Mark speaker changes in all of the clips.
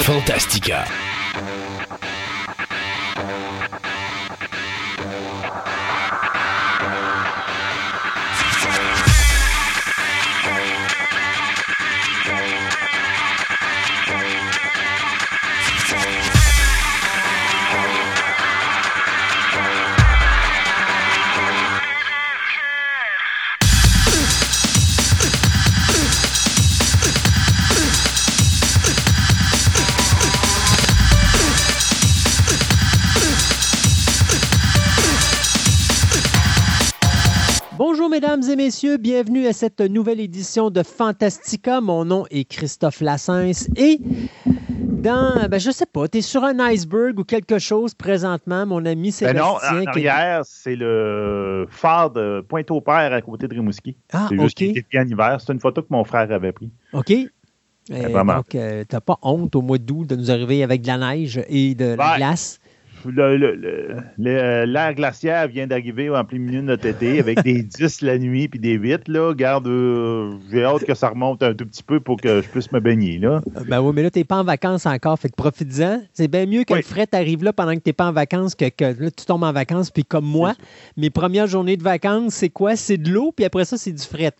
Speaker 1: Fantastica.
Speaker 2: Mesdames et messieurs, bienvenue à cette nouvelle édition de Fantastica. Mon nom est Christophe Lassens et dans, ben je sais pas, tu es sur un iceberg ou quelque chose présentement, mon ami
Speaker 3: Ben
Speaker 2: Sébastien.
Speaker 3: non, en arrière, c'est le phare de Pointe-au-Père à côté de Rimouski.
Speaker 2: Ah,
Speaker 3: c'est juste en hiver. C'est une photo que mon frère avait prise.
Speaker 2: OK.
Speaker 3: Vraiment.
Speaker 2: donc, euh, t'as pas honte au mois d'août de nous arriver avec de la neige et de la glace?
Speaker 3: Le- L'air glaciaire vient d'arriver en plein milieu de notre été avec des 10 la nuit puis des 8. Là. Garde, euh, j'ai hâte que ça remonte un tout petit peu pour que je puisse me baigner. Là.
Speaker 2: Euh, Ben oui, mais là, t'es pas en vacances encore, fait que profites-en. C'est bien mieux que
Speaker 3: Oui.
Speaker 2: le fret arrive là pendant que t'es pas en vacances que, que là, tu tombes en vacances, puis comme moi, mes premières journées de vacances, c'est quoi? C'est de l'eau, puis après ça, c'est du fret.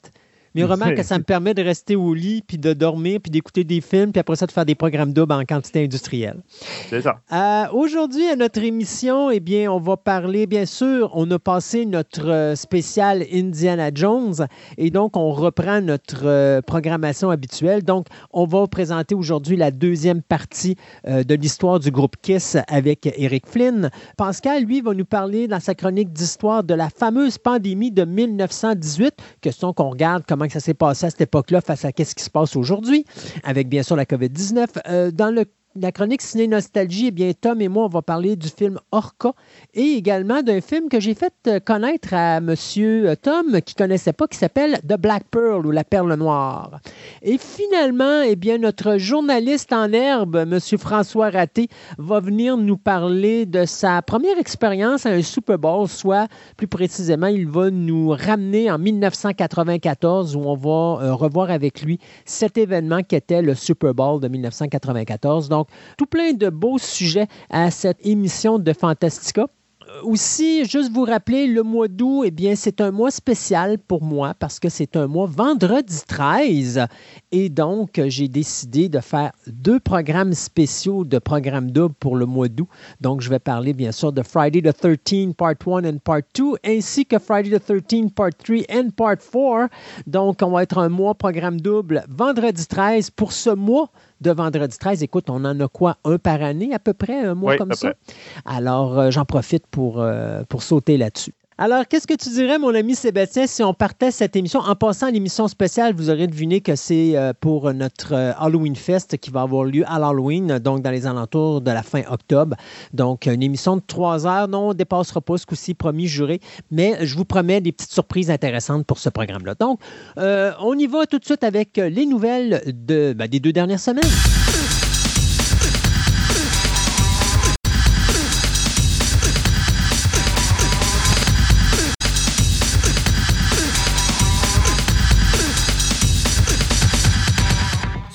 Speaker 2: Mais remarque que ça me permet de rester au lit, puis de dormir, puis d'écouter des films, puis après ça, de faire des programmes doubles en quantité industrielle.
Speaker 3: C'est ça.
Speaker 2: Euh, Aujourd'hui, à notre émission, eh bien, on va parler, bien sûr, on a passé notre euh, spécial Indiana Jones et donc on reprend notre euh, programmation habituelle. Donc, on va présenter aujourd'hui la deuxième partie euh, de l'histoire du groupe Kiss avec Eric Flynn. Pascal, lui, va nous parler dans sa chronique d'histoire de la fameuse pandémie de 1918, question qu'on regarde comment que ça s'est passé à cette époque-là face à qu'est-ce qui se passe aujourd'hui, avec bien sûr la COVID-19. Euh, dans le la chronique Ciné Nostalgie, eh bien, Tom et moi, on va parler du film Orca et également d'un film que j'ai fait euh, connaître à Monsieur euh, Tom, qui connaissait pas, qui s'appelle The Black Pearl ou La Perle Noire. Et finalement, eh bien, notre journaliste en herbe, Monsieur François Raté, va venir nous parler de sa première expérience à un Super Bowl, soit plus précisément, il va nous ramener en 1994 où on va euh, revoir avec lui cet événement qui était le Super Bowl de 1994. Donc, tout plein de beaux sujets à cette émission de Fantastica. Euh, Aussi, juste vous rappeler, le mois d'août, eh bien, c'est un mois spécial pour moi parce que c'est un mois vendredi 13. Et donc, j'ai décidé de faire deux programmes spéciaux de programme double pour le mois d'août. Donc, je vais parler bien sûr de Friday the 13 Part 1 and Part 2, ainsi que Friday the 13 Part 3 and Part 4. Donc, on va être un mois programme double vendredi 13 pour ce mois de vendredi 13. Écoute, on en a quoi? Un par année à peu près, un mois
Speaker 3: Oui,
Speaker 2: comme ça?
Speaker 3: près.
Speaker 2: Alors, euh, j'en profite pour, euh, pour sauter là-dessus. Alors, qu'est-ce que tu dirais, mon ami Sébastien, si on partait cette émission? En passant à l'émission spéciale, vous aurez deviné que c'est euh, pour notre euh, Halloween Fest qui va avoir lieu à l'Halloween, donc dans les alentours de la fin octobre. Donc, une émission de trois heures. Non, on ne dépassera pas ce coup-ci, promis, juré. Mais je vous promets des petites surprises intéressantes pour ce programme-là. Donc, euh, on y va tout de suite avec les nouvelles de, ben, des deux dernières semaines.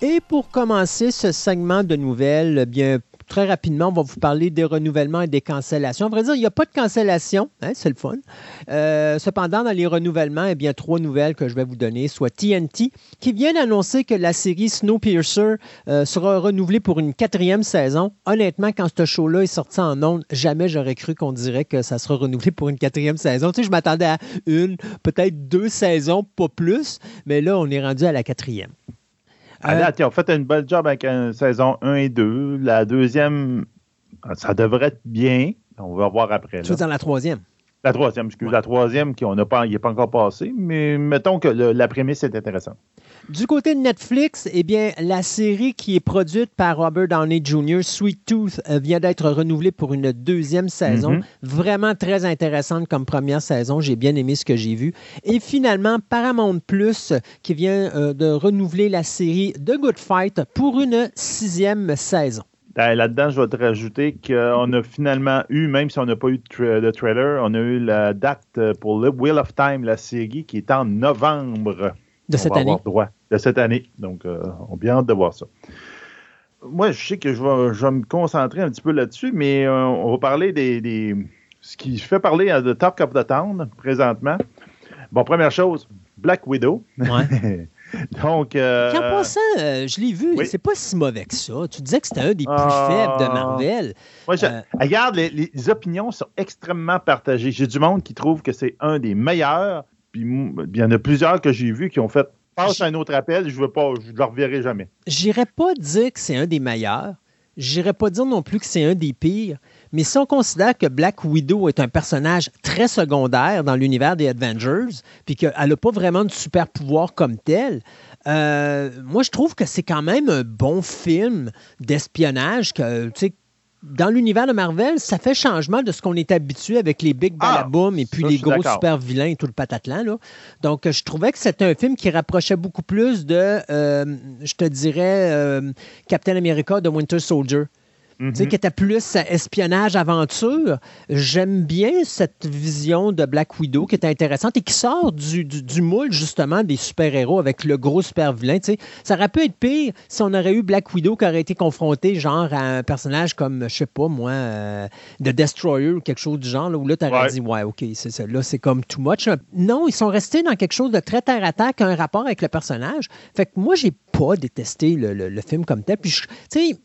Speaker 2: Et pour commencer ce segment de nouvelles, eh bien, très rapidement, on va vous parler des renouvellements et des cancellations. À vrai dire, il n'y a pas de cancellation, hein, c'est le fun. Euh, cependant, dans les renouvellements, eh bien, trois nouvelles que je vais vous donner, soit TNT, qui vient d'annoncer que la série Snowpiercer euh, sera renouvelée pour une quatrième saison. Honnêtement, quand ce show-là est sorti en ondes, jamais j'aurais cru qu'on dirait que ça sera renouvelé pour une quatrième saison. Tu sais, je m'attendais à une, peut-être deux saisons, pas plus, mais là, on est rendu à la quatrième.
Speaker 3: À
Speaker 2: Euh,
Speaker 3: date, ils ont fait une bonne job avec une saison 1 et 2. La deuxième, ça devrait être bien. On va voir après.
Speaker 2: Tu veux dire la troisième?
Speaker 3: La troisième, excuse.
Speaker 2: Ouais.
Speaker 3: La troisième, qui on n'a pas, il n'est pas encore passé, mais mettons que le- la prémisse est intéressante.
Speaker 2: Du côté de Netflix, eh bien, la série qui est produite par Robert Downey Jr., Sweet Tooth, euh, vient d'être renouvelée pour une deuxième saison.
Speaker 3: Mhm.
Speaker 2: Vraiment très intéressante comme première saison. J'ai bien aimé ce que j'ai vu. Et finalement, Paramount Plus, euh, qui vient euh, de renouveler la série The Good Fight pour une sixième saison.
Speaker 3: Ben, Là-dedans, je vais te rajouter qu'on a finalement eu, même si on n'a pas eu de, tra- de trailer, on a eu la date pour le Wheel of Time, la série, qui est en novembre.
Speaker 2: De
Speaker 3: On
Speaker 2: cette
Speaker 3: va
Speaker 2: année.
Speaker 3: avoir droit de cette année. Donc, euh, on a bien hâte de voir ça. Moi, je sais que je vais, je vais me concentrer un petit peu là-dessus, mais euh, on va parler des, des- Ce qui fait parler à The Talk of the Town présentement. Bon, première chose, Black Widow.
Speaker 2: Ouais.
Speaker 3: Donc. euh,
Speaker 2: Puis en passant, euh, je l'ai vu,
Speaker 3: oui.
Speaker 2: c'est pas si mauvais que ça. Tu disais que c'était un des plus
Speaker 3: Ah.
Speaker 2: faibles de Marvel.
Speaker 3: Moi, je-
Speaker 2: Euh,
Speaker 3: Regarde, les, les opinions sont extrêmement partagées. J'ai du monde qui trouve que c'est un des meilleurs, puis il y en a plusieurs que j'ai vus qui ont fait passe un autre appel, je je le reverrai jamais.
Speaker 2: J'irais pas dire que c'est un des meilleurs. J'irais pas dire non plus que c'est un des pires. Mais si on considère que Black Widow est un personnage très secondaire dans l'univers des Avengers, puis qu'elle n'a pas vraiment de super pouvoir comme tel, euh, moi je trouve que c'est quand même un bon film d'espionnage que, tu sais, dans l'univers de Marvel, ça fait changement de ce qu'on est habitué avec les big
Speaker 3: Ah,
Speaker 2: balaboum et puis
Speaker 3: ça,
Speaker 2: les gros super vilains et tout le patatlan. Là. Donc, je trouvais que c'était un film qui rapprochait beaucoup plus de, euh, je te dirais, euh, Captain America de Winter Soldier.
Speaker 3: Mhm.
Speaker 2: Tu sais, qui était plus euh, espionnage, aventure. J'aime bien cette vision de Black Widow qui est intéressante et qui sort du, du, du moule, justement, des super-héros avec le gros super-vilain. Tu sais, ça aurait pu être pire si on aurait eu Black Widow qui aurait été confronté, genre, à un personnage comme, je sais pas, moi, euh, The Destroyer ou quelque chose du genre, là, où là, tu aurais
Speaker 3: Ouais.
Speaker 2: dit, ouais, OK, c'est ça. Là, c'est comme too much. Non, ils sont restés dans quelque chose de très terre-à-terre qui a un rapport avec le personnage. Fait que moi, j'ai pas détesté le, le- le film comme tel. Puis, tu sais,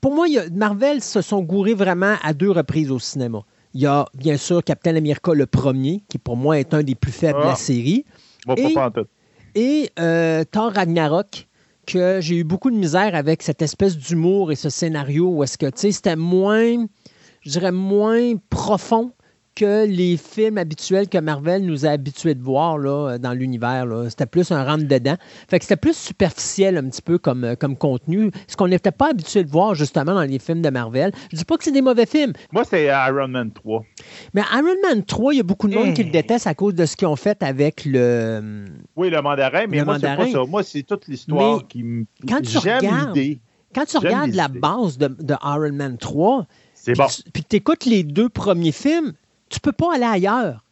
Speaker 2: pour moi, il y a- Marvel se sont gourés vraiment à deux reprises au cinéma. Il y a bien sûr Captain America le premier, qui pour moi est un des plus faibles de la
Speaker 3: Ah.
Speaker 2: série,
Speaker 3: Moi, pas
Speaker 2: et-
Speaker 3: pantoute.
Speaker 2: et euh, Thor Ragnarok, que j'ai eu beaucoup de misère avec cette espèce d'humour et ce scénario où est-ce que, tu sais, c'était moins, je dirais, moins profond que les films habituels que Marvel nous a habitués de voir là, dans l'univers. C'était plus un rentre-dedans. Fait que c'était plus superficiel un petit peu comme, euh, comme contenu, ce qu'on n'était pas habitué de voir justement dans les films de Marvel. Je dis pas que c'est des mauvais films,
Speaker 3: Moi, c'est Iron Man 3.
Speaker 2: mais Iron Man 3, il y a beaucoup de monde qui le
Speaker 3: Eh.
Speaker 2: déteste à cause de ce qu'ils ont fait avec le...
Speaker 3: Oui, le mandarin, mais
Speaker 2: Le
Speaker 3: moi, c'est pas ça. Moi, c'est toute l'histoire qui me.
Speaker 2: quand tu regardes-. Quand tu regardes la base de, de Iron Man 3,
Speaker 3: C'est
Speaker 2: puis
Speaker 3: bon.
Speaker 2: puis tu écoutes les deux premiers films, tu peux pas aller ailleurs.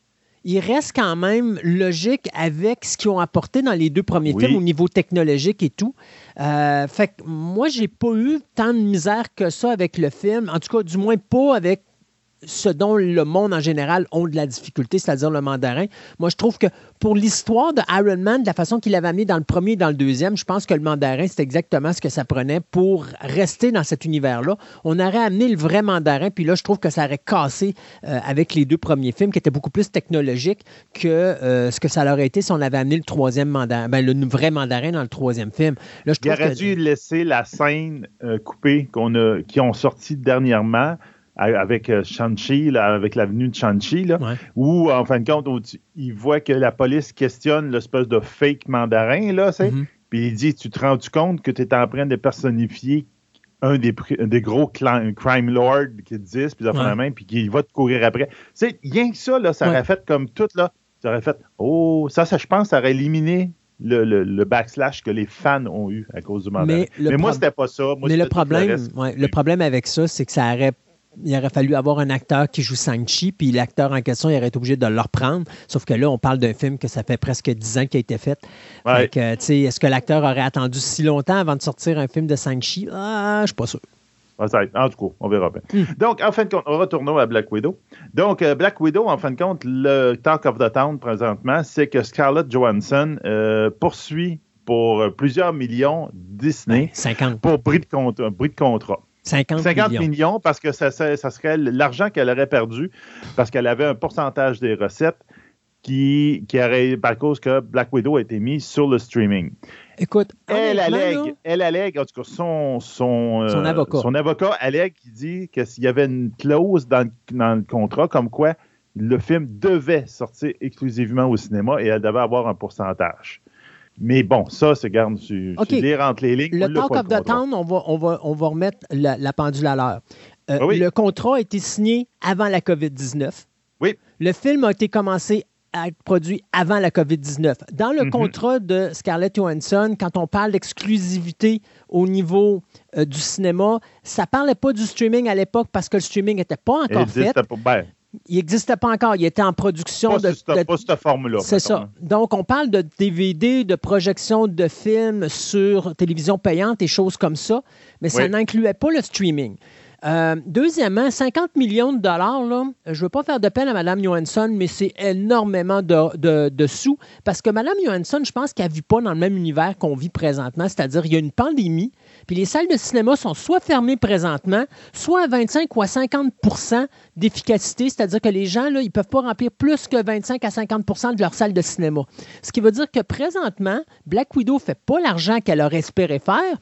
Speaker 2: Il reste quand même logique avec ce qu'ils ont apporté dans les deux premiers
Speaker 3: Oui.
Speaker 2: films au niveau technologique et tout. Euh, fait que moi, j'ai pas eu tant de misère que ça avec le film. En tout cas, du moins pas avec ce dont le monde en général ont de la difficulté, c'est-à-dire le mandarin. Moi, je trouve que pour l'histoire de Iron Man, de la façon qu'il avait amené dans le premier et dans le deuxième, je pense que le mandarin, c'est exactement ce que ça prenait pour rester dans cet univers-là. On aurait amené le vrai mandarin, puis là, je trouve que ça aurait cassé euh, avec les deux premiers films, qui étaient beaucoup plus technologiques que euh, ce que ça aurait été si on avait amené le troisième mandarin, ben, le vrai mandarin dans le troisième film. Là, je
Speaker 3: Il aurait
Speaker 2: que-
Speaker 3: dû laisser la scène euh, coupée qu'on a, qui ont sorti dernièrement a- avec euh, Shang-Chi, avec l'avenue de Shang-Chi, là,
Speaker 2: Ouais.
Speaker 3: où, en fin de compte, on- il voit que la police questionne l'espèce de fake mandarin, là, c'est,
Speaker 2: Mhm.
Speaker 3: puis il dit, tu te rends compte que tu es en train de personnifier un des, des gros crime lords qui existent, puis la main, puis qu'il va te courir après. C'est rien que ça, là, ça
Speaker 2: Ouais.
Speaker 3: aurait fait comme tout, là, ça aurait fait, oh, ça, ça, je pense, ça aurait éliminé le, le- le backslash que les fans ont eu à cause du mandarin.
Speaker 2: Mais
Speaker 3: moi, c'était pas ça. Moi,
Speaker 2: Mais le problème, ouais, le problème avec ça, c'est que ça aurait, il aurait fallu avoir un acteur qui joue Shang-Chi, puis l'acteur en question, il aurait été obligé de le reprendre. Sauf que là, on parle d'un film que ça fait presque 10 ans qu'il a été fait.
Speaker 3: Ouais.
Speaker 2: Est-ce que l'acteur aurait attendu si longtemps avant de sortir un film de Shang-Chi? Ah, je suis pas sûr.
Speaker 3: En tout cas, on verra bien.
Speaker 2: Hmm.
Speaker 3: Donc, en fin de compte, retournons à Black Widow. Donc, euh, Black Widow, en fin de compte, le Talk of the Town présentement, c'est que Scarlett Johansson euh, poursuit pour plusieurs millions Disney
Speaker 2: 50.
Speaker 3: pour bris de, compte- bris de contrat.
Speaker 2: 50,
Speaker 3: 50
Speaker 2: millions.
Speaker 3: millions parce que ça, ça- ça serait l'argent qu'elle aurait perdu parce qu'elle avait un pourcentage des recettes qui, qui aurait, par cause que Black Widow a été mis sur le streaming.
Speaker 2: Écoute,
Speaker 3: Elle allègue,
Speaker 2: là,
Speaker 3: elle allègue, en tout cas, son, son, euh,
Speaker 2: Son avocat.
Speaker 3: son avocat allègue qui dit que s'il y avait une clause dans, dans le contrat comme quoi le film devait sortir exclusivement au cinéma et elle devait avoir un pourcentage. Mais bon, ça, c'est garde, tu,
Speaker 2: OK.
Speaker 3: tu lire entre les lignes.
Speaker 2: Le
Speaker 3: pas,
Speaker 2: of the. Town, on va, on va, on va remettre la, la pendule à l'heure. Euh,
Speaker 3: Ah oui.
Speaker 2: Le contrat a été signé avant la COVID-19.
Speaker 3: Oui.
Speaker 2: Le film a été commencé à être produit avant la COVID-19. Dans le
Speaker 3: Mhm.
Speaker 2: contrat de Scarlett Johansson, quand on parle d'exclusivité au niveau euh, du cinéma, ça parlait pas du streaming à l'époque parce que le streaming n'était pas encore fait.
Speaker 3: pas- ben,
Speaker 2: Il n'existait pas encore. Il était en production
Speaker 3: pas,
Speaker 2: de,
Speaker 3: cette-
Speaker 2: de-
Speaker 3: pas sous cette forme-là.
Speaker 2: c'est ça.
Speaker 3: hein.
Speaker 2: Donc, on parle de DVD, de projection de films sur télévision payante et choses comme ça, mais ça n'incluait pas le streaming. Euh, deuxièmement, 50 millions de dollars, je ne veux pas faire de peine à Mme Johansson, mais c'est énormément de, sous parce que Mme Johansson, je pense qu'elle ne vit pas dans le même univers qu'on vit présentement, c'est-à-dire il y a une pandémie, puis les salles de cinéma sont soit fermées présentement, soit à 25 ou à 50% d'efficacité, c'est-à-dire que les gens, ils ne peuvent pas remplir plus que 25 à 50% de leur salle de cinéma. Ce qui veut dire que présentement, Black Widow ne fait pas l'argent qu'elle aurait espéré faire,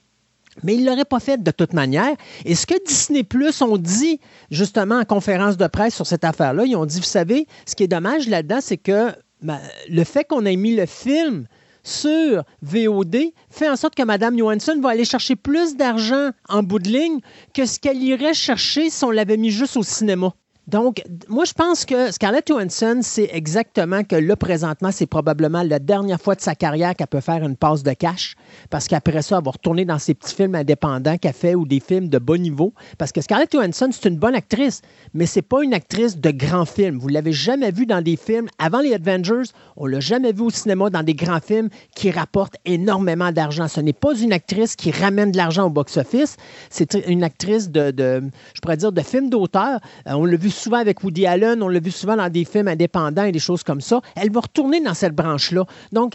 Speaker 2: mais il ne l'aurait pas fait de toute manière. Et ce que Disney Plus ont dit justement en conférence de presse sur cette affaire-là, ils ont dit, vous savez, ce qui est dommage là-dedans, c'est que ben, le fait qu'on ait mis le film sur VOD fait en sorte que Mme Johansson va aller chercher plus d'argent en bout de ligne que ce qu'elle irait chercher si on l'avait mis juste au cinéma. Donc, moi, je pense que Scarlett Johansson, c'est exactement que là, présentement, c'est probablement la dernière fois de sa carrière qu'elle peut faire une passe de cash, parce qu'après ça, elle va retourner dans ses petits films indépendants qu'elle fait ou des films de bas niveau. Parce que Scarlett Johansson, c'est une bonne actrice, mais c'est pas une actrice de grands films. Vous l'avez jamais vue dans des films avant les Avengers. On l'a jamais vue au cinéma dans des grands films qui rapportent énormément d'argent. Ce n'est pas une actrice qui ramène de l'argent au box-office. C'est une actrice de, de- je pourrais dire, de films d'auteur. Euh, on l'a vu souvent avec Woody Allen, on l'a vu souvent dans des films indépendants et des choses comme ça. Elle va retourner dans cette branche-là. Donc,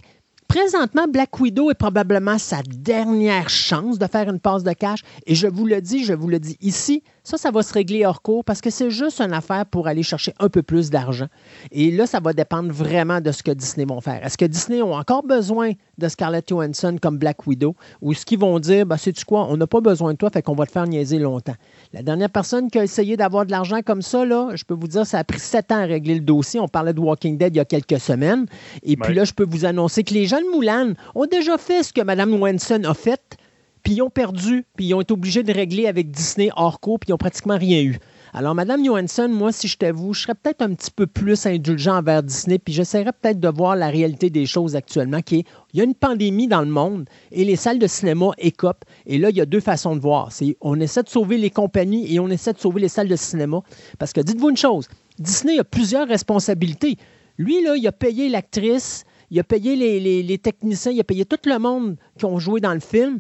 Speaker 2: Présentement, Black Widow est probablement sa dernière chance de faire une passe de cash. Et je vous le dis, je vous le dis ici, ça, ça va se régler hors cours parce que c'est juste une affaire pour aller chercher un peu plus d'argent. Et là, ça va dépendre vraiment de ce que Disney vont faire. Est-ce que Disney ont encore besoin de Scarlett Johansson comme Black Widow ou est-ce qu'ils vont dire, ben, sais-tu quoi, on n'a pas besoin de toi, fait qu'on va te faire niaiser longtemps. La dernière personne qui a essayé d'avoir de l'argent comme ça, là, je peux vous dire, ça a pris sept ans à régler le dossier. On parlait de Walking Dead il y a quelques semaines. Et puis là, je peux vous annoncer que les gens de Moulin ont déjà fait ce que Mme Wenson a fait, puis ils ont perdu, puis ils ont été obligés de régler avec Disney hors cours, puis ils n'ont pratiquement rien eu. Alors, Mme Johansson, moi, si j'étais vous, je serais peut-être un petit peu plus indulgent envers Disney, puis j'essaierais peut-être de voir la réalité des choses actuellement, qui est, il y a une pandémie dans le monde, et les salles de cinéma écopent. Et là, il y a deux façons de voir. On essaie de sauver les compagnies et on essaie de sauver les salles de cinéma. Parce que dites-vous une chose, Disney a plusieurs responsabilités. Lui, là, il a payé l'actrice, il a payé les techniciens, il a payé tout le monde qui ont joué dans le film.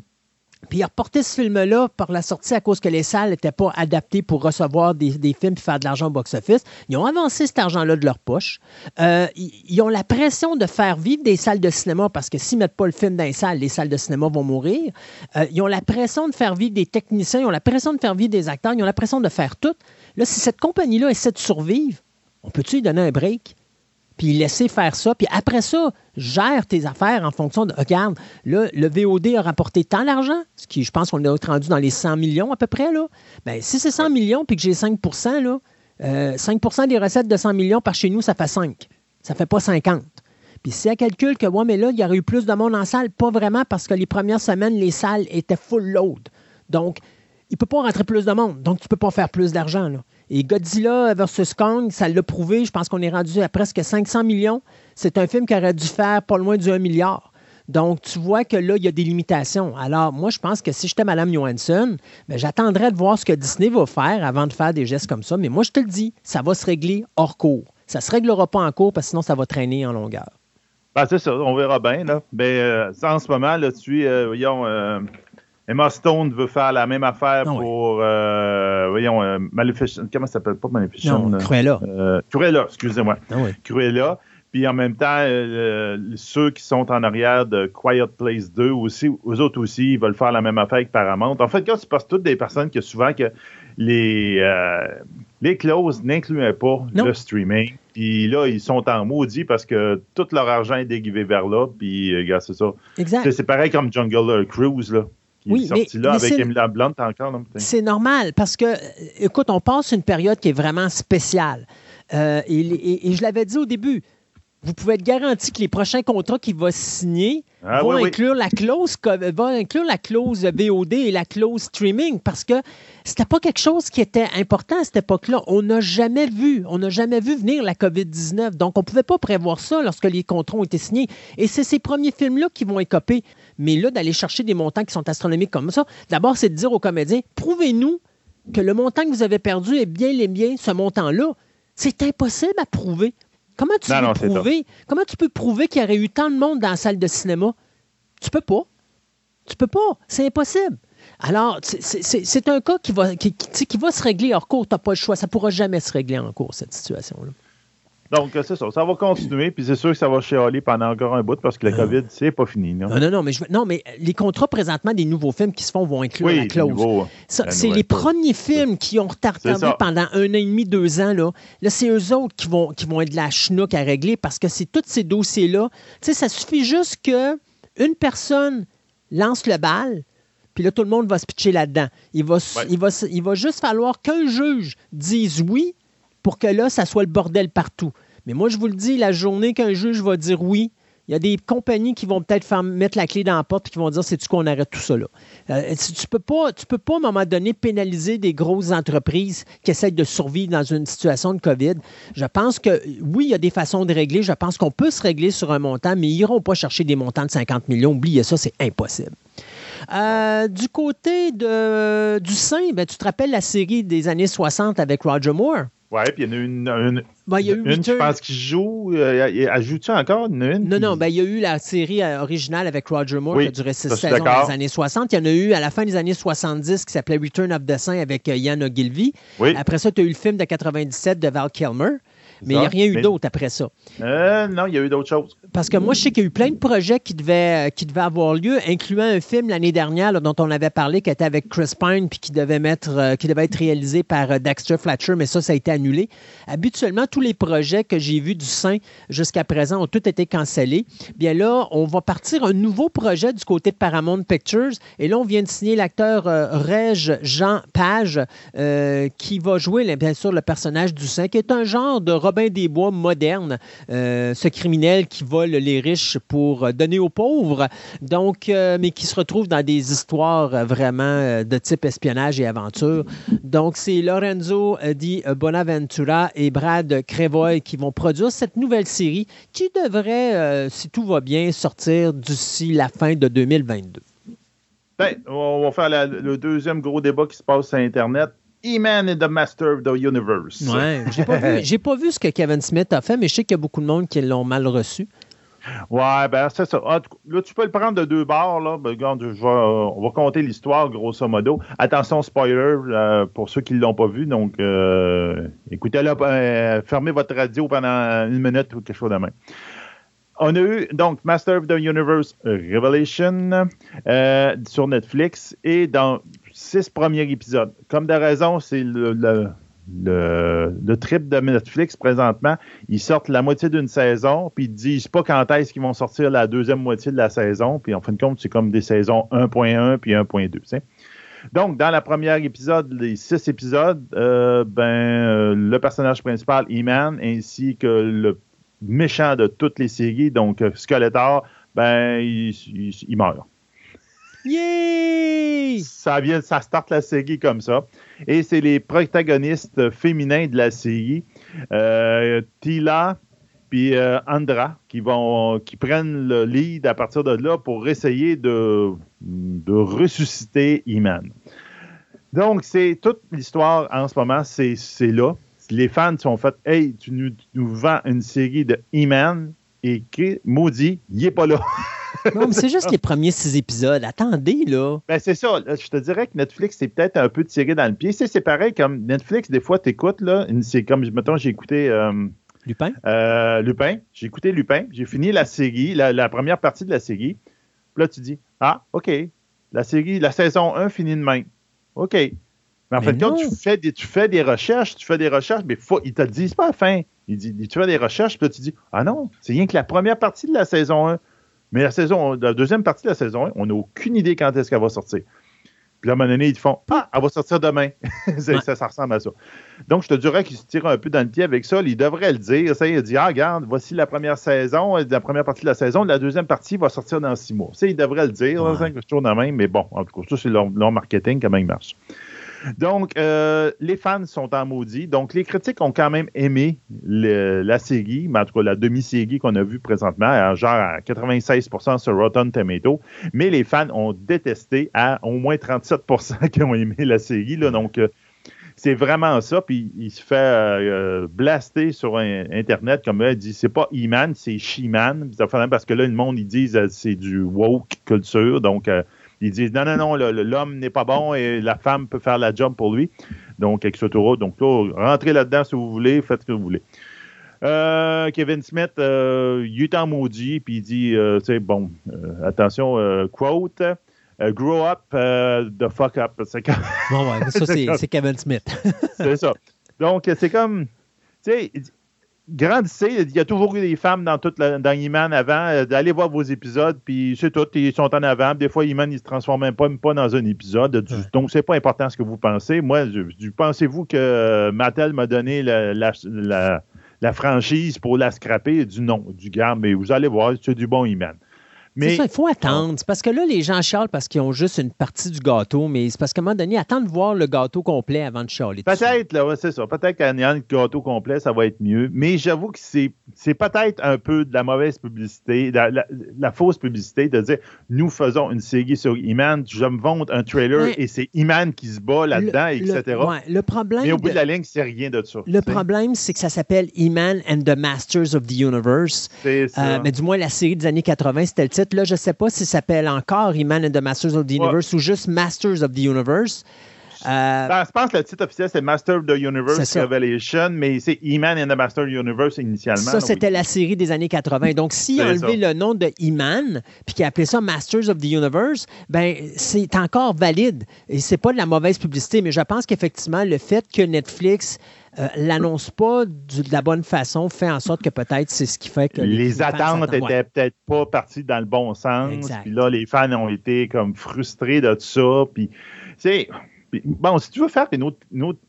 Speaker 2: Puis il a reporté ce film-là par la sortie à cause que les salles n'étaient pas adaptées pour recevoir des, films et faire de l'argent au box-office. Ils ont avancé cet argent-là de leur poche. Euh, ils, ils ont la pression de faire vivre des salles de cinéma parce que s'ils ne mettent pas le film dans les salles, les salles de cinéma vont mourir. Euh, ils ont la pression de faire vivre des techniciens, ils ont la pression de faire vivre des acteurs, ils ont la pression de faire tout. Là, si cette compagnie-là essaie de survivre, on peut-tu lui donner un break? Puis laisser faire ça. Puis après ça, gère tes affaires en fonction de, regarde, là, le VOD a rapporté tant d'argent, ce qui, je pense qu'on est rendu dans les 100 millions à peu près, là. Bien, si c'est 100 millions puis que j'ai 5% là, euh, 5% des recettes de 100 millions par chez nous, ça fait 5. Ça fait pas 50. Puis si elle calcule que, ouais, mais là, il y aurait eu plus de monde en salle, pas vraiment parce que les premières semaines, les salles étaient full load. Donc, il ne peut pas rentrer plus de monde. Donc, tu ne peux pas faire plus d'argent. là. Et Godzilla versus Kong, ça l'a prouvé. Je pense qu'on est rendu à presque 500 millions. C'est un film qui aurait dû faire pas loin du 1 milliard. Donc, tu vois que là, il y a des limitations. Alors, moi, je pense que si j'étais Mme Johansson, ben, j'attendrais de voir ce que Disney va faire avant de faire des gestes comme ça. Mais moi, je te le dis, ça va se régler hors cours. Ça ne se réglera pas en cours parce que sinon, ça va traîner en longueur.
Speaker 3: Ben, c'est ça, on verra bien. Là. Euh, en ce moment, là, tu euh, voyons, euh, Emma Stone veut faire la même affaire
Speaker 2: Ah
Speaker 3: pour, euh, voyons, euh, Maleficent. Comment ça s'appelle? Pas Maleficent.
Speaker 2: Non, Cruella.
Speaker 3: euh, Cruella, excusez-moi.
Speaker 2: Ah oui.
Speaker 3: Cruella. Puis en même temps, euh, ceux qui sont en arrière de Quiet Place 2 aussi, eux autres aussi, ils veulent faire la même affaire que Paramount. En fait, quand c'est parce que toutes des personnes que souvent que les, les clauses n'incluaient pas
Speaker 2: Non.
Speaker 3: le streaming. Puis là, ils sont en maudit parce que tout leur argent est déguisé vers là. Puis, gars, c'est ça.
Speaker 2: Exact.
Speaker 3: C'est pareil comme Jungle Cruise, là. Qui
Speaker 2: Oui,
Speaker 3: est sorti
Speaker 2: mais-
Speaker 3: là
Speaker 2: mais
Speaker 3: avec
Speaker 2: c'est-
Speaker 3: Blunt encore.
Speaker 2: Normal parce que, écoute, on passe une période qui est vraiment spéciale. Euh, et, et- et je l'avais dit au début, vous pouvez être garanti que les prochains contrats qu'il va signer
Speaker 3: Ah,
Speaker 2: vont
Speaker 3: oui, oui.
Speaker 2: inclure la clause vont inclure la clause VOD et la clause streaming parce que c'était pas quelque chose qui était important à cette époque-là. On n'a jamais vu, on n'a jamais vu venir la COVID-19. Donc, on pouvait pas prévoir ça lorsque les contrats ont été signés. Et c'est ces premiers films-là qui vont écoper. Mais là, d'aller chercher des montants qui sont astronomiques comme ça, d'abord, c'est de dire aux comédiens, prouvez-nous que le montant que vous avez perdu est bien les biens, ce montant-là. C'est impossible à prouver. Comment tu
Speaker 3: Non,
Speaker 2: prouver? Comment tu peux prouver qu'il y aurait eu tant de monde dans la salle de cinéma? Tu peux pas. Tu peux pas. C'est impossible. Alors, c'est- un cas qui va, qui, qui va se régler hors cours. Tu n'as pas le choix. Ça ne pourra jamais se régler en cours, cette situation-là.
Speaker 3: Donc, euh, c'est ça. Ça va continuer. Puis c'est sûr que ça va chialer pendant encore un bout parce que la COVID, c'est pas fini. Non?
Speaker 2: Non, non, non, mais, je- non, mais les contrats présentement des nouveaux films qui se font vont inclure la clause. c'est les premiers films qui ont retardé pendant un an et demi, deux ans. Là, là c'est eux autres qui vont, qui vont être de la chenouk à régler parce que c'est tous ces dossiers-là. Tu sais, ça suffit juste que une personne lance le bal, puis là, tout le monde va se pitcher là-dedans. Il va,
Speaker 3: Ouais.
Speaker 2: il, va, il va juste falloir qu'un juge dise oui pour que là, ça soit le bordel partout. Mais moi, je vous le dis, la journée qu'un juge va dire oui, il y a des compagnies qui vont peut-être faire mettre la clé dans la porte et qui vont dire c'est-tu qu'on arrête tout ça là? Euh, tu peux peux pas à un moment donné pénaliser des grosses entreprises qui essayent de survivre dans une situation de COVID. Je pense que oui, il y a des façons de régler. Je pense qu'on peut se régler sur un montant, mais ils iront pas chercher des montants de 50 millions. Oubliez ça, c'est impossible. Euh, du côté de, du sein, ben, tu te rappelles la série des années 60 avec Roger Moore?
Speaker 3: Ouais, puis il y en a une, une,
Speaker 2: Ben, il y a eu
Speaker 3: une je pense qui joue. euh, joue-tu encore? Une
Speaker 2: Non,
Speaker 3: qui-
Speaker 2: non, ben, il y a eu la série euh, originale avec Roger Moore
Speaker 3: Oui,
Speaker 2: qui a duré six saisons dans les années 60. Il y en a eu à la fin des années 70 qui s'appelait Return of the Saint avec euh, Ian Ogilvy.
Speaker 3: Oui.
Speaker 2: Après ça, tu as eu le film de 97 de Val Kilmer. Mais il n'y a rien eu
Speaker 3: Mais-
Speaker 2: d'autre après ça.
Speaker 3: Euh, non, il y a eu d'autres choses.
Speaker 2: Parce que moi, je sais qu'il y a eu plein de projets qui devaient, euh, qui devaient avoir lieu, incluant un film l'année dernière là, dont on avait parlé, qui était avec Chris Pine, puis qui devait, mettre, euh, qui devait être réalisé par euh, Dexter Fletcher, mais ça, ça a été annulé. Habituellement, tous les projets que j'ai vus du sein jusqu'à présent ont tous été cancellés. Bien là, on va partir un nouveau projet du côté de Paramount Pictures. Et là, on vient de signer l'acteur Reg Jean Page, qui va jouer, bien sûr, le personnage du sein, qui est un genre de Robin des Bois moderne, euh, ce criminel qui vole les riches pour euh, donner aux pauvres, donc, euh, mais qui se retrouve dans des histoires vraiment de type espionnage et aventure. Donc, c'est Lorenzo Di Bonaventura et Brad Crevoy qui vont produire cette nouvelle série qui devrait, si tout va bien, sortir d'ici la fin de 2022.
Speaker 3: Ben, on va faire le deuxième gros débat qui se passe sur Internet. E-Man is the master of the universe.
Speaker 2: Ouais, j'ai pas, vu- j'ai pas vu ce que Kevin Smith a fait, mais je sais qu'il y a beaucoup de monde qui l'ont mal reçu.
Speaker 3: Ouais, ben c'est ça. Ah, tu- là, tu peux le prendre de deux bords. Là. Ben, regarde, je vais, euh, on va compter l'histoire, grosso modo. Attention, spoiler, euh, pour ceux qui ne l'ont pas vu. Donc, euh, écoutez-le, euh, fermez votre radio pendant une minute ou quelque chose de même. On a eu, donc, Master of the Universe Revelation euh, sur Netflix et dans six premiers épisodes. Comme de raison, c'est le, le, trip de Netflix présentement. Ils sortent la moitié d'une saison, puis ils disent pas quand est-ce qu'ils vont sortir la deuxième moitié de la saison. Puis en fin de compte, c'est comme des saisons 1.1 puis 1.2. tu sais. Donc, dans la première épisode, les six épisodes, euh, ben, euh, le personnage principal, E-Man, ainsi que le méchant de toutes les séries, donc euh, Skeletor, ben, il meurt.
Speaker 2: Yay!
Speaker 3: Ça vient, ça starte la série comme ça. Et c'est les protagonistes féminins de la série, euh, Tila puis euh, Andra, qui vont, qui prennent le lead à partir de là pour essayer de, de ressusciter Iman. Donc, c'est toute l'histoire en ce moment, c'est là. Les fans sont faits, hey, tu nous, tu nous vends une série de Iman et qui, maudit, il n'est pas là.
Speaker 2: Non, mais c'est juste les premiers six épisodes. Attendez, là.
Speaker 3: Ben, c'est ça. Je te dirais que Netflix, c'est peut-être un peu tiré dans le pied. C'est, c'est pareil comme Netflix, des fois, t'écoutes, là. C'est comme, mettons, j'ai écouté euh,
Speaker 2: Lupin?
Speaker 3: euh, Lupin. J'ai écouté Lupin. J'ai fini la série, la, la première partie de la série. Puis là, tu dis, ah, OK. La série, la saison 1 finit demain. OK. Mais en
Speaker 2: Mais
Speaker 3: fait, quand tu fais, des, tu fais des recherches, tu fais des recherches, mais faut, ils te le disent pas à la fin. Ils disent, tu fais des recherches, puis là, tu dis, ah non, c'est rien que la première partie de la saison 1. Mais la saison, la deuxième partie de la saison 1, on n'a aucune idée quand est-ce qu'elle va sortir. Puis là, à un moment donné, ils te font, ah, elle va sortir demain.
Speaker 2: Ouais.
Speaker 3: ça, ça ressemble à ça. Donc, je te dirais qu'ils se tirent un peu dans le pied avec ça. Ils devraient le dire. Ça, il dit, ah, regarde, voici la première saison, la première partie de la saison. La deuxième partie va sortir dans six mois. Ça, ils devraient le dire. là,
Speaker 2: Ouais.
Speaker 3: c'est toujours dans la même. Mais bon, en tout cas, ça, c'est leur, leur marketing, comment il marche. Donc, euh, les fans sont en maudit. Donc, les critiques ont quand même aimé la série, mais en tout cas, la demi-série qu'on a vue présentement, genre à 96% sur Rotten Tomato. Mais les fans ont détesté à au moins 37% qui ont aimé la série. Donc, euh, c'est vraiment ça. Puis, il se fait euh, blaster sur Internet comme là, il dit c'est pas E-Man, c'est She-Man. Parce que là, le monde, ils disent c'est du woke culture. Donc, ils disent non, non, non, l'homme n'est pas bon et la femme peut faire la job pour lui. Donc, etc. Donc, là, rentrez là-dedans si vous voulez, faites ce que vous voulez. Euh, Kevin Smith, euh, il est en maudit, puis il dit, euh, tu sais, bon, attention, quote, grow up, the fuck up. C'est comme-
Speaker 2: Bon, ouais, ça, c'est Kevin Smith.
Speaker 3: c'est ça. Donc, c'est comme, tu sais, grandissez. Il y a toujours eu des femmes dans toute la, dans E-Man avant. euh, D'aller voir vos épisodes, puis c'est tout. Ils sont en avant. Des fois, E-Man, il se transforme même pas, même pas dans un épisode. Du-
Speaker 2: Ouais.
Speaker 3: Donc, c'est pas important ce que vous pensez. Moi, pensez-vous que euh, Mattel m'a donné la, la, la- la franchise pour la scraper? Du non, du gars, mais vous allez voir, c'est du bon E-Man. Mais
Speaker 2: ça, il faut attendre. C'est parce que là, les gens chialent parce qu'ils ont juste une partie du gâteau, mais c'est parce qu'à un moment donné, attends de voir le gâteau complet avant de chialer.
Speaker 3: Peut-être, là, ouais, c'est ça. Peut-être qu'en ayant le gâteau complet, ça va être mieux. Mais j'avoue que c'est, c'est peut-être un peu de la mauvaise publicité, de la, la- la fausse publicité de dire nous faisons une série sur Iman, je me vante un trailer
Speaker 2: Mais-
Speaker 3: et c'est Iman qui se bat là-dedans,
Speaker 2: Le-
Speaker 3: etc.
Speaker 2: Le, ouais, le problème,
Speaker 3: Mais au bout de
Speaker 2: de-
Speaker 3: la ligne, c'est rien de ça.
Speaker 2: le problème, c'est que ça s'appelle E-Man and the Masters of the Universe.
Speaker 3: C'est ça.
Speaker 2: Euh, mais du moins, la série des années 80, c'était le titre. Là, je ne sais pas si ça s'appelle encore E-Man and the Masters of the Universe ou juste Masters of the Universe. Euh,
Speaker 3: Ben, je pense que le titre officiel, c'est Master of the Universe. Revelation, mais c'est E-Man and the Master Universe initialement.
Speaker 2: Ça, c'était
Speaker 3: oui.
Speaker 2: la série des années 80. Donc, s'il a enlevé le nom de E-Man, puis qu'il a appelé ça Masters of the Universe, ben c'est encore valide. Et c'est pas de la mauvaise publicité, mais je pense qu'effectivement, le fait que Netflix euh, l'annonce pas du- de la bonne façon fait en sorte que peut-être c'est ce qui fait que
Speaker 3: les, attentes
Speaker 2: s'attendent. Ouais.
Speaker 3: étaient peut-être pas parties dans le bon sens. Puis là, les fans ont été comme frustrés de tout ça. Puis, tu bon, si tu veux faire une autre, une autre,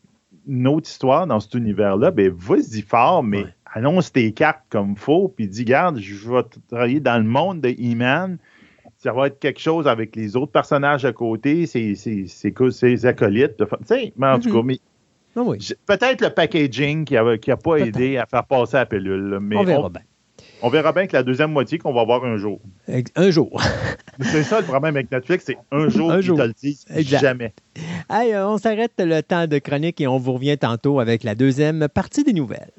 Speaker 3: une autre histoire dans cet univers-là, ben vas-y fort, mais
Speaker 2: Ouais.
Speaker 3: annonce tes cartes comme faut, puis dis, garde, je vais travailler dans le monde de E-Man. Ça va être quelque chose avec les autres personnages à côté, ses, ses, ses, co- ses acolytes. Tu sais, mais en tout
Speaker 2: Mhm.
Speaker 3: cas, mais
Speaker 2: Ah oui,
Speaker 3: peut-être le packaging qui n'a qui a pas aidé à faire passer la pilule. là, Mais
Speaker 2: on verra
Speaker 3: on-
Speaker 2: bien.
Speaker 3: on verra bien que la deuxième moitié qu'on va voir un jour.
Speaker 2: Un jour.
Speaker 3: C'est ça le problème avec Netflix, c'est un jour
Speaker 2: Un
Speaker 3: qu'ils
Speaker 2: jour.
Speaker 3: te le disent, jamais.
Speaker 2: Hey, euh, on s'arrête le temps de chronique et on vous revient tantôt avec la deuxième partie des nouvelles.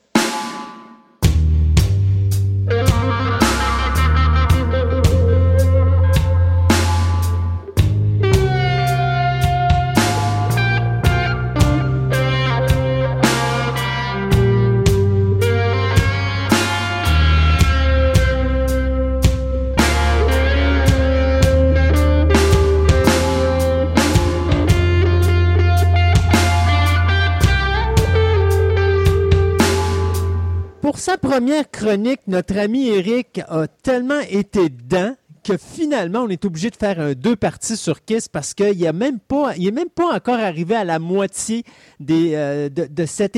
Speaker 2: Première chronique, notre ami Eric a tellement été dedans que finalement, on est obligé de faire un deux parties sur Kiss parce qu'il n'est même, pas- il est même pas encore arrivé à la moitié des, euh, de, de cet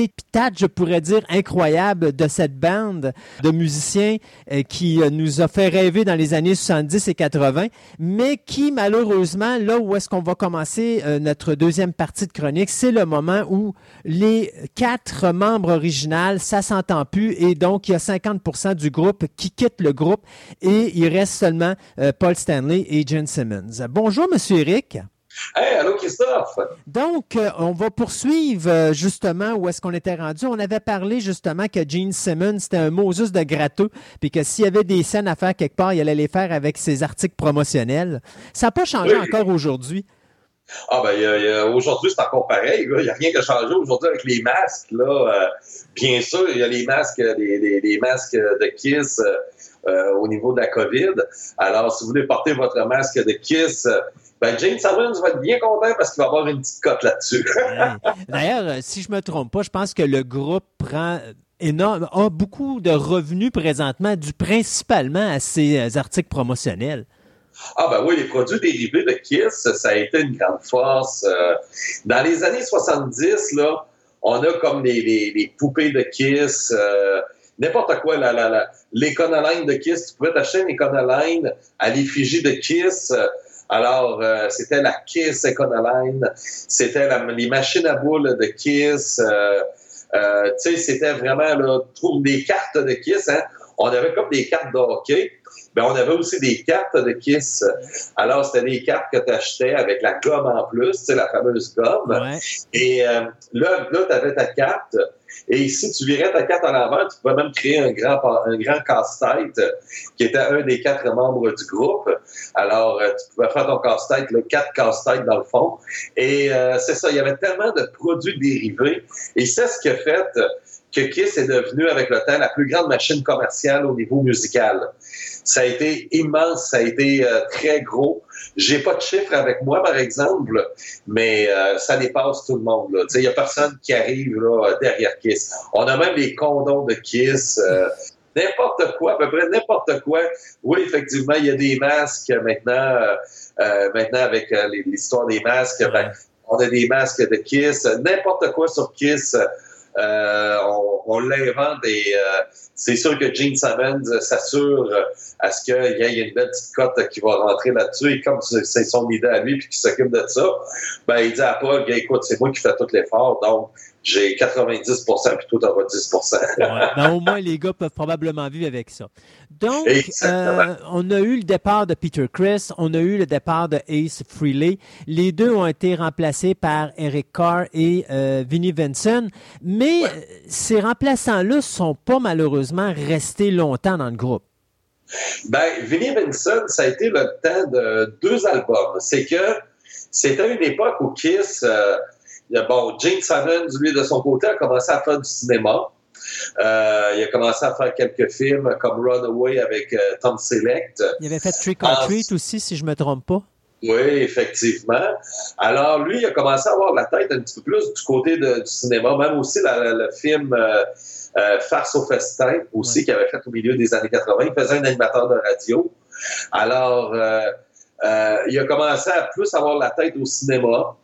Speaker 2: je pourrais dire, incroyable de cette bande de musiciens euh, qui euh, nous a fait rêver dans les années 70 et 80, mais qui, malheureusement, là où est-ce qu'on va commencer euh, notre deuxième partie de chronique, c'est le moment où les quatre membres originaux, ça s'entend plus, et donc il y a 50% du groupe qui quitte le groupe, et il reste seulement Paul Stanley et Gene Simmons. Bonjour, Monsieur Eric.
Speaker 1: Hey, allô Christophe!
Speaker 2: Donc, euh, on va poursuivre euh, justement où est-ce qu'on était rendu. On avait parlé justement que Gene Simmons, c'était un Moses de gratteux, puis que s'il y avait des scènes à faire quelque part, il allait les faire avec ses articles promotionnels. Ça n'a pas changé
Speaker 1: Oui.
Speaker 2: encore aujourd'hui.
Speaker 1: Ah ben, aujourd'hui, c'est encore pareil. Il n'y a rien qui a changé aujourd'hui avec les masques. Là, Euh, bien sûr, il y a les masques, les, les- les masques de Kiss euh, euh, au niveau de la COVID. Alors, si vous voulez porter votre masque de Kiss, euh, ben, James Simmons va être bien content parce qu'il va avoir une petite cote là-dessus.
Speaker 2: D'ailleurs, euh, si je me trompe pas, je pense que le groupe prend énorme, a beaucoup de revenus présentement, dû principalement à ses euh, articles promotionnels.
Speaker 1: Ah ben oui, les produits dérivés de Kiss, ça a été une grande force. Euh, Dans les années 70, là, on a comme les, les- les poupées de Kiss, euh, n'importe quoi, la, la, la, l'Econoline de Kiss. Tu pouvais t'acheter une Econoline à l'effigie de Kiss. Alors, euh, c'était la Kiss Econoline, c'était la- les machines à boules de Kiss. euh, euh, tu sais, c'était vraiment, là, trouve des cartes de Kiss. Hein? On avait comme des cartes de hockey. Ben, on avait aussi des cartes de Kiss. Alors, c'était des cartes que tu achetais avec la gomme en plus, tu sais, la fameuse gomme.
Speaker 2: Ouais.
Speaker 1: Et euh, là, là tu avais ta carte. Et si tu virais ta carte à l'envers, tu pouvais même créer un grand, un grand casse-tête euh, qui était un des quatre membres du groupe. Alors, euh, tu pouvais faire ton casse-tête, là, quatre casse-têtes dans le fond. Et euh, c'est ça, il y avait tellement de produits dérivés. Et c'est ce qui a fait que Kiss est devenu, avec le temps, la plus grande machine commerciale au niveau musical. Ça a été immense, ça a été euh, très gros. J'ai pas de chiffres avec moi, par exemple, mais euh, ça dépasse tout le monde. là. Tu sais, Il y a personne qui arrive là, derrière Kiss. On a même les condoms de Kiss. euh, N'importe quoi, à peu près n'importe quoi. Oui, effectivement, il y a des masques maintenant, euh, euh, maintenant avec euh, l'histoire des masques. ben, on a des masques de Kiss, n'importe quoi sur Kiss. Euh, on, on l'invente et euh, c'est sûr que Gene Simmons s'assure à ce qu'il y ait une belle petite cote qui va rentrer là-dessus. Et comme c'est son idée à lui puis qu'il s'occupe de ça, ben il dit à Paul, écoute, c'est moi qui fais tout l'effort, donc j'ai 90 puis toi t'auras 10
Speaker 2: Ouais. Ben, au moins, les gars peuvent probablement vivre avec ça. Donc, euh, on a eu le départ de Peter Chris, on a eu le départ de Ace Frehley. Les deux ont été remplacés par Eric Carr et euh, Vinnie Vincent. Mais
Speaker 1: Ouais.
Speaker 2: euh, ces remplaçants-là ne sont pas malheureusement restés longtemps dans le groupe.
Speaker 1: Ben, Vinnie Vincent, ça a été le temps de deux albums. C'est que c'était une époque où Kiss, euh, il y a- bon, Gene Simmons, lui, de son côté, a commencé à faire du cinéma. Euh, il a commencé à faire quelques films comme Runaway avec euh, Tom Selleck.
Speaker 2: Il avait fait Trick or Treat aussi, si je ne me trompe pas.
Speaker 1: Oui, effectivement. Alors, lui, il a commencé à avoir la tête un petit peu plus du côté de- du cinéma, même aussi la- la- le film euh, euh, Farce au festin, aussi,
Speaker 2: Ouais.
Speaker 1: qu'il avait fait au milieu des années 80. Il faisait un animateur de radio. Alors, euh, il a commencé à plus avoir la tête au cinéma.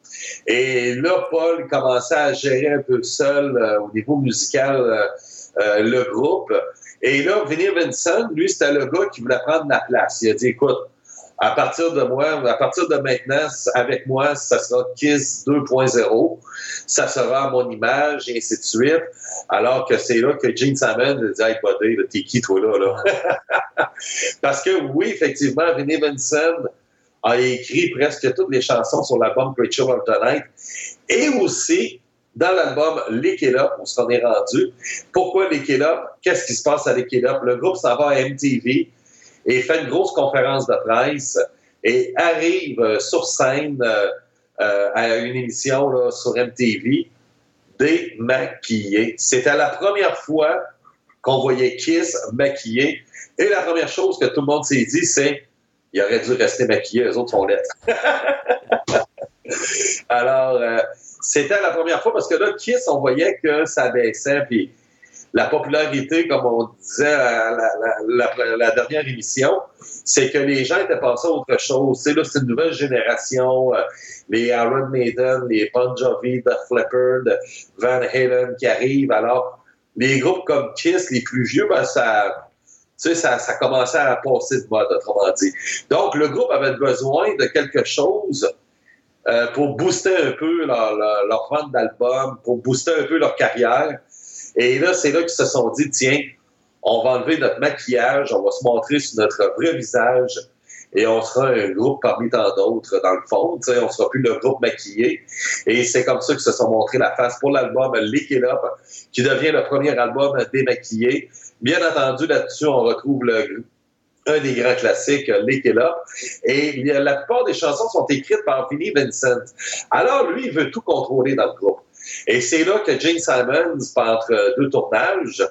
Speaker 1: Et là, Paul commençait à gérer un peu seul euh, au niveau musical euh, euh, le groupe. Et là, Vinnie Vincent, lui, c'était le gars qui voulait prendre la place. Il a dit, écoute, à partir de moi, à partir de maintenant, avec moi, ça sera Kiss 2.0. Ça sera mon image, et ainsi de suite. Alors que c'est là que Gene Salmon dit, hey, buddy, t'es qui, toi, là, là? Parce que oui, effectivement, Vinnie Vincent a écrit presque toutes les chansons sur l'album Great Show of the Night. Et aussi, dans l'album où on est rendu. Pourquoi Up? Qu'est-ce qui se passe à Up? Le groupe s'en va à MTV et fait une grosse conférence de presse et arrive euh, sur scène euh, euh, à une émission là, sur MTV démaquillé. C'était la première fois qu'on voyait Kiss maquillé. Et la première chose que tout le monde s'est dit, c'est il aurait dû rester maquillé, les autres sont lettres. Alors, euh, c'était la première fois parce que là, Kiss, on voyait que ça baissait, puis la popularité, comme on disait à la, dernière émission, c'est que les gens étaient passés à autre chose. C'est là, c'est une nouvelle génération. euh, les Iron Maiden, les Bon Jovi, The Leppard, Van Halen qui arrivent. Alors, les groupes comme Kiss, les plus vieux, ben, ça, ça, ça commençait à passer de mode, autrement dit. Donc, le groupe avait besoin de quelque chose euh, pour booster un peu leur, vente d'albums, pour booster un peu leur carrière. Et là, c'est là qu'ils se sont dit, tiens, on va enlever notre maquillage, on va se montrer sur notre vrai visage et on sera un groupe parmi tant d'autres dans le fond. Tu sais, on sera plus le groupe maquillé. Et c'est comme ça qu'ils se sont montrés la face pour l'album Lick Up, qui devient le premier album démaquillé. Bien entendu, là-dessus, on retrouve un des grands classiques, Lick It Up. Et la plupart des chansons sont écrites par Vinnie Vincent. Alors, lui, il veut tout contrôler dans le groupe. Et c'est là que Gene Simons, entre deux tournages,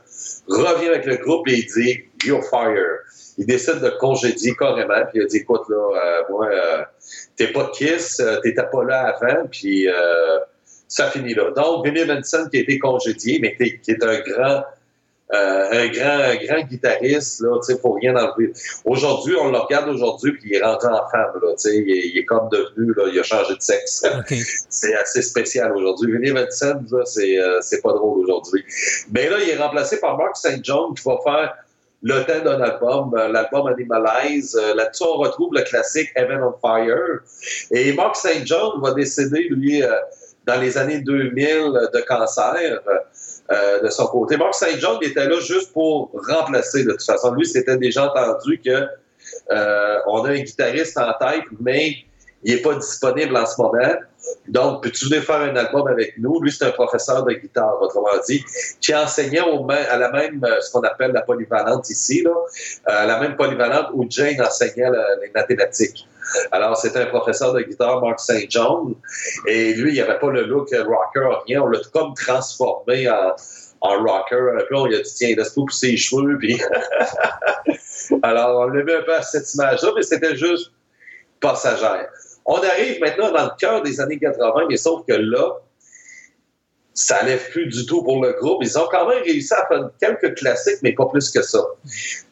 Speaker 1: revient avec le groupe et il dit You're fire. Il décide de congédier carrément, puis il a dit Écoute, là, euh, moi, euh, t'es pas Kiss, euh, t'étais pas là avant, puis ça finit là. Donc, Vinnie Vincent qui a été congédié, mais qui est un grand un grand, grand guitariste, là, tu sais, pour rien enlever. Aujourd'hui, on le regarde aujourd'hui, puis il est rentré en femme, là, tu sais, il, est comme devenu, là, il a changé de sexe. C'est assez spécial aujourd'hui. Vinnie Vincent, là, c'est, euh, c'est pas drôle aujourd'hui. Mais là, il est remplacé par Mark St. John, qui va faire le thème d'un album, euh, l'album Animalize. Là-dessus, on retrouve le classique Heaven on Fire. Et Mark St. John va décéder, lui, dans les années 2000 de cancer. Euh, de son côté. Mark St. John était là juste pour remplacer de toute façon. Lui, c'était déjà entendu que euh, on a un guitariste en tête, mais il n'est pas disponible en ce moment. Donc, peux-tu venir faire un album avec nous? Lui, c'est un professeur de guitare, autrement dit, qui enseignait au à la même, euh, ce qu'on appelle la polyvalente ici, là, à la même polyvalente où Jane enseignait les mathématiques. Alors, c'était un professeur de guitare, Mark St. John, et lui, il n'avait pas le look rocker, rien. On l'a comme transformé en, en rocker. On lui a dit, tiens, laisse-toi pousser les cheveux. Alors, on l'a mis un peu à cette image-là, mais c'était juste passagère. On arrive maintenant dans le cœur des années 80, mais sauf que là, ça lève plus du tout pour le groupe. Ils ont quand même réussi à faire quelques classiques, mais pas plus que ça.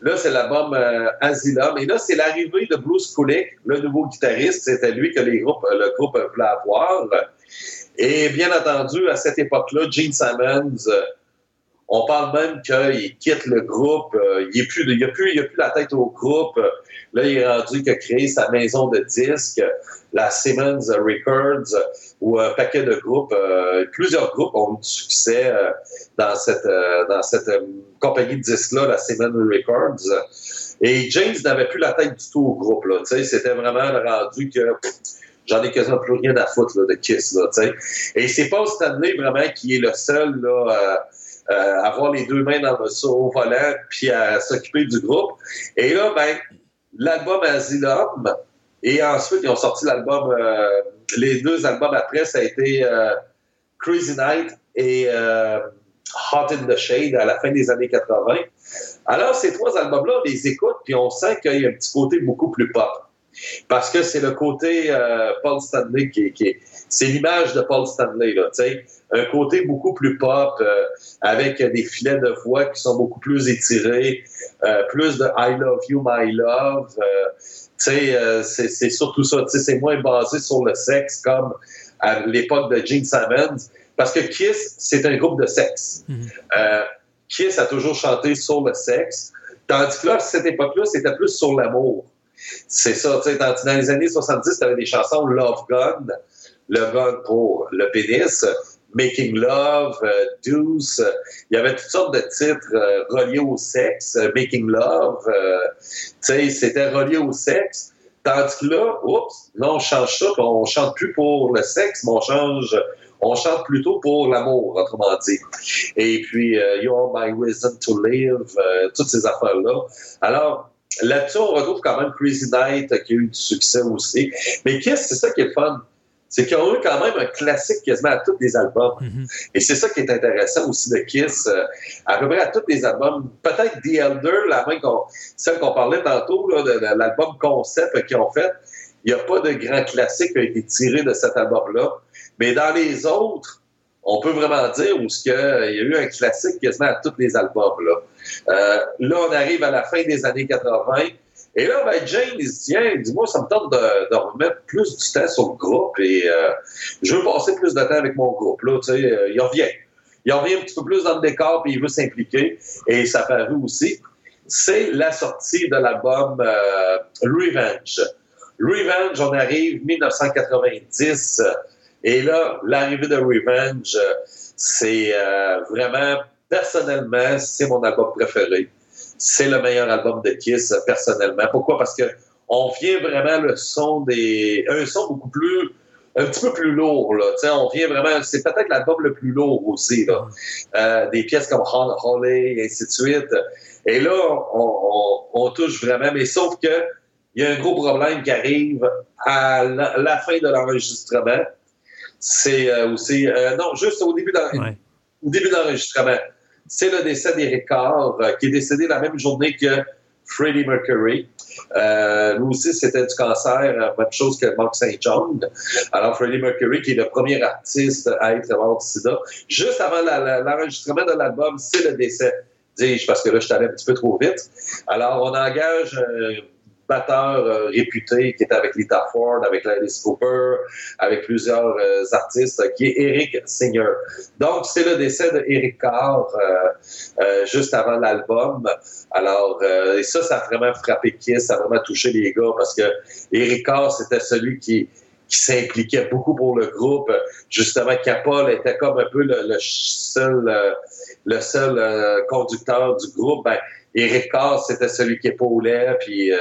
Speaker 1: Là, c'est l'album euh, Asylum. Et là, c'est l'arrivée de Bruce Kulick, le nouveau guitariste. C'était lui que les groupes, le groupe voulait avoir. Et bien entendu, à cette époque-là, Gene Simmons, euh, on parle même qu'il quitte le groupe. Euh, il n'a plus, a plus, a plus la tête au groupe. Là, il est rendu a créé sa maison de disques, la Simmons Records, où un paquet de groupes, euh, plusieurs groupes ont eu du succès euh, dans cette, euh, dans cette compagnie de disques-là, la Simmons Records. Et James n'avait plus la tête du tout au groupe. Là, c'était vraiment rendu que j'en ai quasiment plus rien à foutre de Kiss. Là, Et c'est pas Stanley vraiment qui est le seul là, à avoir les deux mains dans le, au volant puis à s'occuper du groupe. Et là, ben, l'album Asylum, et ensuite, ils ont sorti l'album, euh, les deux albums après, ça a été euh, Crazy Night et euh, Hot in the Shade à la fin des années 80. Alors, ces trois albums-là, on les écoute, puis on sent qu'il y a un petit côté beaucoup plus pop. Parce que c'est le côté Paul Stanley qui, qui est. C'est l'image de Paul Stanley, là, tu sais. Un côté beaucoup plus pop, avec des filets de voix qui sont beaucoup plus étirés, plus de I love you, my love. Euh, c'est surtout ça. C'est moins basé sur le sexe comme à l'époque de Gene Simmons. Parce que Kiss, c'est un groupe de sexe. Mm-hmm. euh, Kiss a toujours chanté sur le sexe. Tandis que là, à cette époque-là, c'était plus sur l'amour. C'est ça, tu sais, dans, dans, les années 70, tu avais des chansons Love Gun, le gun pour le pénis, Making Love, euh, Deuce. il y avait toutes sortes de titres euh, reliés au sexe. Euh, Making Love, tu sais, c'était relié au sexe. Tandis que là, oups, là, on change ça, on chante plus pour le sexe, mais on change, on chante plutôt pour l'amour, autrement dit. Et puis, You're My Reason to Live, toutes ces affaires-là. Alors, là-dessus, on retrouve quand même Crazy Night qui a eu du succès aussi. Mais qu'est-ce que c'est ça qui est fun? C'est qu'ils ont eu quand même un classique quasiment à tous les albums. Mhm. Et c'est ça qui est intéressant aussi de Kiss, euh, à peu près à tous les albums. Peut-être The Elder, la main qu'on, celle qu'on parlait tantôt, là, de, l'album concept qu'ils ont fait, il n'y a pas de grand classique qui a été tiré de cet album-là. Mais dans les autres, on peut vraiment dire où il y a eu un classique quasiment à tous les albums. Là, euh, là on arrive à la fin des années 80. Et là, ben, Jane, il se dis-moi, ça me tente de, remettre plus du temps sur le groupe et euh, je veux passer plus de temps avec mon groupe. Là, tu sais, euh, il revient. Il revient un petit peu plus dans le décor puis il veut s'impliquer. Et ça paru aussi. C'est la sortie de l'album euh, Revenge. Revenge, on arrive 1990. Et là, l'arrivée de Revenge, c'est vraiment, personnellement, c'est mon album préféré c'est le meilleur album de Kiss personnellement. Pourquoi? Parce que on vient vraiment le son des. un son beaucoup plus. un petit peu plus lourd, là. on vient vraiment. C'est peut-être l'album le plus lourd aussi, là. Euh, des pièces comme Holly et ainsi de suite. Et là, on, touche vraiment, mais sauf que il y a un gros problème qui arrive à la, fin de l'enregistrement. C'est euh, aussi, euh, non, juste au début de l'enregistrement. C'est le décès d'Eric Carr, euh, qui est décédé la même journée que Freddie Mercury. Euh, lui aussi, c'était du cancer, même chose que Mark St. John. Alors, Freddie Mercury, qui est le premier artiste à être mort du sida, juste avant l'enregistrement de l'album, c'est le décès, dis-je, parce que là, je suis allé un petit peu trop vite. Alors, on engage... Euh, batteur euh, réputé qui est avec Lita Ford, avec Alice Cooper, avec plusieurs euh, artistes, qui est Eric Singer. Donc, c'est le décès de Eric Carr euh, juste avant l'album. Alors, et ça, ça a vraiment frappé Kiss, ça a vraiment touché les gars parce que Eric Carr, c'était celui qui qui s'impliquait beaucoup pour le groupe. Justement, Capol était comme un peu le, seul, le seul conducteur du groupe. Ben, Eric Carr, c'était celui qui épaulait, puis euh,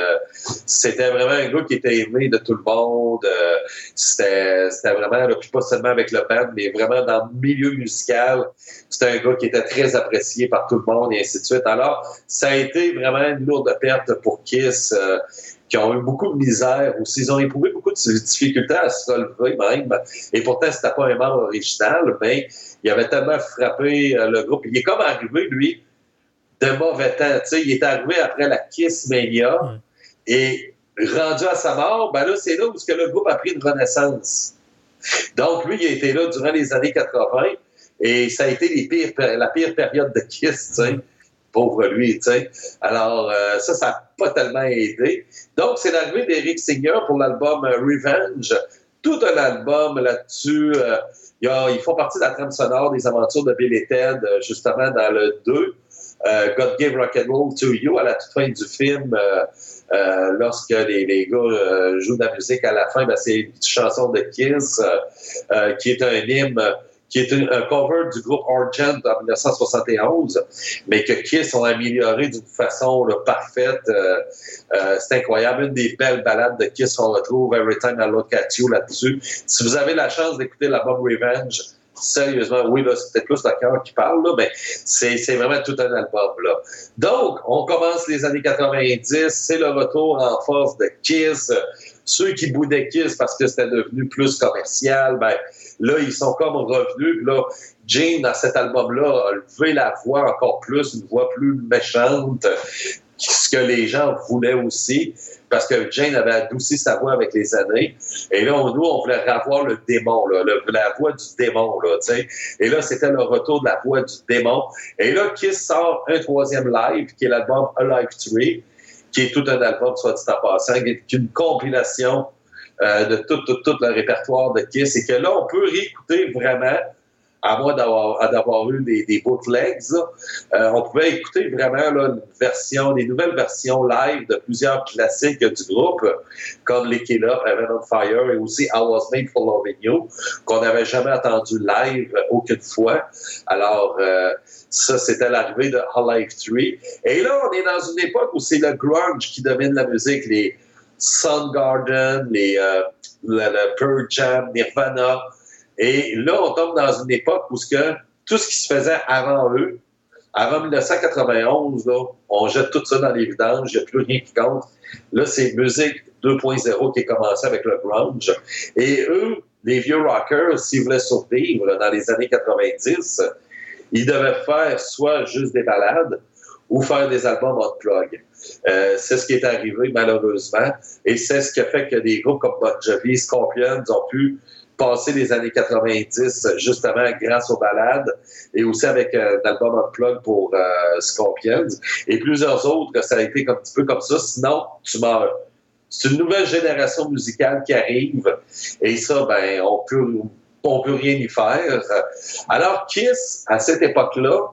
Speaker 1: c'était vraiment un gars qui était aimé de tout le monde. Euh, c'était, vraiment, puis pas seulement avec le band, mais vraiment dans le milieu musical. C'était un gars qui était très apprécié par tout le monde et ainsi de suite. Alors, ça a été vraiment une lourde perte pour Kiss. Euh, qui ont eu beaucoup de misère aussi. Ils ont éprouvé beaucoup de difficultés à se relever même. Et pourtant, c'était pas un membre original, mais il avait tellement frappé le groupe. Il est comme arrivé, lui, de mauvais temps. sais, il est arrivé après la Kiss Mania et rendu à sa mort, ben là, c'est là où que le groupe a pris une renaissance. Donc, lui, il a été là durant les années 80 et ça a été les pires, la pire période de Kiss, tu sais. Pauvre lui, tu sais. Alors, euh, ça, ça n'a pas tellement aidé. Donc, c'est l'arrivée d'Eric Singer pour l'album euh, Revenge. Tout un album là-dessus. Euh, ils font partie de la trame sonore des aventures de Bill et Ted, justement, dans le 2. Euh, God Gave Rock and Roll to You à la toute fin du film. Euh, euh, lorsque les, les gars jouent de la musique à la fin, ben, c'est une chanson de Kiss qui est un hymne qui est un cover du groupe Argent en 1971, mais que Kiss ont amélioré d'une façon parfaite. c'est incroyable. Une des belles balades de Kiss, on retrouve Every Time I Look at You là-dessus. Si vous avez la chance d'écouter l'album Revenge, sérieusement, oui, là, c'est peut-être plus le cœur qui parle, là, mais c'est, vraiment tout un album, là. Donc, on commence les années 90, c'est le retour en force de Kiss. Ceux qui boudaient Kiss parce que c'était devenu plus commercial, ben, là, ils sont comme revenus. Là, Jane, dans cet album-là, a levé la voix encore plus, une voix plus méchante, ce que les gens voulaient aussi parce que Jane avait adouci sa voix avec les années. Et là, nous, on voulait avoir le démon, là, la voix du démon. Là, et là, c'était le retour de la voix du démon. Et là, Kiss sort un troisième live, qui est l'album Alive 3, qui est tout un album, soit dit en passant, qui est une compilation euh, de tout, tout, tout le répertoire de Kiss. Et que là, on peut réécouter vraiment à moins d'avoir eu des, des bootlegs, euh, on pouvait écouter vraiment là, une version, des nouvelles versions live de plusieurs classiques du groupe, comme Les Kill Up, on Fire et aussi I Was Made for Loving You, qu'on n'avait jamais entendu live aucune fois. Alors, euh, ça, c'était l'arrivée de Life 3. Et là, on est dans une époque où c'est le grunge qui domine la musique, les Soundgarden, les euh, le Pearl Jam, Nirvana, et là, on tombe dans une époque où ce que, tout ce qui se faisait avant eux, avant 1991, là, on jette tout ça dans les vidanges, il n'y a plus rien qui compte. Là, c'est musique 2.0 qui est commencé avec le grunge. Et eux, les vieux rockers, s'ils voulaient survivre dans les années 90, ils devaient faire soit juste des balades ou faire des albums en plug. Euh, c'est ce qui est arrivé malheureusement et c'est ce qui a fait que des groupes comme Bon Jovi, Scorpions ont pu passer les années 90 justement grâce aux balades et aussi avec euh, un album unplug pour euh, Scorpions et plusieurs autres ça a été un petit peu comme ça. Sinon tu meurs. C'est une nouvelle génération musicale qui arrive et ça ben on peut on peut rien y faire. Alors Kiss à cette époque-là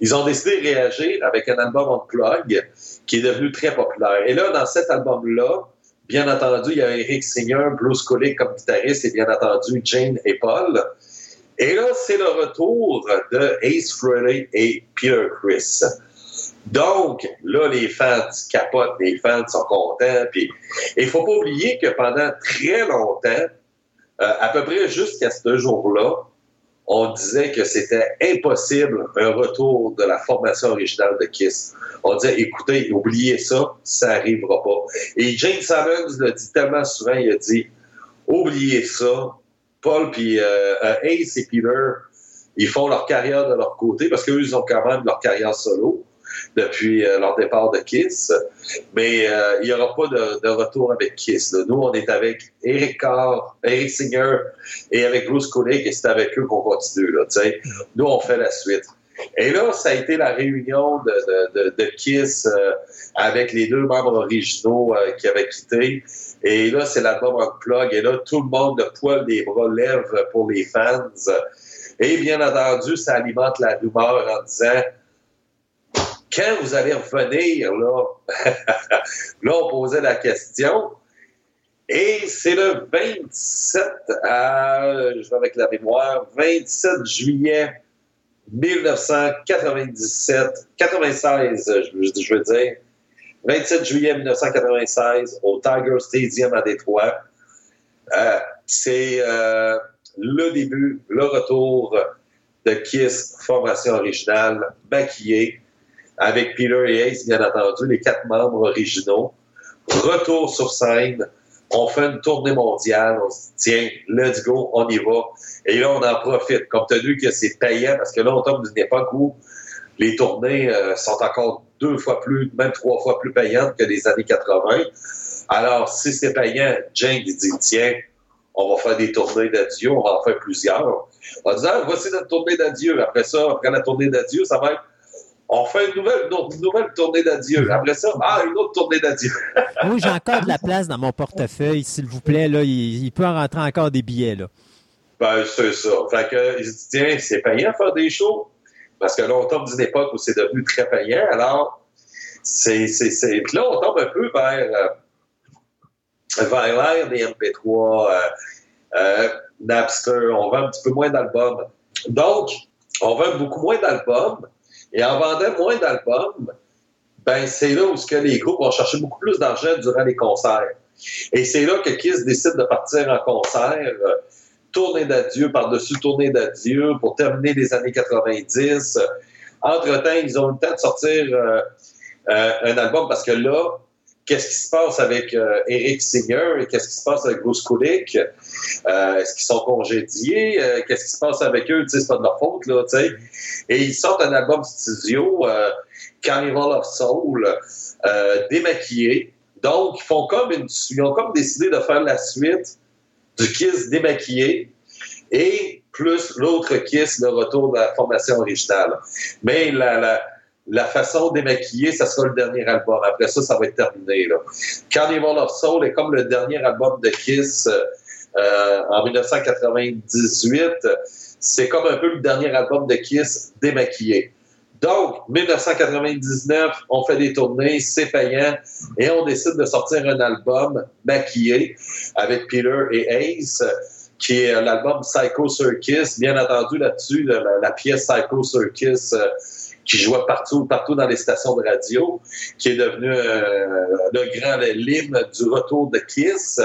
Speaker 1: ils ont décidé de réagir avec un album unplug qui est devenu très populaire. Et là dans cet album-là Bien entendu, il y a Eric Singer, Bruce Kulick comme guitariste et bien entendu Jane et Paul. Et là, c'est le retour de Ace Frehley et Peter Chris. Donc, là, les fans capotent, les fans sont contents. Puis, il faut pas oublier que pendant très longtemps, euh, à peu près jusqu'à ce jour-là, on disait que c'était impossible un retour de la formation originale de Kiss. On disait, écoutez, oubliez ça, ça n'arrivera pas. Et Jane Simmons l'a dit tellement souvent, il a dit, oubliez ça. Paul puis euh, euh, Ace et Peter, ils font leur carrière de leur côté parce qu'eux, ils ont quand même leur carrière solo depuis euh, leur départ de Kiss. Mais euh, il n'y aura pas de, retour avec Kiss. Nous, on est avec Eric Carr, Eric Singer et avec Bruce Kulick et c'est avec eux qu'on continue. Là, Nous, on fait la suite. Et là, ça a été la réunion de, Kiss euh, avec les deux membres originaux qui avaient quitté. Et là, c'est l'album Unplug. Et là, tout le monde, de poil des bras, lève pour les fans. Et bien entendu, ça alimente la rumeur en disant quand vous allez revenir, là, là, on posait la question. Et c'est le 27, je vais avec la mémoire, 27 juillet 1997, 96, je, veux dire. 27 juillet 1996 au Tiger Stadium à Détroit. Euh, c'est euh, le début, le retour de Kiss, formation originale, maquillée avec Peter et Ace, bien entendu, les quatre membres originaux. Retour sur scène. On fait une tournée mondiale. On se dit, tiens, let's go, on y va. Et là, on en profite, compte tenu que c'est payant, parce que là, on tombe d'une époque où les tournées euh, sont encore deux fois plus, même trois fois plus payantes que les années 80. Alors, si c'est payant, Jane dit, tiens, on va faire des tournées d'adieu, on va en faire plusieurs. On dit, ah, voici notre tournée d'adieu. Après ça, après la tournée d'adieu, ça va être on fait une nouvelle, nouvelle tournée d'adieu. Après ça, ah, une autre tournée d'adieu.
Speaker 2: oui, j'ai encore de la place dans mon portefeuille, s'il vous plaît. Là, il, peut en rentrer encore des billets. Là.
Speaker 1: Ben, c'est ça. Fait que, il se dit, tiens, c'est payant faire des shows. Parce que là, on tombe d'une époque où c'est devenu très payant. Alors, c'est, c'est, Puis là, on tombe un peu vers, euh, vers l'ère des MP3, euh, euh, Napster. On vend un petit peu moins d'albums. Donc, on vend beaucoup moins d'albums. Et en vendant moins d'albums, ben c'est là où ce que les groupes vont chercher beaucoup plus d'argent durant les concerts. Et c'est là que Kiss décide de partir en concert, euh, tournée d'adieu par-dessus tournée d'adieu pour terminer les années 90. Entre-temps, ils ont eu le temps de sortir euh, euh, un album parce que là, qu'est-ce qui se passe avec Eric Singer et qu'est-ce qui se passe avec Bruce Kulick? Est-ce qu'ils sont congédiés? qu'est-ce qui se passe avec eux? C'est pas de leur faute, là, tu sais. Et ils sortent un album studio, euh, Carnival of Soul, euh, démaquillé. Donc, ils font comme une, ils ont comme décidé de faire la suite du Kiss démaquillé et plus l'autre Kiss, le retour de la formation originale. Mais la, la, façon démaquillée, ça sera le dernier album. Après ça, ça va être terminé. Là. Carnival of Soul est comme le dernier album de Kiss euh, en 1998 c'est comme un peu le dernier album de Kiss démaquillé. Donc, 1999, on fait des tournées, c'est payant, et on décide de sortir un album maquillé avec Peter et Ace, qui est l'album Psycho Circus. Bien entendu, là-dessus, la, pièce Psycho Circus euh, qui jouait partout, partout dans les stations de radio, qui est devenu euh, le grand hymne du retour de Kiss.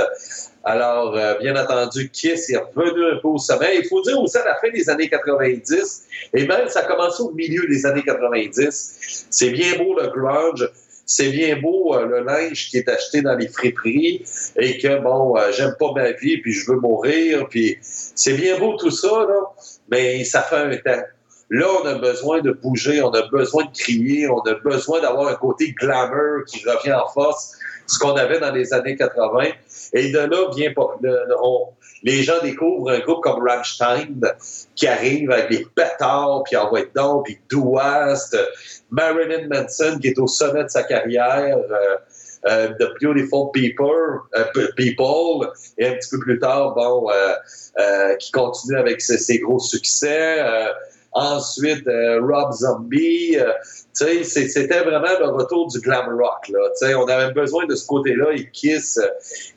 Speaker 1: Alors, euh, bien entendu, Kiss est revenu un peu au sommet. Il faut dire aussi à la fin des années 90, et même ça a commencé au milieu des années 90. C'est bien beau le grunge, c'est bien beau euh, le linge qui est acheté dans les friperies et que, bon, euh, j'aime pas ma vie, puis je veux mourir, puis c'est bien beau tout ça, là, mais ça fait un temps. Là, on a besoin de bouger, on a besoin de crier, on a besoin d'avoir un côté glamour qui revient en force, ce qu'on avait dans les années 80. Et de là vient les gens découvrent un groupe comme Rammstein qui arrive avec des pétards, puis envoie donc, puis West, Marilyn Manson qui est au sommet de sa carrière, euh, euh, The Beautiful People, euh, People, et un petit peu plus tard, bon, qui continue avec ses, gros succès. Ensuite, Rob Zombie. c'était vraiment le retour du glam rock. Là. on avait besoin de ce côté-là et Kiss,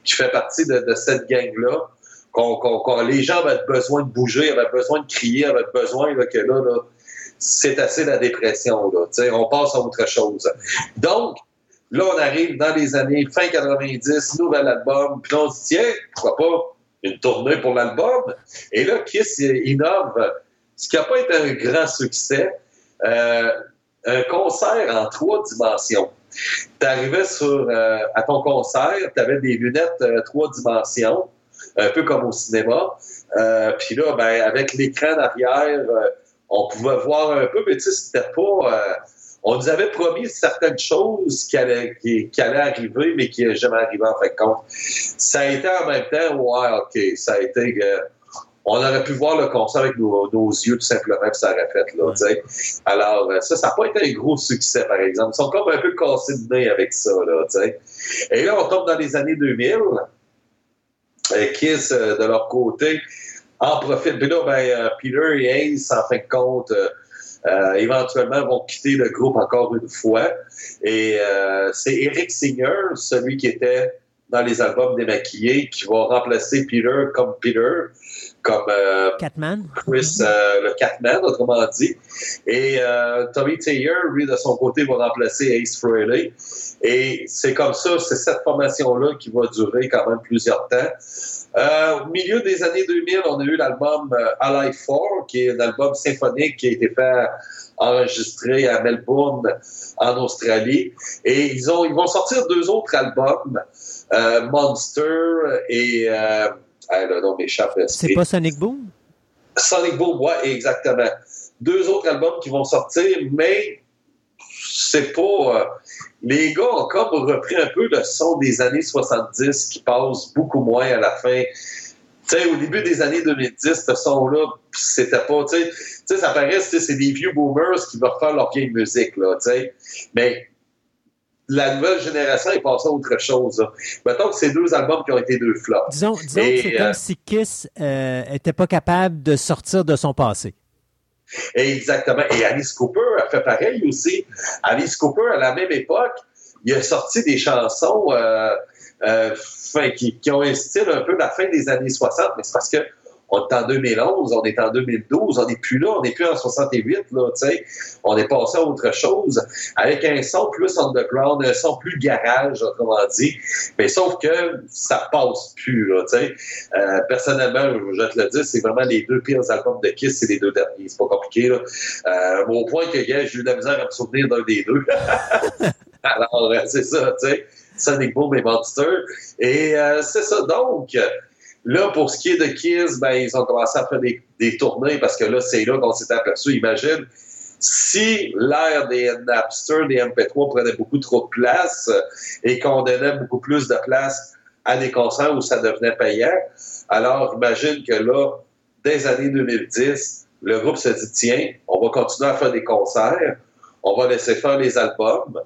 Speaker 1: qui fait partie de, cette gang-là. les gens avaient besoin de bouger, avaient besoin de crier, avaient besoin que là, là c'est assez la dépression. Là, on passe à autre chose. Donc, là, on arrive dans les années fin 90, nouvel album, puis on se dit, tiens, pourquoi pas une tournée pour l'album? Et là, Kiss innove ce qui n'a pas été un grand succès, euh, un concert en trois dimensions. Tu arrivais sur, euh, à ton concert, tu avais des lunettes euh, trois dimensions, un peu comme au cinéma. Euh, Puis là, ben, avec l'écran derrière, euh, on pouvait voir un peu, mais tu sais, c'était pas. On nous avait promis certaines choses qui allaient, qui, allaient arriver, mais qui n'est jamais arrivé en fin de compte. Ça a été en même temps, ouais, OK, ça a été. On aurait pu voir le concert avec nos, nos yeux tout simplement, puis ça aurait fait là. Alors, euh, ça, ça n'a pas été un gros succès, par exemple. Ils sont comme un peu cassés de nez avec ça, là, tu sais. Et là, on tombe dans les années 2000. Et Kiss, euh, de leur côté, en profite. Puis là, ben, euh, Peter et Ace, en fin de compte, euh, éventuellement vont quitter le groupe encore une fois. Et c'est Eric Singer, celui qui était dans les albums démaquillés, qui va remplacer Peter comme Peter, comme euh,
Speaker 2: Catman.
Speaker 1: Chris euh, le Catman, autrement dit. Et euh, Tommy Taylor, lui, de son côté, va remplacer Ace Frehley. Et c'est comme ça, c'est cette formation-là qui va durer quand même plusieurs temps. Euh, au milieu des années 2000, on a eu l'album euh, Alive 4, qui est un album symphonique qui a été fait enregistré à Melbourne, en Australie. Et ils, ont, ils vont sortir deux autres albums, euh, Monster et... Le nom m'échappe.
Speaker 2: C'est pas Sonic Boom?
Speaker 1: Sonic Boom, ouais, exactement. Deux autres albums qui vont sortir, mais c'est pas. euh, les gars ont comme repris un peu le son des années 70 qui passe beaucoup moins à la fin. Tu sais, au début des années 2010, ce son-là, c'était pas, tu sais, ça paraît, c'est des vieux boomers qui vont refaire leur vieille musique, là, tu sais. Mais la nouvelle génération est passée à autre chose, là. Mettons que c'est deux albums qui ont été deux flops.
Speaker 2: Disons, disons
Speaker 1: Et,
Speaker 2: que c'est
Speaker 1: euh,
Speaker 2: comme si Kiss euh, était pas capable de sortir de son passé.
Speaker 1: Exactement. Et Alice Cooper a fait pareil aussi. Alice Cooper, à la même époque, il a sorti des chansons euh, euh, fin- qui, qui ont un style un peu de la fin des années 60, mais c'est parce que on est en 2011, on est en 2012, on n'est plus là, on n'est plus en 68, là, tu sais. On est passé à autre chose, avec un son plus underground, un son plus garage, autrement dit. Mais sauf que ça passe plus, là, tu sais. Euh, personnellement, je vais te le dire, c'est vraiment les deux pires albums de Kiss, c'est les deux derniers. C'est pas compliqué, là. Euh, au point que, gars, j'ai eu de la misère à me souvenir d'un des deux. Alors, euh, c'est ça, tu sais. Sonic Boom et Monster. Et euh, c'est ça. Donc, là, pour ce qui est de Kiss, ben, ils ont commencé à faire des, des tournées parce que là, c'est là qu'on s'est aperçu. Imagine, si l'ère des Napster, des MP3 prenait beaucoup trop de place et qu'on donnait beaucoup plus de place à des concerts où ça devenait payant, alors imagine que là, dès les années 2010, le groupe se dit, tiens, on va continuer à faire des concerts, on va laisser faire les albums,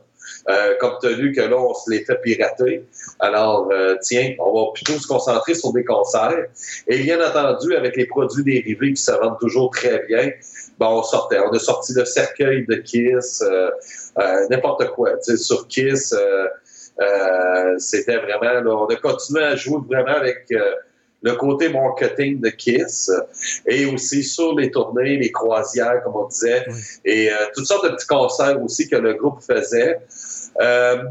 Speaker 1: euh, compte tenu que là, on se les fait pirater. Alors, euh, tiens, on va plutôt se concentrer sur des concerts. Et bien entendu, avec les produits dérivés qui se vendent toujours très bien, ben, on sortait. On a sorti le cercueil de Kiss, euh, euh, n'importe quoi. Sur Kiss, euh, euh, c'était vraiment... Là, on a continué à jouer vraiment avec... le côté marketing de Kiss et aussi sur les tournées, les croisières, comme on disait,
Speaker 2: Oui.
Speaker 1: et euh, toutes sortes de petits concerts aussi que le groupe faisait. Euh,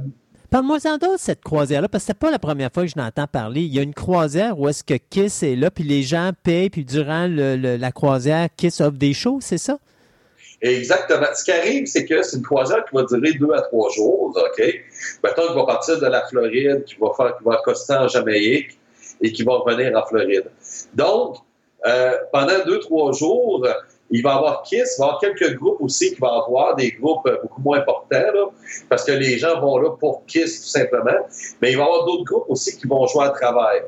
Speaker 2: Parle-moi-en d'autre, cette croisière-là, parce que c'est pas la première fois que je n'entends parler. Il y a une croisière où est-ce que Kiss est là, puis les gens payent, puis durant le- le- la croisière, Kiss offre des shows, c'est ça?
Speaker 1: Exactement. Ce qui arrive, c'est que c'est une croisière qui va durer deux à trois jours, OK? Mettons qu'il va partir de la Floride, qui va faire, qui va accoster en Jamaïque et qui va revenir en Floride. Donc, euh, pendant deux, trois jours, il va y avoir Kiss, il va y avoir quelques groupes aussi qui vont avoir des groupes beaucoup moins importants, parce que les gens vont là pour Kiss, tout simplement. Mais il va y avoir d'autres groupes aussi qui vont jouer à travers.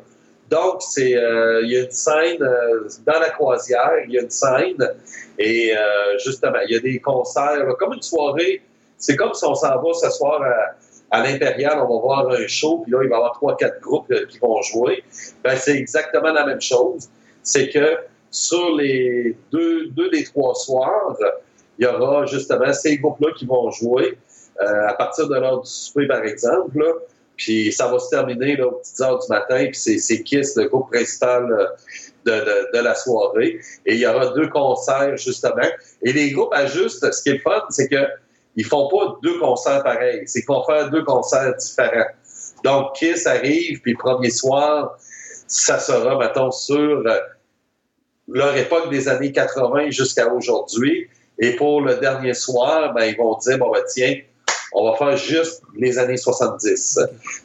Speaker 1: Donc, c'est, euh, il y a une scène euh, dans la croisière, il y a une scène et justement, il y a des concerts, comme une soirée. C'est comme si on s'en va ce soir à, à l'Impérial, on va voir un show, puis là, il va y avoir trois, quatre groupes euh, qui vont jouer. Ben, c'est exactement la même chose. C'est que sur les deux, deux des trois soirs, il y aura justement ces groupes-là qui vont jouer euh, à partir de l'heure du souper, par exemple. Puis ça va se terminer aux petites heures du matin, puis c'est, Kiss, le groupe principal euh, de, de, de la soirée. Et il y aura deux concerts, justement. Et les groupes ajustent. Ce qui est fun, c'est que ils font pas deux concerts pareils. C'est qu'ils vont faire deux concerts différents. Donc, Kiss arrive, puis premier soir, ça sera, mettons, sur euh, leur époque des années 80 jusqu'à aujourd'hui. Et pour le dernier soir, ben, ils vont dire, bon, ben, tiens, on va faire juste les années 70.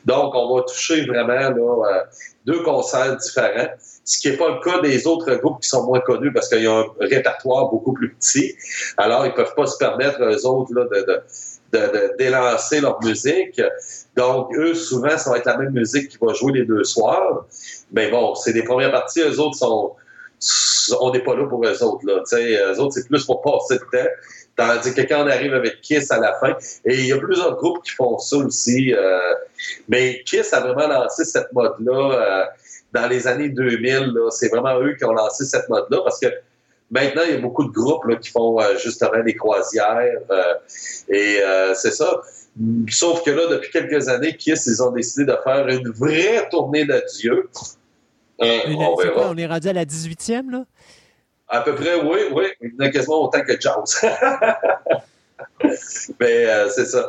Speaker 1: Donc, on va toucher vraiment là, euh, deux concerts différents, ce qui n'est pas le cas des autres groupes qui sont moins connus parce qu'il y a un répertoire beaucoup plus petit. Alors, ils ne peuvent pas se permettre, eux autres, là, de, de de, d'élancer leur musique. Donc, eux, souvent, ça va être la même musique qui va jouer les deux soirs. Mais bon, c'est des premières parties. Eux autres sont... On n'est pas là pour eux autres. Là. eux autres, c'est plus pour passer le temps. Tandis que quand on arrive avec Kiss à la fin, et il y a plusieurs groupes qui font ça aussi. Euh, mais Kiss a vraiment lancé cette mode-là euh, dans les années 2000. C'est vraiment eux qui ont lancé cette mode-là parce que Maintenant, il y a beaucoup de groupes là, qui font euh, justement des croisières. Et c'est ça. Sauf que là, depuis quelques années, Kiss, ils ont décidé de faire une vraie tournée d'adieu.
Speaker 2: on, on est rendu à la 18e, là?
Speaker 1: À peu près, oui, oui. Il quasiment autant que Jaws. Mais c'est ça.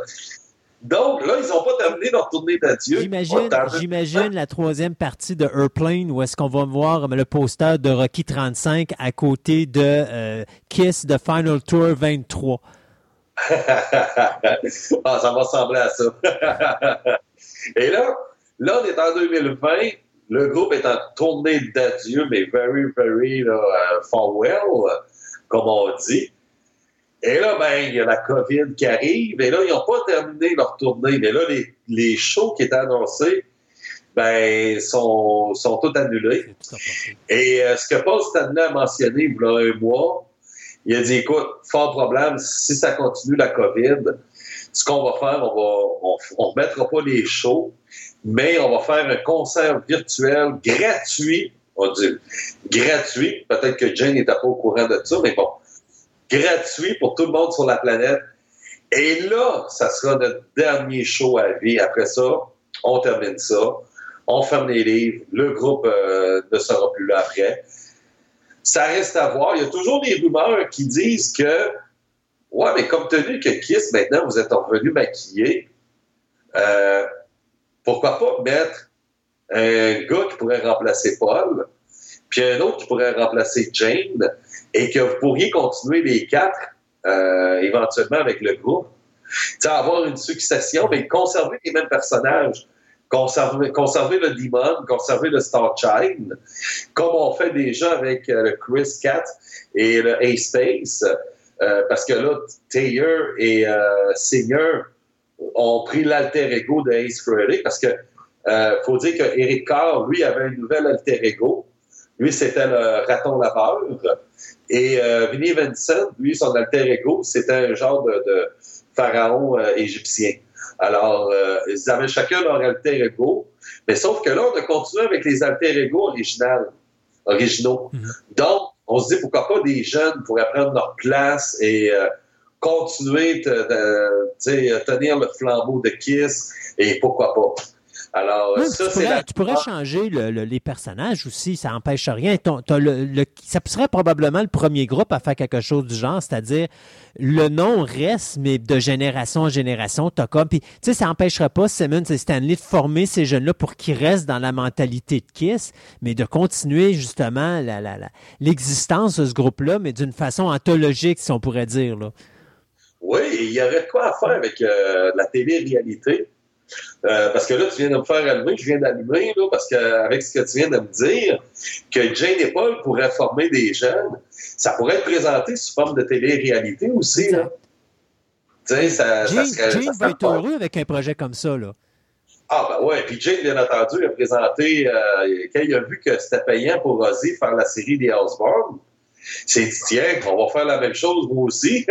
Speaker 1: Donc, là, ils n'ont pas terminé leur tournée d'adieu.
Speaker 2: J'imagine, la troisième partie de Airplane où est-ce qu'on va voir le poster de Rocky 35 à côté de euh, Kiss de Final Tour 23.
Speaker 1: ah, ça va ressembler à ça. Et là, là, on est en 2020. Le groupe est en tournée d'adieu, mais very, very uh, farewell, comme on dit. Et là, ben, il y a la COVID qui arrive. Et là, ils n'ont pas terminé leur tournée. Mais là, les, les shows qui étaient annoncés, ben, sont, sont tous annulés. Et euh, ce que Paul Stanley a mentionné il y a un mois, il a dit, écoute, fort problème, si ça continue la COVID, ce qu'on va faire, on va, on, remettra pas les shows, mais on va faire un concert virtuel gratuit. On dit gratuit. Peut-être que Jane n'était pas au courant de ça, mais bon gratuit pour tout le monde sur la planète. Et là, ça sera notre dernier show à vie. Après ça, on termine ça. On ferme les livres. Le groupe euh, ne sera plus là après. Ça reste à voir. Il y a toujours des rumeurs qui disent que, ouais, mais comme tenu que Kiss, maintenant, vous êtes revenu maquillé, euh, pourquoi pas mettre un gars qui pourrait remplacer Paul, puis un autre qui pourrait remplacer Jane, et que vous pourriez continuer les quatre euh, éventuellement avec le groupe. sais, avoir une succession, mais conserver les mêmes personnages. Conserver, conserver le Demon, conserver le Star Child, comme on fait déjà avec euh, le Chris Cat et le A-Space, euh, parce que là, Taylor et Senior ont pris l'alter ego de Ace Frehley, parce que euh, faut dire que Eric Carr, lui, avait un nouvel alter ego. Lui, c'était le raton laveur. Et euh, Vinnie Vincent, lui, son alter ego, c'était un genre de, pharaon euh, égyptien. Alors, euh, ils avaient chacun leur alter ego, mais sauf que là, on a continué avec les alter ego originaux. Mhm. Donc, on se dit pourquoi pas des jeunes pourraient prendre leur place et continuer de, tenir le flambeau de Kiss et pourquoi pas. Alors, ça,
Speaker 2: tu, pourrais, tu pourrais changer les personnages aussi, ça n'empêche rien. le, ça serait probablement le premier groupe à faire quelque chose du genre, c'est-à-dire le nom reste, mais de génération en génération, t'as comme. Puis, tu sais, ça n'empêcherait pas Simmons et Stanley de former ces jeunes-là pour qu'ils restent dans la mentalité de Kiss, mais de continuer justement l'existence de ce groupe-là, mais d'une façon anthologique, si on pourrait dire. Là.
Speaker 1: Oui, il y aurait quoi à faire avec euh, la télé-réalité. Euh, parce que là, tu viens de me faire allumer, je viens d'allumer, là, parce qu'avec ce que tu viens de me dire, que Jane et Paul pourraient former des jeunes, ça pourrait être présenté sous forme de télé-réalité aussi. Là.
Speaker 2: Ça, Jane, Jane va être heureux avec un projet comme ça. Là.
Speaker 1: Ah, ben ouais. Puis Jane, bien entendu, a présenté, euh, quand il a vu que c'était payant pour Ozzy faire la série des Osborne, c'est dit, tiens, on va faire la même chose, vous aussi.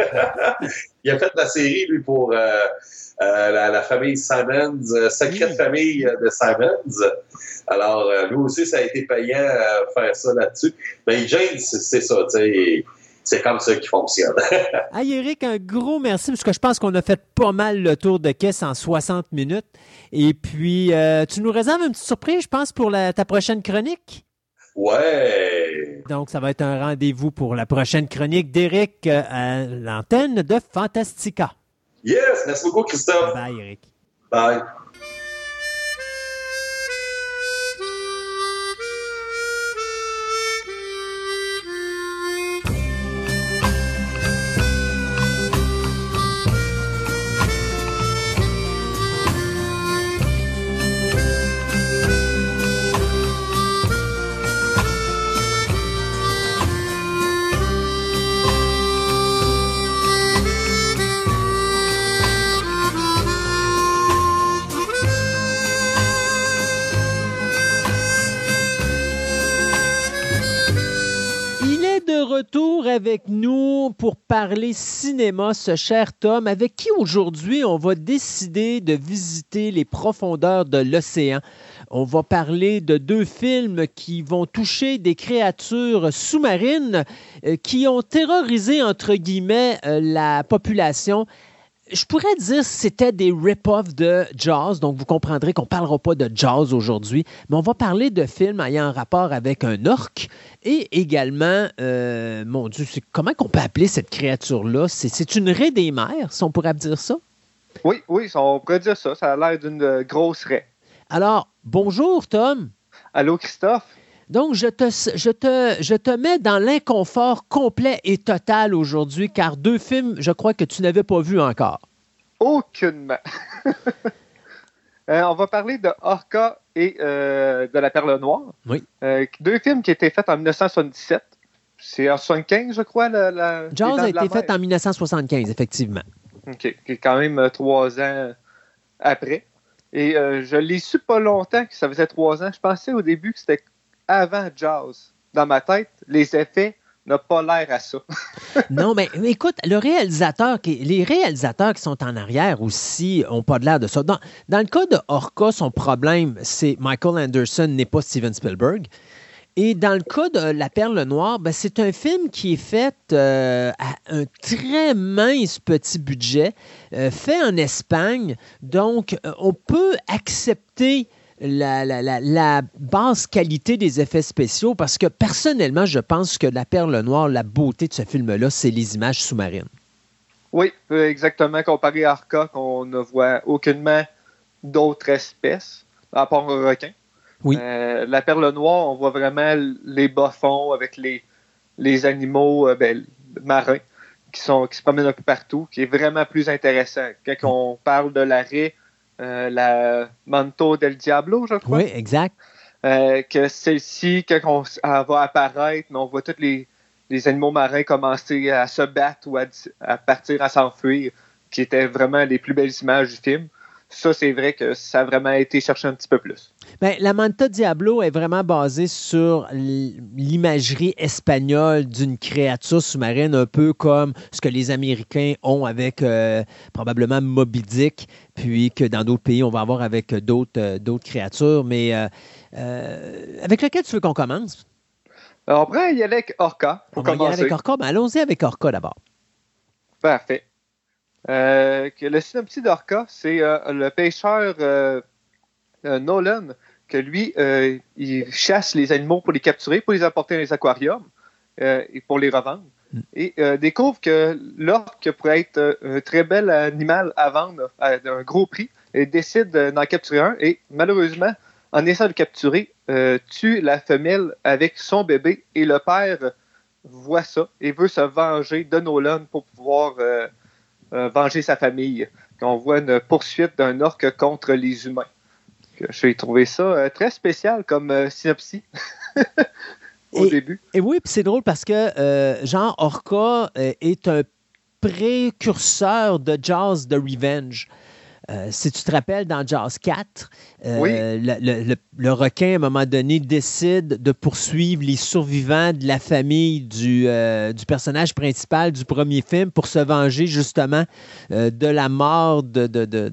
Speaker 1: il a fait la série, lui, pour euh, euh, la, famille Simons, euh, Sacrée Famille de Simons. Alors, lui aussi, ça a été payant à faire ça là-dessus. Mais James, c'est ça, tu sais c'est comme ça qui fonctionne.
Speaker 2: hey Eric, un gros merci parce que je pense qu'on a fait pas mal le tour de caisse en 60 minutes. Et puis, tu nous réserves une petite surprise, je pense, pour ta prochaine chronique?
Speaker 1: Ouais.
Speaker 2: Donc, ça va être un rendez-vous pour la prochaine chronique d'Eric à l'antenne de Fantastica.
Speaker 1: Yes, merci beaucoup, Christophe.
Speaker 2: Bye, Eric.
Speaker 1: Bye.
Speaker 2: Retour avec nous pour parler cinéma, ce cher Tom, avec qui aujourd'hui on va décider de visiter les profondeurs de l'océan. On va parler de deux films qui vont toucher des créatures sous-marines euh, qui ont terrorisé, entre guillemets, euh, la population je pourrais dire que c'était des rip-offs de Jaws, donc vous comprendrez qu'on ne parlera pas de Jaws aujourd'hui, mais on va parler de films ayant un rapport avec un orque et également, euh, mon Dieu, comment qu'on peut appeler cette créature-là? C'est une raie des mers, si on pourrait dire ça?
Speaker 4: Oui, oui, on pourrait dire ça. Ça a l'air d'une grosse raie.
Speaker 2: Alors, bonjour Tom.
Speaker 4: Allô Christophe?
Speaker 2: Donc, je te, je te, je te mets dans l'inconfort complet et total aujourd'hui, car deux films, je crois que tu n'avais pas vu encore.
Speaker 4: Aucunement. Euh, on va parler de Orca et euh, de La Perle Noire.
Speaker 2: Oui.
Speaker 4: Euh, deux films qui étaient faits en 1977. C'est en 1975, je crois. La, la
Speaker 2: Jaws a été fait en 1975, effectivement.
Speaker 4: OK. Qui est quand même trois ans après. Et je l'ai su pas longtemps que ça faisait trois ans. Je pensais au début que c'était avant Jaws. Dans ma tête, les effets n'ont pas l'air à ça.
Speaker 2: non, mais, écoute, les réalisateurs qui sont en arrière aussi n'ont pas l'air de ça. Dans, le cas de Orca, son problème, c'est Michael Anderson n'est pas Steven Spielberg. Et dans le cas de La Perle Noire, ben, c'est un film qui est fait euh, à un très mince petit budget, euh, fait en Espagne. Donc, euh, on peut accepter la, la, basse qualité des effets spéciaux parce que personnellement, je pense que La Perle Noire, la beauté de ce film-là, c'est les images sous-marines.
Speaker 4: Oui, euh, exactement. Comparé à Arca, qu'on ne voit aucunement d'autres espèces, à part un requin.
Speaker 2: Oui.
Speaker 4: Euh, la Perle Noire, on voit vraiment les bas-fonds avec les, les animaux euh, ben, marins qui, sont, qui se promènent un peu partout, qui est vraiment plus intéressant. Quand on parle de l'arrêt, la Manto del Diablo, je crois.
Speaker 2: Oui, exact.
Speaker 4: Euh, que celle-ci, quand on va apparaître, on voit tous les, animaux marins commencer à se battre ou à, partir à s'enfuir, qui étaient vraiment les plus belles images du film. Ça, c'est vrai que ça a vraiment été cherché un petit peu plus.
Speaker 2: Bien, la Manta Diablo est vraiment basée sur l'imagerie espagnole d'une créature sous-marine, un peu comme ce que les Américains ont avec euh, probablement Moby Dick, puis que dans d'autres pays, on va avoir avec d'autres euh, créatures. Mais euh, avec lequel tu veux qu'on commence?
Speaker 4: Alors, après, il y a avec Orca.
Speaker 2: on va y aller avec Orca. Ben, allons-y avec Orca d'abord.
Speaker 4: Parfait. Le synopsis d'Orca, c'est le pêcheur Nolan que lui, euh, il chasse les animaux pour les capturer, pour les apporter dans les aquariums euh, et pour les revendre. Mm. Et euh, découvre que l'orque pourrait être un très bel animal à vendre à un gros prix et décide d'en capturer un. Et malheureusement, en essayant de le capturer, tue la femelle avec son bébé et le père voit ça et veut se venger de Nolan pour pouvoir venger sa famille. On voit une poursuite d'un orque contre les humains. J'ai trouvé ça euh, très spécial comme euh, synopsis. Au début.
Speaker 2: Et oui, c'est drôle parce que euh, Jean Orca est un précurseur de Jazz de Revenge. Si tu te rappelles, dans Jazz 4, le, requin, à un moment donné, décide de poursuivre les survivants de la famille du, euh, du personnage principal du premier film pour se venger justement euh, de la mort de. de, de,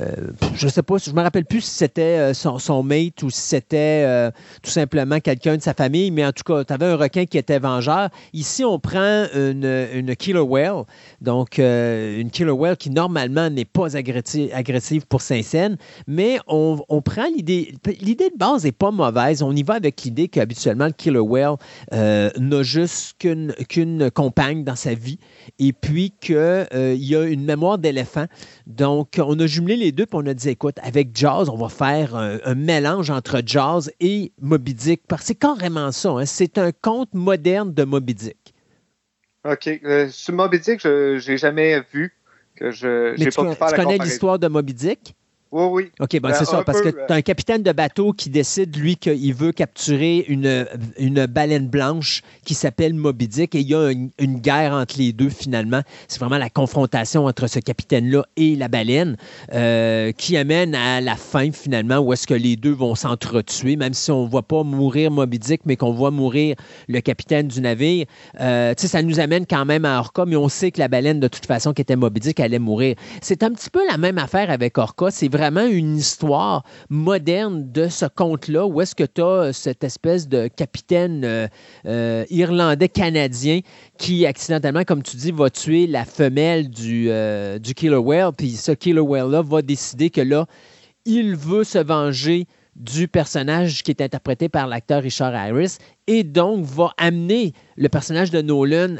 Speaker 2: euh, je ne sais pas, je me rappelle plus si c'était son, son, mate ou si c'était tout simplement quelqu'un de sa famille, mais en tout cas, tu avais un requin qui était vengeur. Ici, on prend une, une killer whale, donc une killer whale qui normalement n'est pas agressive pour Saint-Saëns, mais on, prend l'idée l'idée de base n'est pas mauvaise. On y va avec l'idée qu'habituellement, le killer whale euh, n'a juste qu'une compagne dans sa vie et puis qu'il euh, y a une mémoire d'éléphant. Donc, on a jumelé les deux puis on a dit, écoute, avec Jaws, on va faire un, mélange entre Jaws et Moby Dick. Parce que c'est carrément ça. Hein. C'est un conte moderne de Moby Dick.
Speaker 4: OK. Euh, sur Moby Dick, je n'ai jamais vu. Que je,
Speaker 2: pas tu connais l'histoire de Moby Dick?
Speaker 4: Oui, oui.
Speaker 2: OK, bon,
Speaker 4: Ben,
Speaker 2: c'est ça, parce
Speaker 4: peu,
Speaker 2: que tu as un capitaine de bateau qui décide, lui, qu'il veut capturer une, une baleine blanche qui s'appelle Moby Dick et il y a une, une guerre entre les deux, finalement. C'est vraiment la confrontation entre ce capitaine-là et la baleine euh, qui amène à la fin, finalement, où est-ce que les deux vont s'entretuer, même si on ne voit pas mourir Moby Dick, mais qu'on voit mourir le capitaine du navire. Euh, tu sais, ça nous amène quand même à Orca, mais on sait que la baleine, de toute façon, qui était Moby Dick, allait mourir. C'est un petit peu la même affaire avec Orca. C'est vraiment une histoire moderne de ce conte-là, où est-ce que tu as cette espèce de capitaine euh, euh, irlandais-canadien qui, accidentellement, comme tu dis, va tuer la femelle du, euh, du killer whale. Puis ce killer whale-là va décider que là, il veut se venger du personnage qui est interprété par l'acteur Richard Harris et donc va amener le personnage de Nolan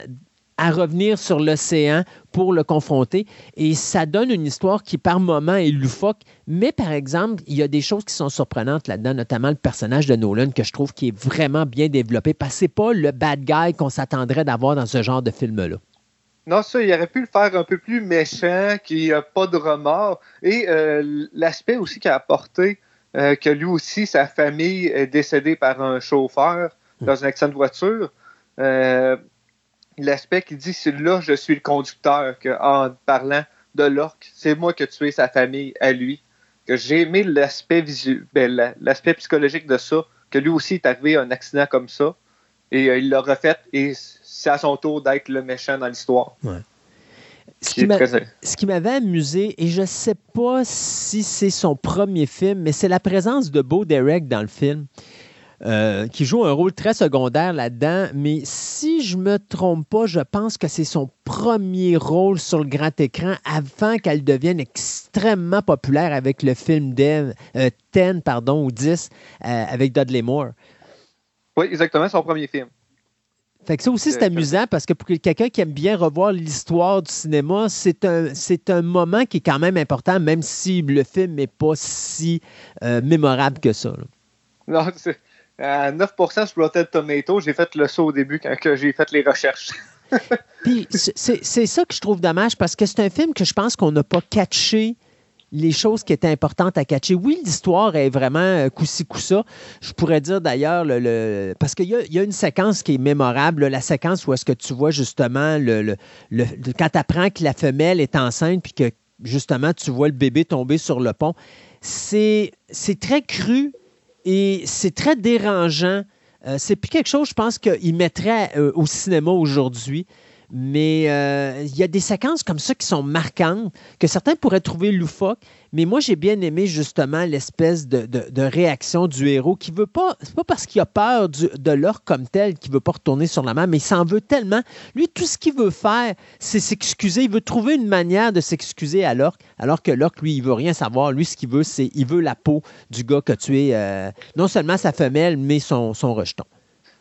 Speaker 2: à revenir sur l'océan pour le confronter. Et ça donne une histoire qui, par moments, est loufoque. Mais, par exemple, il y a des choses qui sont surprenantes là-dedans, notamment le personnage de Nolan, que je trouve qui est vraiment bien développé, parce que c'est pas le bad guy qu'on s'attendrait d'avoir dans ce genre de film-là.
Speaker 4: Non, ça, il aurait pu le faire un peu plus méchant, qui n'a pas de remords. Et euh, l'aspect aussi qu'il a apporté, euh, que lui aussi, sa famille est décédée par un chauffeur dans un accident de voiture. Euh, l'aspect qu'il dit, c'est là, je suis le conducteur, que, en parlant de l'orque, c'est moi qui ai tué sa famille à lui. Que j'ai aimé l'aspect visu- ben, la- l'aspect psychologique de ça, que lui aussi est arrivé à un accident comme ça, et euh, il l'a refait, et c'est à son tour d'être le méchant dans l'histoire.
Speaker 2: Ce
Speaker 4: Qui
Speaker 2: qui
Speaker 4: très-
Speaker 2: ce qui m'avait amusé, et je ne sais pas si c'est son premier film, mais c'est la présence de Bo Derek dans le film, euh, qui joue un rôle très secondaire là-dedans. Mais si je me trompe pas, je pense que c'est son premier rôle sur le grand écran avant qu'elle devienne extrêmement populaire avec le film Dev, euh, 10 pardon, ou 10 euh, avec Dudley Moore.
Speaker 4: Oui, exactement, son premier film.
Speaker 2: Fait que ça aussi, c'est
Speaker 4: Euh,
Speaker 2: amusant parce que pour quelqu'un qui aime bien revoir l'histoire du cinéma, c'est un, c'est un moment qui est quand même important, même si le film n'est pas si euh, mémorable que ça. là.
Speaker 4: Non, c'est- à 9% sur Rotten Tomato, j'ai fait le saut au début quand j'ai fait les recherches.
Speaker 2: Puis c'est- ça que je trouve dommage parce que c'est un film que je pense qu'on n'a pas catché les choses qui étaient importantes à catcher. Oui, l'histoire est vraiment euh, coup-ci, coup-ça. Je pourrais dire d'ailleurs, le, le- parce qu'il y y a une séquence qui est mémorable, la séquence où est-ce que tu vois justement, le, le- quand tu apprends que la femelle est enceinte, puis que justement tu vois le bébé tomber sur le pont, c'est très cru et c'est très dérangeant. Euh, c'est plus quelque chose, je pense, qu'il mettrait euh, au cinéma aujourd'hui. Mais euh, il y a des séquences comme ça qui sont marquantes, que certains pourraient trouver loufoques. Mais moi, j'ai bien aimé justement l'espèce de, réaction du héros qui veut pas. C'est pas parce qu'il a peur de l'orque comme tel qu'il veut pas retourner sur la mer, mais il s'en veut tellement. Lui, tout ce qu'il veut faire, c'est s'excuser. Il veut trouver une manière de s'excuser à l'orque, alors que l'orque, lui, il veut rien savoir. Lui, ce qu'il veut, c'est il veut la peau du gars qui a tué euh, non seulement sa femelle, mais son, son rejeton.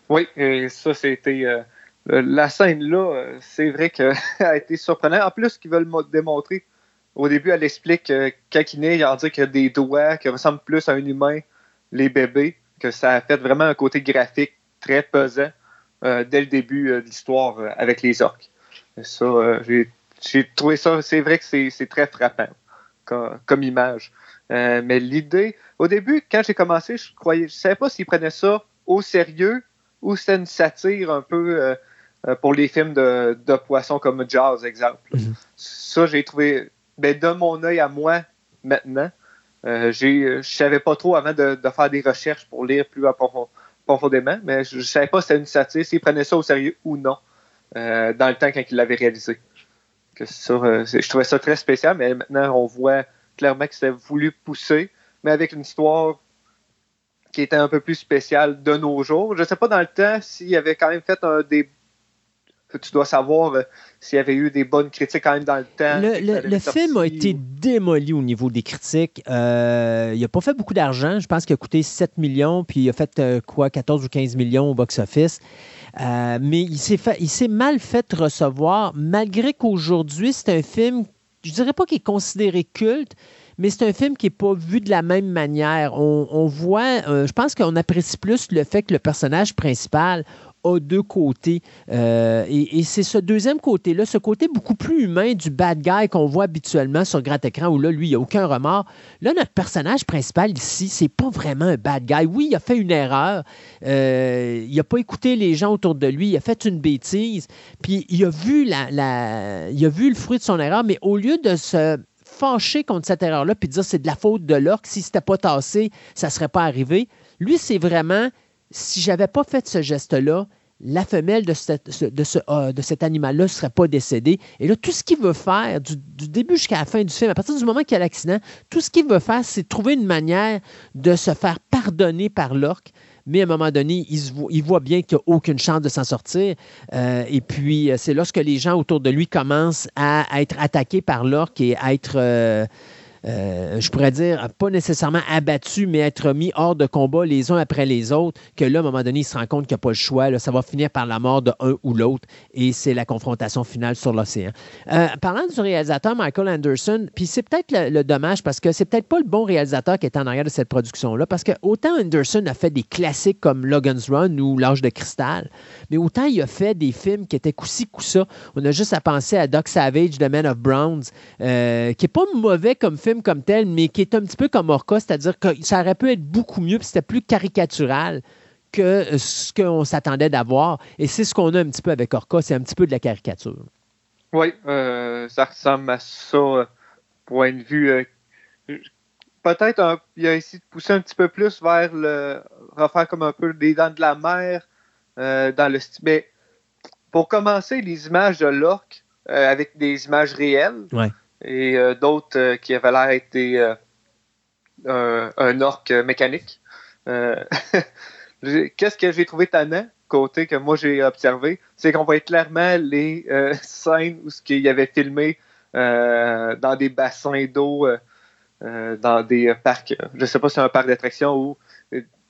Speaker 4: Oui, et ça, c'était. euh, euh, la scène là, euh, c'est vrai qu'elle a été surprenante. En plus, qu'ils veulent mo- démontrer, au début, elle explique euh, quand il naît, en dit qu'il y a des doigts qui ressemblent plus à un humain, les bébés, que ça a fait vraiment un côté graphique très pesant euh, dès le début euh, de l'histoire euh, avec les orques. Ça, j'ai j'ai trouvé ça, c'est vrai que c'est très frappant comme, comme image. Mais l'idée, au début, quand j'ai commencé, je croyais, je savais pas s'ils prenaient ça au sérieux ou c'était une satire un peu pour les films de, de poissons comme Jaws, exemple.
Speaker 2: Mhm.
Speaker 4: Ça, j'ai trouvé, ben, de mon œil à moi, maintenant, euh, j'ai- je savais pas trop avant de, faire des recherches pour lire plus profondément, mais je, je savais pas si c'était une satire, s'ils prenaient ça au sérieux ou non, euh, dans le temps quand ils l'avaient réalisé. Que euh, je trouvais ça très spécial, mais maintenant, on voit clairement que c'était voulu pousser, mais avec une histoire qui était un peu plus spéciale de nos jours. Je sais pas dans le temps s'il avait quand même fait un des. Tu dois savoir euh, s'il y avait eu des bonnes critiques quand même dans le temps.
Speaker 2: Le, film a été démoli au niveau des critiques. Euh, il n'a pas fait beaucoup d'argent. Je pense qu'il a coûté 7 millions, puis il a fait euh, quoi, 14 ou 15 millions au box-office. Mais il s'est fait- il s'est mal fait recevoir, malgré qu'aujourd'hui, c'est un film, je dirais pas qu'il est considéré culte, mais c'est un film qui n'est pas vu de la même manière. On, on voit, euh, je pense qu'on apprécie plus le fait que le personnage principal a deux côtés. Euh, et, c'est ce deuxième côté-là, ce côté beaucoup plus humain du bad guy qu'on voit habituellement sur grand écran, où là, lui, il n'y a aucun remords. Là, notre personnage principal ici, c'est pas vraiment un bad guy. Oui, il a fait une erreur. Euh, il n'a pas écouté les gens autour de lui. Il a fait une bêtise. Puis il a vu, la, il a vu le fruit de son erreur, mais au lieu de se fâcher contre cette erreur-là, puis dire c'est de la faute de l'orque, si c'était pas tassé, ça ne serait pas arrivé. Lui, c'est vraiment, si j'avais pas fait ce geste-là, la femelle de, ce, de cet animal-là ne serait pas décédée. Et là, tout ce qu'il veut faire, du, début jusqu'à la fin du film, à partir du moment qu'il y a l'accident, tout ce qu'il veut faire, c'est trouver une manière de se faire pardonner par l'orque. Mais à un moment donné, il, voit, bien qu'il n'y a aucune chance de s'en sortir. Euh, et puis, euh, c'est lorsque les gens autour de lui commencent à, être attaqués par l'orque et à être... Euh, euh, je pourrais dire, pas nécessairement abattu, mais être mis hors de combat les uns après les autres, que là, à un moment donné, il se rend compte qu'il n'y a pas le choix. ça va finir par la mort de un ou l'autre, et c'est la confrontation finale sur l'océan. Euh, parlant du réalisateur Michael Anderson, puis c'est peut-être le, dommage parce que c'est peut-être pas le bon réalisateur qui est en arrière de cette production-là, parce que autant Anderson a fait des classiques comme Logan's Run ou L'Âge de cristal, mais autant il a fait des films qui étaient coup-ci, coup-ça. On a juste à penser à Doc Savage, The Man of Browns, euh, qui est pas mauvais comme film comme tel, mais qui est un petit peu comme Orca, c'est-à-dire que ça aurait pu être beaucoup mieux, puis c'était plus caricatural que euh, ce qu'on s'attendait d'avoir. Et c'est ce qu'on a un petit peu avec Orca, c'est un petit peu de la caricature.
Speaker 4: Oui, euh, ça ressemble à ça, euh, point de vue. Peut-être il a essayé de pousser un petit peu plus vers le. refaire comme un peu des dents de la mer dans le style. Mais pour commencer, les images de l'orque avec des images réelles.
Speaker 2: Ouais
Speaker 4: et euh, d'autres euh, qui avaient l'air d'être euh, un orque mécanique. Qu'est-ce que j'ai trouvé tannant, côté que moi j'ai observé, c'est qu'on voit clairement les scènes où ce qu'il y avait filmé dans des bassins d'eau, dans des parcs, je ne sais pas si c'est un parc d'attractions ou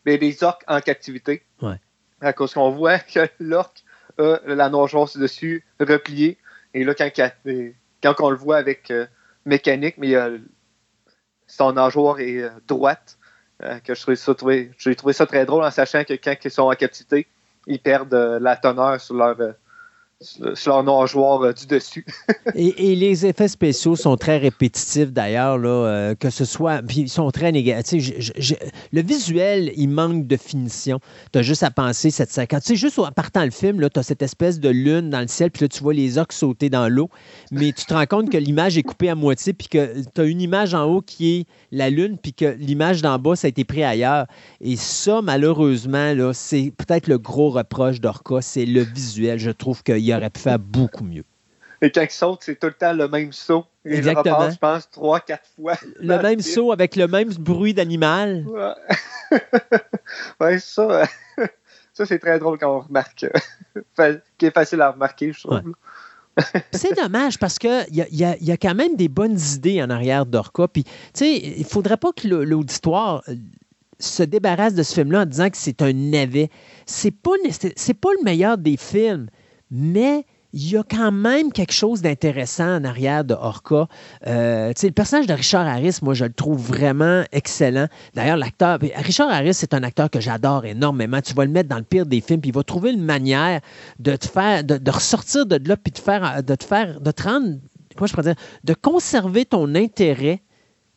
Speaker 4: des orques en captivité. À cause qu'on voit que l'orque a la nageoire dessus repliée. Et là, quand, quand on le voit avec euh, mécanique, mais son nageoire est euh, droite, euh, que je trouve ça, trouvé ça très drôle en sachant que quand ils sont en captivité, ils perdent la teneur sur leur leur nageoire euh, du dessus.
Speaker 2: et, les effets spéciaux sont très répétitifs d'ailleurs, euh, que ce soit. Puis ils sont très négatifs. le visuel, il manque de finition. Tu as juste à penser cette séquence. Tu sais, juste en partant le film, tu as cette espèce de lune dans le ciel, puis là, tu vois les orques sauter dans l'eau. Mais tu te rends compte que l'image est coupée à moitié, puis que tu as une image en haut qui est la lune, puis que l'image d'en bas, ça a été pris ailleurs. Et ça, malheureusement, c'est peut-être le gros reproche d'Orca, c'est le visuel. Je trouve qu'il il aurait pu faire beaucoup mieux.
Speaker 4: Et quand il saute, c'est tout le temps le même saut.
Speaker 2: Exactement.
Speaker 4: je pense, trois, quatre fois.
Speaker 2: Le même saut avec le même bruit d'animal.
Speaker 4: Ouais, ça, ça c'est très drôle quand on remarque. qui est facile à remarquer, je trouve.
Speaker 2: c'est dommage parce qu'il y a, y, a, quand même des bonnes idées en arrière d'Orca. Puis, tu sais, il faudrait pas que l'auditoire euh, se débarrasse de ce film-là en disant que c'est un navet. C'est pas, c'est pas le meilleur des films mais il y a quand même quelque chose d'intéressant en arrière de Orca. Euh, le personnage de Richard Harris, moi, je le trouve vraiment excellent. D'ailleurs, l'acteur, Richard Harris, c'est un acteur que j'adore énormément. Tu vas le mettre dans le pire des films, puis il va trouver une manière de te faire, de, ressortir de là, puis de, faire, de te faire, de te rendre, dire, de conserver ton intérêt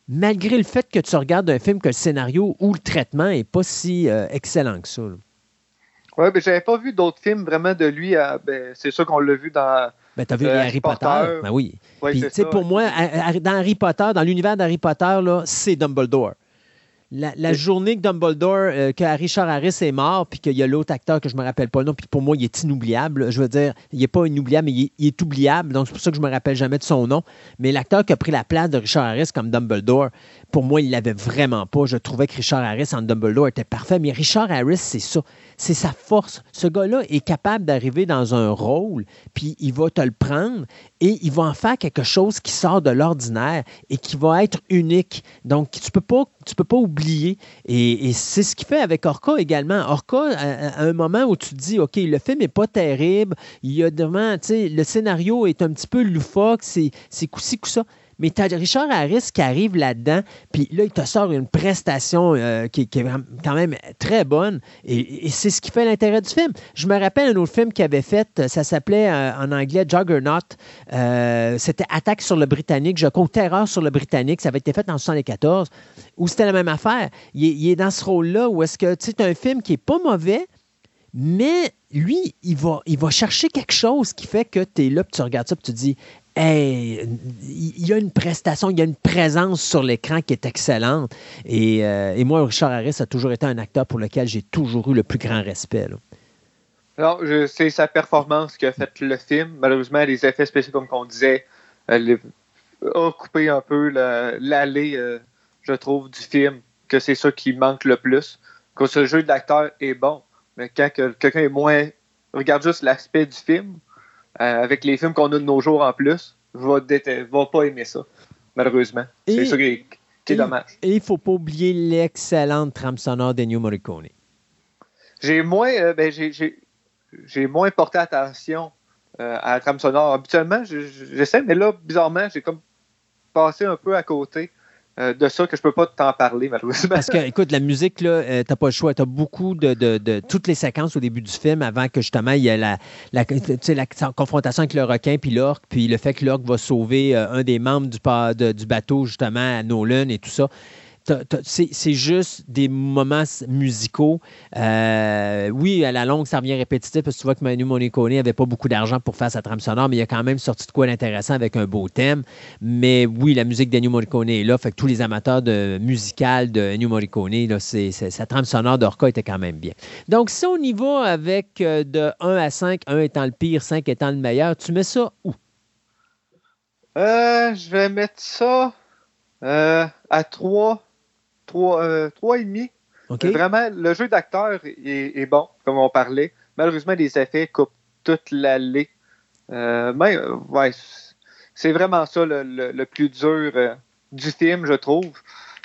Speaker 2: malgré le fait que tu regardes un film que le scénario ou le traitement n'est pas si euh, excellent que ça.
Speaker 4: Oui, mais j'avais pas vu d'autres films vraiment de lui. Ben, c'est sûr qu'on l'a vu dans.
Speaker 2: Ben, t'as vu euh, Harry Potter. Ben oui. Puis, pour moi, dans Harry Potter, dans l'univers d'Harry Potter, c'est Dumbledore. La, journée que Dumbledore, euh, que Richard Harris est mort, puis qu'il y a l'autre acteur que je me rappelle pas le nom, puis pour moi, il est inoubliable. Je veux dire, il n'est pas inoubliable, mais il est, oubliable. Donc, c'est pour ça que je me rappelle jamais de son nom. Mais l'acteur qui a pris la place de Richard Harris comme Dumbledore, pour moi, il l'avait vraiment pas. Je trouvais que Richard Harris en Dumbledore était parfait. Mais Richard Harris, c'est ça. C'est sa force. Ce gars-là est capable d'arriver dans un rôle, puis il va te le prendre et il va en faire quelque chose qui sort de l'ordinaire et qui va être unique. Donc, tu peux pas, tu peux pas oublier. Et, c'est ce qu'il fait avec Orca également. Orca, à, un moment où tu te dis, OK, le film n'est pas terrible, il y a vraiment, tu sais, le scénario est un petit peu loufoque, c'est coup-ci, coup ça Mais tu as Richard Harris qui arrive là-dedans, puis là, il te sort une prestation euh, qui, est quand même très bonne, et, c'est ce qui fait l'intérêt du film. Je me rappelle un autre film qu'il avait fait, ça s'appelait euh, en anglais Juggernaut, euh, c'était Attaque sur le Britannique, je compte Terreur sur le Britannique, ça avait été fait en 1974, où c'était la même affaire. Il, est dans ce rôle-là où est-ce que, tu sais, un film qui est pas mauvais, mais lui, il va, il va chercher quelque chose qui fait que tu es là, puis tu regardes ça, puis tu te dis, hey, il y a une prestation, il y a une présence sur l'écran qui est excellente. Et, euh, moi, Richard Harris a toujours été un acteur pour lequel j'ai toujours eu le plus grand respect.
Speaker 4: Alors, c'est sa performance qui a fait le film. Malheureusement, les effets spéciaux, comme on disait, elle a coupé un peu l'allée, euh, je trouve, du film, que c'est ça qui manque le plus. Que ce jeu d'acteur est bon, mais quand quelqu'un est moins. regarde juste l'aspect du film, euh, avec les films qu'on a de nos jours en plus, va, va pas aimer ça, malheureusement. C'est ça qui est, dommage.
Speaker 2: Et il faut pas oublier l'excellente trame sonore d'Ennio Morricone.
Speaker 4: J'ai moins, euh, ben, j'ai moins porté attention euh, à la trame sonore. Habituellement, j'essaie, mais là, bizarrement, j'ai comme passé un peu à côté. Euh, de ça que je peux pas t'en parler, malheureusement.
Speaker 2: Parce que, écoute, la musique, là, euh, t'as pas le choix. T'as beaucoup de, de, toutes les séquences au début du film avant que justement il y ait la, confrontation avec le requin puis l'orque, puis le fait que l'orque va sauver euh, un des membres du, du bateau, justement, à Nolan et tout ça c'est juste des moments musicaux. Euh, oui, à la longue, ça revient répétitif parce que tu vois que Manu Monicone n'avait pas beaucoup d'argent pour faire sa trame sonore, mais il a quand même sorti de quoi d'intéressant avec un beau thème. Mais oui, la musique d'Ennio Morricone est là. Fait que tous les amateurs de musical de Ennio Morricone, là, sa trame sonore d'Orca était quand même bien. Donc, si on y va avec euh, de 1 à 5, 1 étant le pire, 5 étant le meilleur, tu mets ça où?
Speaker 4: Euh, je vais mettre ça à 3 3,5. Euh, Vraiment, le jeu d'acteur est, bon, comme on parlait. Malheureusement, les effets coupent toute l'allée. Euh, mais, ouais, c'est vraiment ça le, plus dur euh, du film, je trouve.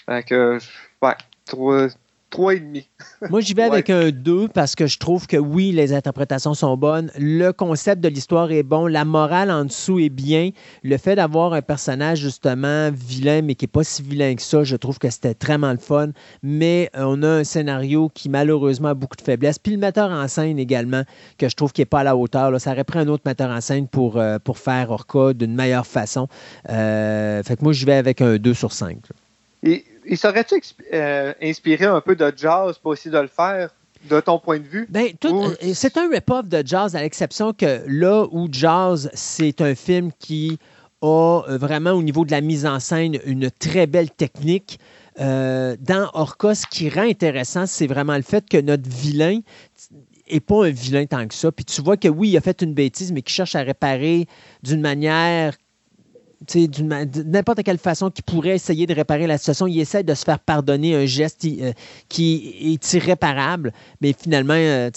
Speaker 4: que, ouais, 3, 3,5.
Speaker 2: Moi, j'y vais avec un 2 parce que je trouve que oui, les interprétations sont bonnes. Le concept de l'histoire est bon. La morale en dessous est bien. Le fait d'avoir un personnage, justement, vilain, mais qui n'est pas si vilain que ça, je trouve que c'était vraiment le fun. Mais euh, on a un scénario qui, malheureusement, a beaucoup de faiblesses. Puis le metteur en scène également, que je trouve qui n'est pas à la hauteur. Là. Ça aurait pris un autre metteur en scène pour, euh, pour faire Orca d'une meilleure façon. Euh, fait que moi, je vais avec un 2 sur 5.
Speaker 4: Et il serait-tu euh, inspiré un peu de jazz pour essayer de le faire? De ton point de vue?
Speaker 2: Ben, euh, c'est un rip-off de jazz, à l'exception que là où jazz, c'est un film qui a euh, vraiment au niveau de la mise en scène une très belle technique. dans Orca, ce qui rend intéressant, c'est vraiment le fait que notre vilain n'est pas un vilain tant que ça. Puis tu vois que oui, il a fait une bêtise, mais qu'il cherche à réparer d'une manière n'importe quelle façon qu'il pourrait essayer de réparer la situation. Il essaie de se faire pardonner un geste euh, qui est irréparable, mais finalement, euh,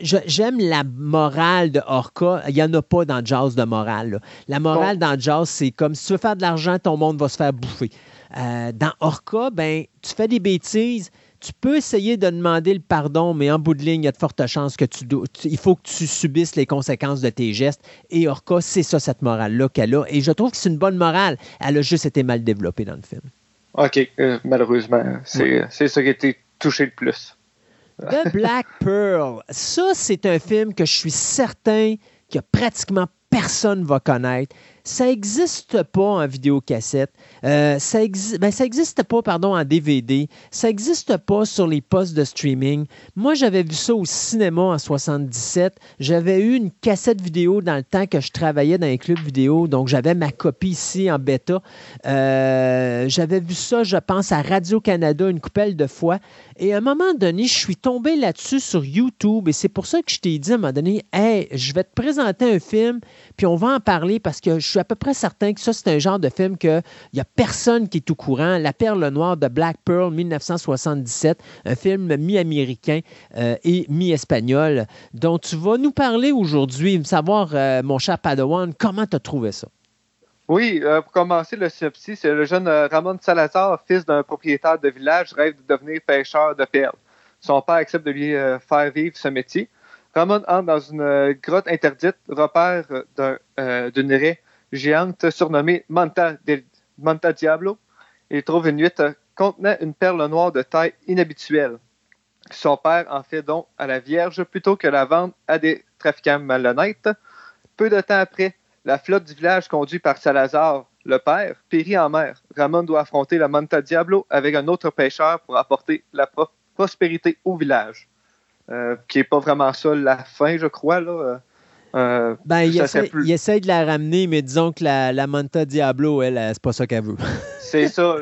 Speaker 2: j'aime la morale de Orca. Il n'y en a pas dans Jazz de morale. La morale dans Jazz, c'est comme si tu veux faire de l'argent, ton monde va se faire bouffer. Euh, dans Orca, ben, tu fais des bêtises, tu peux essayer de demander le pardon, mais en bout de ligne, il y a de fortes chances que tu, il faut que tu subisses les conséquences de tes gestes. Et Orca, c'est ça, cette morale-là qu'elle a. Et je trouve que c'est une bonne morale. Elle a juste été mal développée dans le film.
Speaker 4: OK, euh, malheureusement, c'est ça qui a été touché le plus.
Speaker 2: The Black Pearl. Ça, c'est un film que je suis certain que pratiquement personne va connaître. Ça n'existe pas en vidéocassette. Euh, ça n'existe ben, pas pardon, en DVD. Ça n'existe pas sur les postes de streaming. Moi, j'avais vu ça au cinéma en 77. J'avais eu une cassette vidéo dans le temps que je travaillais dans un club vidéo. Donc, j'avais ma copie ici en bêta. Euh, j'avais vu ça, je pense, à Radio-Canada une coupelle de fois. Et à un moment donné, je suis tombé là-dessus sur YouTube. Et c'est pour ça que je t'ai dit à un moment donné, hey, je vais te présenter un film, puis on va en parler parce que je suis à peu près certain que ça, c'est un genre de film qu'il n'y a personne qui est au courant. La perle noire de Black Pearl, 1977, un film mi-américain euh, et mi-espagnol, dont tu vas nous parler aujourd'hui, savoir, euh, mon cher Padawan, comment tu as trouvé ça?
Speaker 4: Oui, euh, pour commencer, le synopsis, c'est le jeune Ramon Salazar, fils d'un propriétaire de village, rêve de devenir pêcheur de perles. Son père accepte de lui faire vivre ce métier. Ramon entre dans une grotte interdite, repère d'une raie géante surnommée Manta del, Monta Diablo. Il trouve une huître contenant une perle noire de taille inhabituelle. Son père en fait don à la Vierge plutôt que la vendre à des trafiquants malhonnêtes. Peu de temps après, la flotte du village conduite par Salazar, le père, périt en mer. Ramon doit affronter la Monta Diablo avec un autre pêcheur pour apporter la prospérité au village. Euh, qui n'est pas vraiment ça la fin, je crois. Là.
Speaker 2: Euh, ben, il, essaie, de la ramener, mais disons que la, la Manta Diablo, elle, c'est pas ça qu'elle veut.
Speaker 4: c'est ça.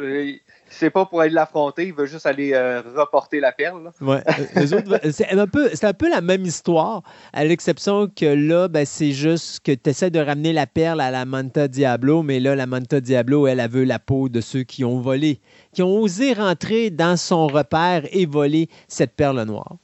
Speaker 4: C'est pas pour aller l'affronter, il veut juste aller euh, reporter la perle.
Speaker 2: Ouais. c'est un, peu, un peu la même histoire, à l'exception que là, ben, c'est juste que tu essaies de ramener la perle à la Manta Diablo, mais là, la Manta Diablo, elle, elle veut la peau de ceux qui ont volé, qui ont osé rentrer dans son repère et voler cette perle noire.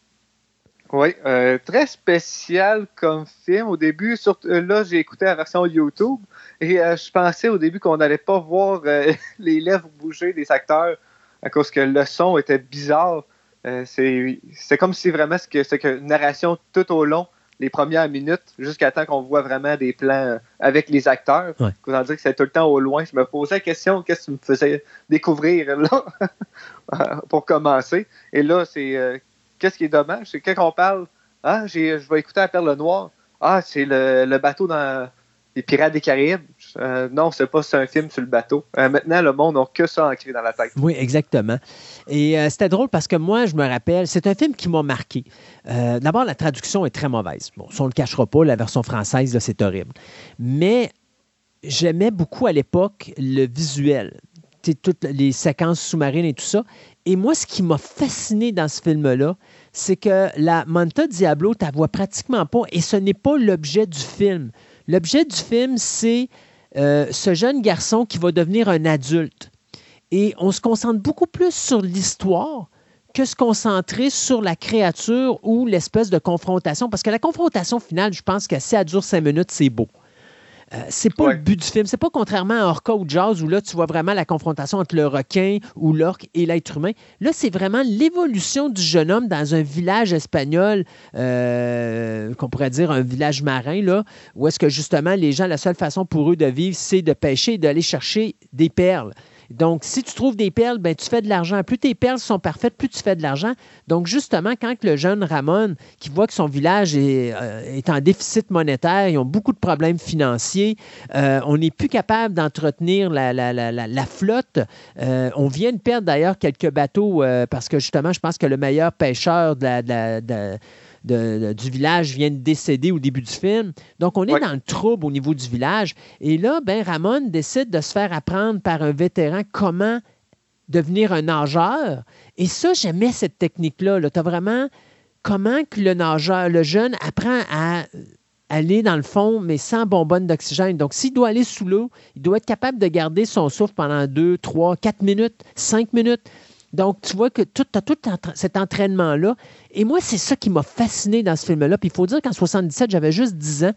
Speaker 4: Oui, euh, très spécial comme film. Au début, surtout, euh, là, j'ai écouté la version YouTube et euh, je pensais au début qu'on n'allait pas voir les lèvres bouger des acteurs à cause que le son était bizarre. c'est comme si vraiment c'est que une narration tout au long, les premières minutes, jusqu'à temps qu'on voit vraiment des plans avec les acteurs. Ouais. dire que c'est tout le temps au loin. Je me posais la question, qu'est-ce que tu me faisais découvrir là? Pour commencer. Et là, c'est qu'est-ce qui est dommage, c'est quand on parle, ah, je vais écouter la Perle Noire, ah, c'est le, bateau dans les Pirates des Caraïbes. Euh, non, c'est pas un film sur le bateau. Euh, maintenant, le monde n'a que ça ancré dans la tête.
Speaker 2: Oui, exactement. Et euh, c'était drôle parce que moi, je me rappelle, c'est un film qui m'a marqué. D'abord, la traduction est très mauvaise. Bon, si on ne le cachera pas, la version française, c'est horrible. Mais j'aimais beaucoup à l'époque le visuel toutes les séquences sous-marines et tout ça. Et moi, ce qui m'a fasciné dans ce film-là, c'est que la Manta Diablo, tu vois pratiquement pas, et ce n'est pas l'objet du film. L'objet du film, c'est euh, ce jeune garçon qui va devenir un adulte. Et on se concentre beaucoup plus sur l'histoire que se concentrer sur la créature ou l'espèce de confrontation. Parce que la confrontation finale, je pense que si elle dure cinq minutes, c'est beau. Euh, c'est pas le but du film. C'est pas contrairement à Orca ou Jazz où là, tu vois vraiment la confrontation entre le requin ou l'orque et l'être humain. Là, c'est vraiment l'évolution du jeune homme dans un village espagnol, euh, qu'on pourrait dire un village marin, là, où est-ce que justement les gens, la seule façon pour eux de vivre, c'est de pêcher et d'aller chercher des perles. Donc, si tu trouves des perles, ben, tu fais de l'argent. Plus tes perles sont parfaites, plus tu fais de l'argent. Donc, justement, quand le jeune Ramon, qui voit que son village est, euh, en déficit monétaire, ils ont beaucoup de problèmes financiers, euh, on n'est plus capable d'entretenir la, flotte. Euh, on vient de perdre d'ailleurs quelques bateaux parce que justement, je pense que le meilleur pêcheur de la du village vient de décéder au début du film. Donc, on est dans le trouble au niveau du village. Et là, ben, Ramon décide de se faire apprendre par un vétéran comment devenir un nageur. Et ça, j'aimais cette technique-là. -là, tu as vraiment comment que le nageur, le jeune apprend à aller dans le fond, mais sans bonbonne d'oxygène. Donc, s'il doit aller sous l'eau, il doit être capable de garder son souffle pendant 2, 3, 4 minutes, 5 minutes. Donc, tu vois que tu as tout cet entraînement-là. Et moi, c'est ça qui m'a fasciné dans ce film-là. Puis il faut dire qu'en 77, j'avais juste 10 ans,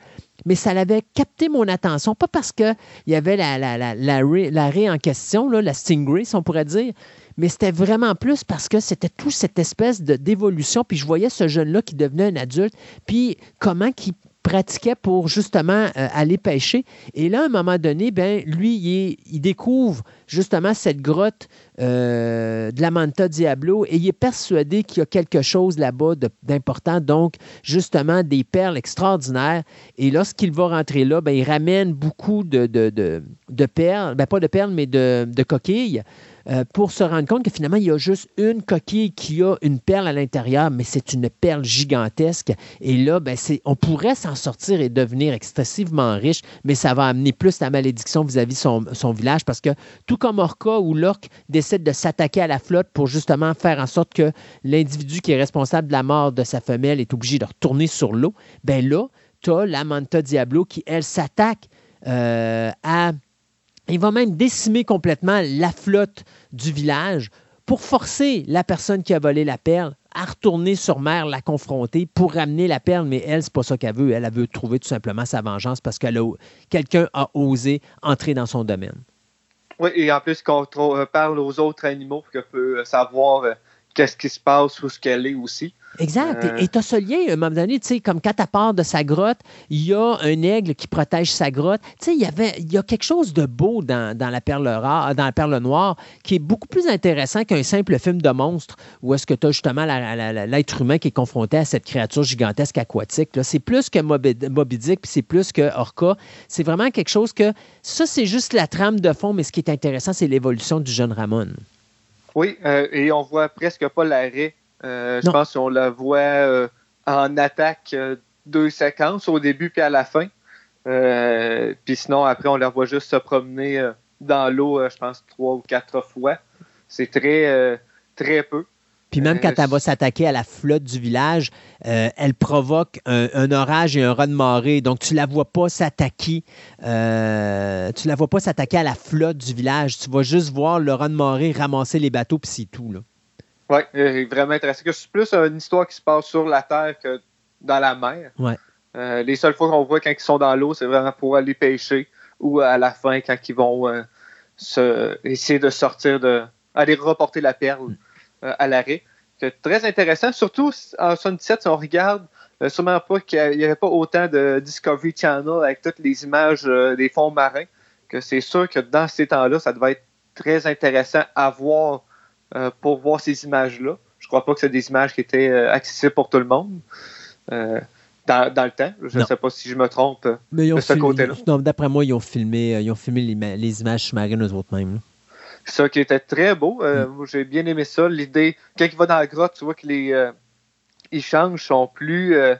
Speaker 2: mais ça avait capté mon attention. Pas parce qu'il y avait la, la, la, la, en question, là, la Stingray, on pourrait dire, mais c'était vraiment plus parce que c'était tout cette espèce d'évolution. Puis je voyais ce jeune-là qui devenait un adulte, puis comment qui pratiquait pour justement euh, aller pêcher. Et là, à un moment donné, ben, lui, il, découvre justement cette grotte euh, de la Manta Diablo et il est persuadé qu'il y a quelque chose là-bas d'important, donc justement des perles extraordinaires. Et lorsqu'il va rentrer là, ben, il ramène beaucoup de, de, de, perles, ben, pas de perles, mais de, coquilles. Euh, pour se rendre compte que finalement, il y a juste une coquille qui a une perle à l'intérieur, mais c'est une perle gigantesque. Et là, ben, on pourrait s'en sortir et devenir excessivement riche, mais ça va amener plus la malédiction vis-à-vis son, son, village parce que tout comme Orca ou l'orque décide de s'attaquer à la flotte pour justement faire en sorte que l'individu qui est responsable de la mort de sa femelle est obligé de retourner sur l'eau, ben là, tu as la Manta Diablo qui, elle, s'attaque euh, à il va même décimer complètement la flotte du village pour forcer la personne qui a volé la perle à retourner sur mer, la confronter pour ramener la perle, mais elle, c'est pas ça qu'elle veut. Elle, veut trouver tout simplement sa vengeance parce que quelqu'un a osé entrer dans son domaine.
Speaker 4: Oui, et en plus, quand on parle aux autres animaux, qu'on peut savoir euh, qu'est-ce qui se passe, où ce qu'elle est aussi.
Speaker 2: Exact.
Speaker 4: Euh.
Speaker 2: Et tu as ce lien, à un moment donné, tu sais, comme quand tu part de sa grotte, il y a un aigle qui protège sa grotte. Tu sais, il y avait, il y a quelque chose de beau dans, dans la perle rare, dans la perle noire, qui est beaucoup plus intéressant qu'un simple film de monstre où est-ce que tu as justement l'être humain qui est confronté à cette créature gigantesque aquatique. C'est plus que Moby, Moby Dick, puis c'est plus que Orca. C'est vraiment quelque chose que, ça, c'est juste la trame de fond, mais ce qui est intéressant, c'est l'évolution du jeune Ramon.
Speaker 4: Oui, euh, et on voit presque pas l'arrêt. Euh, je pense qu'on la voit euh, en attaque euh, deux séquences, au début puis à la fin. Puis sinon, après, on la voit juste se promener dans l'eau, je pense, trois ou quatre fois. C'est très, très peu.
Speaker 2: Puis même quand elle va s'attaquer à la flotte du village, euh, elle provoque un, un orage et un raz de marée. Donc, tu la vois pas s'attaquer. euh, tu la vois pas s'attaquer à la flotte du village. Tu vas juste voir le raz de marée ramasser les bateaux, puis c'est tout. Là.
Speaker 4: Oui, euh, vraiment intéressant. C'est plus une histoire qui se passe sur la terre que dans la mer.
Speaker 2: Ouais.
Speaker 4: Euh, les seules fois qu'on voit quand ils sont dans l'eau, c'est vraiment pour aller pêcher ou à la fin quand ils vont euh, se, essayer de sortir de. aller reporter la perle euh, à l'arrêt. C'est très intéressant, surtout en 77, si on regarde, sûrement pas qu'il n'y avait pas autant de Discovery Channel avec toutes les images des fonds marins, que c'est sûr que dans ces temps-là, ça devait être très intéressant à voir euh, pour voir ces images-là. Je crois pas que c'est des images qui étaient euh, accessibles pour tout le monde euh, dans, dans le temps. Je ne sais pas si je me trompe.
Speaker 2: Mais ils ont
Speaker 4: De ce côté-là.
Speaker 2: D'après moi, ils ont filmé, ils ont filmé les, ma- les images sous-marines eux autres mêmes. là.
Speaker 4: Ça qui était très beau. Euh, moi, J'ai bien aimé ça. L'idée, quand il va dans la grotte, tu vois que les euh, échanges sont plus. euh,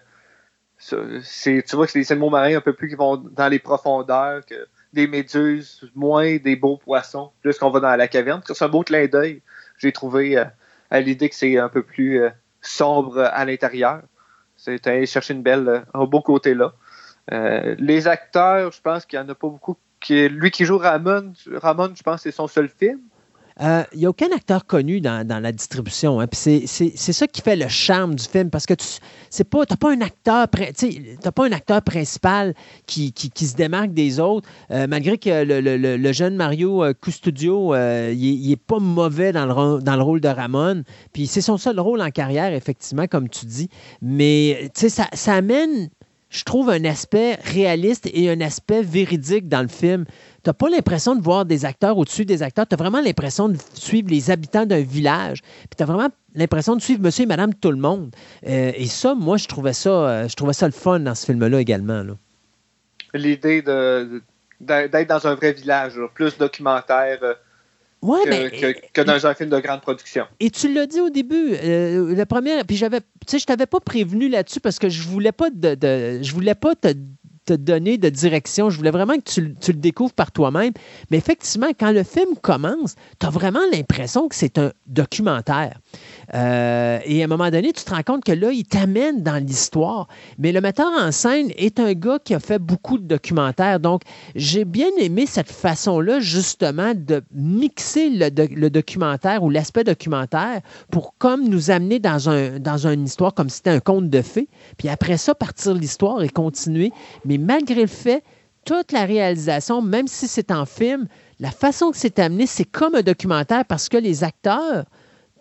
Speaker 4: c'est, tu vois que les animaux marins un peu plus qui vont dans les profondeurs, que des méduses, moins des beaux poissons, plus qu'on va dans la caverne. C'est un beau clin d'œil, j'ai trouvé euh, à l'idée que c'est un peu plus euh, sombre à l'intérieur. C'est aller chercher une belle, euh, un beau côté là. Les acteurs, je pense qu'il n'y en a pas beaucoup. Lui qui joue Ramon, Ramon, je pense que c'est son seul film.
Speaker 2: Euh, Il n'y a aucun acteur connu dans, dans la distribution. hein. C'est- ça qui fait le charme du film parce que tu c'est pas pas un acteur pas un acteur principal qui, qui, se démarque des autres euh, malgré que le, le- le- jeune Mario euh, Custodio euh, il, est- il est pas mauvais dans le, dans le rôle de Ramon puis c'est son seul rôle en carrière effectivement comme tu dis mais ça, ça amène je trouve un aspect réaliste et un aspect véridique dans le film tu n'as pas l'impression de voir des acteurs au-dessus des acteurs. Tu as vraiment l'impression de suivre les habitants d'un village. Puis tu as vraiment l'impression de suivre monsieur et madame tout le monde. Euh, et ça, moi, je trouvais ça, euh, je trouvais ça le fun dans ce film-là également.
Speaker 4: L'idée de- d'être dans un vrai village, là, plus documentaire euh,
Speaker 2: Ouais,
Speaker 4: que,
Speaker 2: mais.
Speaker 4: que- que dans un film de grande production.
Speaker 2: Et tu l'as dit au début, euh, le premier, puis j'avais, tu sais, je t'avais pas prévenu là-dessus parce que je voulais pas de, de- je voulais pas te, te donner de direction. Je voulais vraiment que tu, tu le découvres par toi-même. Mais effectivement, quand le film commence, tu as vraiment l'impression que c'est un documentaire. Euh, et à un moment donné, tu te rends compte que là, il t'amène dans l'histoire. Mais le metteur en scène est un gars qui a fait beaucoup de documentaires. Donc, j'ai bien aimé cette façon-là, justement, de mixer le documentaire ou l'aspect documentaire pour comme nous amener dans, un, dans une histoire comme si c'était un conte de fées. Puis après ça, partir l'histoire et continuer. Mais malgré le fait, toute la réalisation, même si c'est en film, la façon que c'est amené, c'est comme un documentaire parce que les acteurs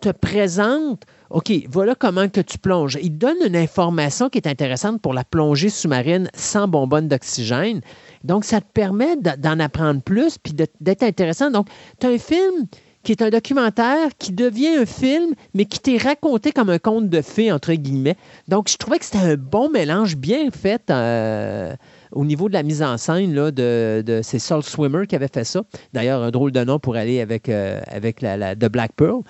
Speaker 2: te présentent, OK, voilà comment que tu plonges. Ils donnent une information qui est intéressante pour la plongée sous-marine sans bonbonne d'oxygène. Donc, ça te permet de- d'en apprendre plus puis d'être intéressant. Donc, tu as un film qui est un documentaire qui devient un film, mais qui t'est raconté comme un conte de fées, entre guillemets. Donc, je trouvais que c'était un bon mélange bien fait euh, au niveau de la mise en scène de, de c'est Swimmer qui avait fait ça. D'ailleurs, un drôle de nom pour aller avec, euh, la- The Black Pearl.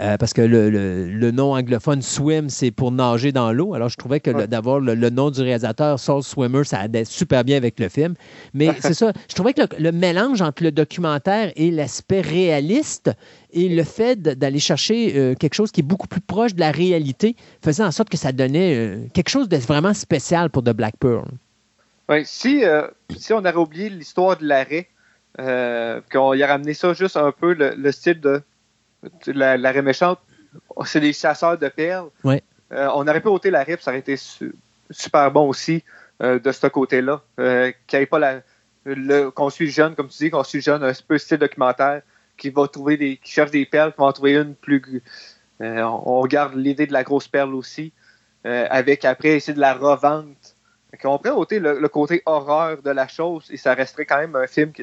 Speaker 2: Euh, parce que le, le- le nom anglophone swim, c'est pour nager dans l'eau. Alors, je trouvais que
Speaker 4: Ouais.
Speaker 2: d'avoir le, le nom du réalisateur, Soul Swimmer, ça allait super bien avec le film. Mais c'est ça, je trouvais que le, mélange entre le documentaire et l'aspect réaliste et le fait d'aller chercher euh, quelque chose qui est beaucoup plus proche de la réalité faisait en sorte que ça donnait euh, quelque chose de vraiment spécial pour The Black Pearl.
Speaker 4: Si, si on avait oublié l'histoire de l'arrêt, qu'on y a ramené ça juste un peu, le, le style de, la- l'arrêt méchante, c'est des chasseurs de perles.
Speaker 2: Ouais.
Speaker 4: Euh, on aurait pu ôter l'arrêt, puis ça aurait été su- super bon aussi euh, de ce côté-là. Euh, qu'il n'y ait pas la, le, qu'on suit jeune, comme tu dis, qu'on suit jeune, un peu style documentaire, qui va trouver des, qui cherche des perles, qui va en trouver une plus, on, garde l'idée de la grosse perle aussi, avec après essayer de la revente. on pourrait ôter le, côté horreur de la chose et ça resterait quand même un film qui,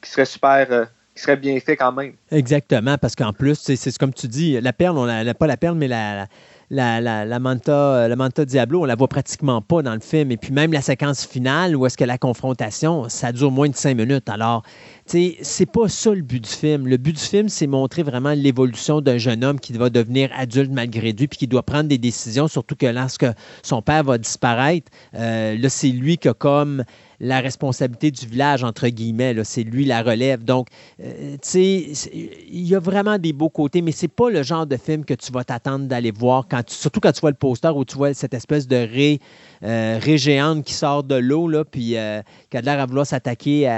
Speaker 4: qui serait super qui serait bien fait quand même.
Speaker 2: Exactement, parce qu'en plus, c'est comme tu dis, la perle, on n'a pas la perle, mais la, la, la, Manta, euh, la Manta Diablo, on la voit pratiquement pas dans le film. Et puis même la séquence finale, où est-ce que la confrontation, ça dure moins de cinq minutes. Alors, tu sais, c'est pas ça le but du film. Le but du film, c'est montrer vraiment l'évolution d'un jeune homme qui va devenir adulte malgré lui, puis qui doit prendre des décisions, surtout que lorsque son père va disparaître, euh, là, c'est lui qui a comme la responsabilité du village, entre guillemets. C'est lui la relève. Donc, euh, tu sais, il y a vraiment des beaux côtés, mais c'est pas le genre de film que tu vas t'attendre d'aller voir, quand surtout quand tu vois le poster où tu vois cette espèce de ré euh, régéante qui sort de l'eau, puis euh, qui a l'air à vouloir s'attaquer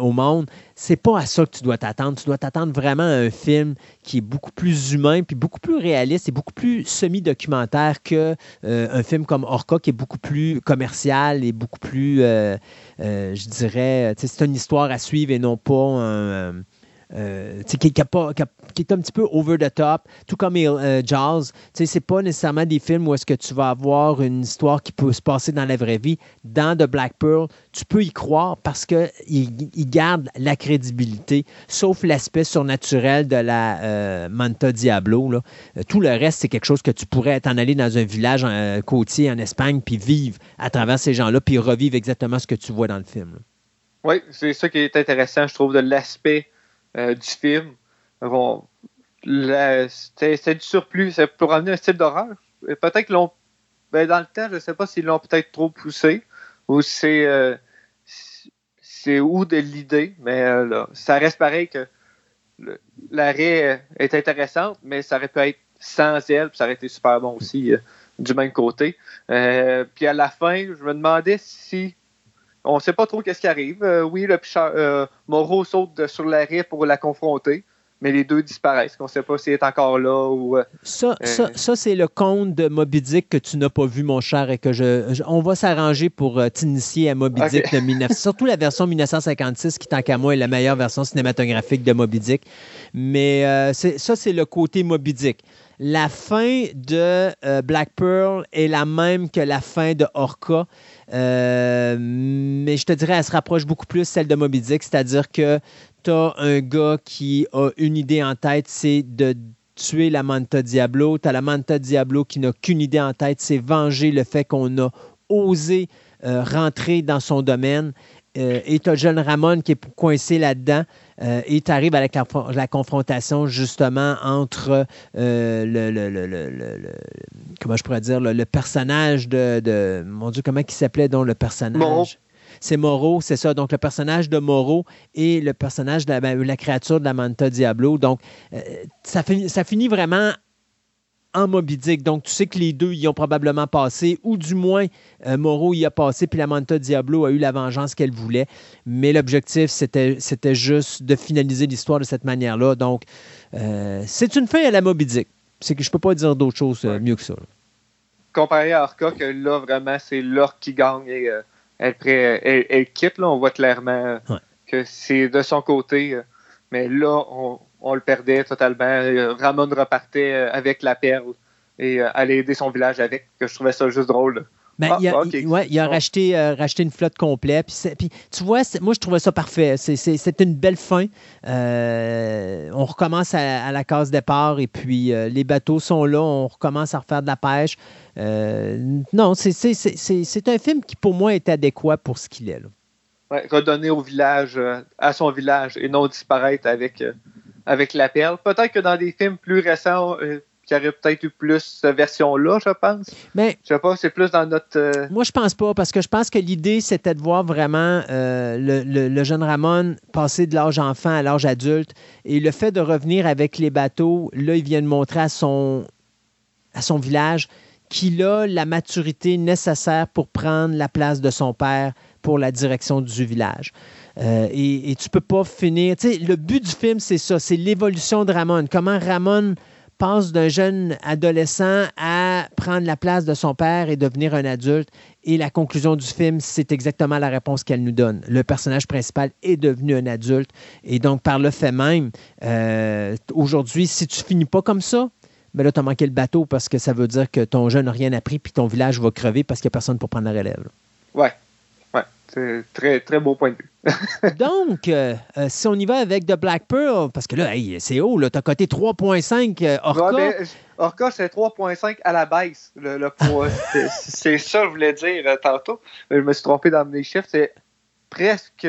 Speaker 2: au monde. C'est pas à ça que tu dois t'attendre. Tu dois t'attendre vraiment à un film qui est beaucoup plus humain, puis beaucoup plus réaliste et beaucoup plus semi-documentaire qu'un euh, film comme Orca, qui est beaucoup plus commercial et beaucoup plus, je dirais, c'est une histoire à suivre et non pas un euh, qui, est un petit peu over the top, tout comme euh, Jaws. C'est pas nécessairement des films où est-ce que tu vas avoir une histoire qui peut se passer dans la vraie vie. Dans The Black Pearl, tu peux y croire parce qu'il il garde la crédibilité, sauf l'aspect surnaturel de la euh, Manta Diablo. Euh, tout le reste, c'est quelque chose que tu pourrais t'en aller dans un village côtier en Espagne, puis vivre à travers ces gens-là, puis revivre exactement ce que tu vois dans le film.
Speaker 4: Oui, c'est ça qui est intéressant, je trouve, de l'aspect euh, du film. C'est du surplus. C'est pour amener un style d'horreur. Peut-être qu'ils l'ont. Ben, dans le temps, je ne sais pas s'ils l'ont peut-être trop poussé ou c'est. Euh, c'est où de l'idée, mais euh, là, ça reste pareil que l'arrêt est intéressante, mais ça aurait pu être sans elle, puis ça aurait été super bon aussi du même côté. puis à la fin, je me demandais si on ne sait pas trop qu'est-ce qui arrive. Euh, oui, le euh, Moreau saute sur l'arrêt pour la confronter, mais les deux disparaissent. On ne sait pas s'il est encore là ou. Euh,
Speaker 2: ça, ça, c'est le conte de Moby Dick que tu n'as pas vu, mon cher, et que je. on va s'arranger pour t'initier à Moby Dick de 19... Surtout la version 1956, qui, tant qu'à moi, est la meilleure version cinématographique de Moby Dick. Mais ça, c'est le côté Moby Dick. La fin de Black Pearl est la même que la fin de Orca. Euh, mais je te dirais, elle se rapproche beaucoup plus celle de Moby Dick, c'est-à-dire que tu as un gars qui a une idée en tête, c'est de tuer la Manta Diablo. Tu as la Manta Diablo qui n'a qu'une idée en tête, c'est venger le fait qu'on a osé euh, rentrer dans son domaine. Euh, et tu as jeune Ramon qui est coincé là-dedans. Euh, et tu arrives avec la, confrontation justement entre euh, le, comment je pourrais dire le, personnage de, mon Dieu comment il s'appelait donc le personnage? C'est Moreau, c'est ça. Donc, le personnage de Moreau et le personnage de la, ben, créature de la Manta Diablo. Donc, ça, ça finit vraiment en Moby Dick. Donc, tu sais que les deux y ont probablement passé, ou du moins, euh, Moreau y a passé, puis la Manta Diablo a eu la vengeance qu'elle voulait. Mais l'objectif, c'était, c'était juste de finaliser l'histoire de cette manière-là. Donc, euh, c'est une fin à la Moby Dick. C'est que je peux pas dire d'autre chose euh, mieux que ça.
Speaker 4: Comparé à Orca, que là, vraiment, c'est l'orque qui gagne et elle, elle, quitte. Là, on voit clairement que c'est de son côté. mais là, on, on le perdait totalement. Euh, Ramon repartait euh, avec la perle et euh, allait aider son village avec, que je trouvais ça juste drôle.
Speaker 2: Ben, ah, il, a, ouais, il a racheté, racheté, une flotte complète. Puis, tu vois, moi, je trouvais ça parfait. C'est une belle fin. on recommence à, la case départ et puis les bateaux sont là. On recommence à refaire de la pêche. non, c'est un film qui, pour moi, est adéquat pour ce qu'il est.
Speaker 4: Ouais, redonner au village, à son village et non disparaître avec avec la perle. Peut-être que dans des films plus récents, euh, il y aurait peut-être eu plus cette version-là, je pense. Mais je sais pas, c'est plus dans notre. Euh,
Speaker 2: moi, je pense pas, parce que je pense que l'idée, c'était de voir vraiment euh, le, jeune Ramon passer de l'âge enfant à l'âge adulte. Et le fait de revenir avec les bateaux, là, il vient de montrer à son, à son village qu'il a la maturité nécessaire pour prendre la place de son père pour la direction du village. Euh, et, tu peux pas finir. Tu le but du film, c'est ça, c'est l'évolution de Ramon. Comment Ramon passe d'un jeune adolescent à prendre la place de son père et devenir un adulte. Et la conclusion du film, c'est exactement la réponse qu'elle nous donne. Le personnage principal est devenu un adulte. Et donc, par le fait même, euh, aujourd'hui, si tu finis pas comme ça, ben là, tu as manqué le bateau parce que ça veut dire que ton jeune n'a rien appris puis ton village va crever parce qu'il n'y a personne pour prendre la relève.
Speaker 4: C'est très, très beau point de vue.
Speaker 2: Donc, euh, euh, si on y va avec The Black Pearl, parce que là, hey, c'est haut, tu as coté 3,5 euh, Orca.
Speaker 4: Ouais, ben, Orca, c'est 3,5 à la baisse. Le, le c'est ça que je voulais dire tantôt. Mais je me suis trompé dans mes chiffres. C'est presque,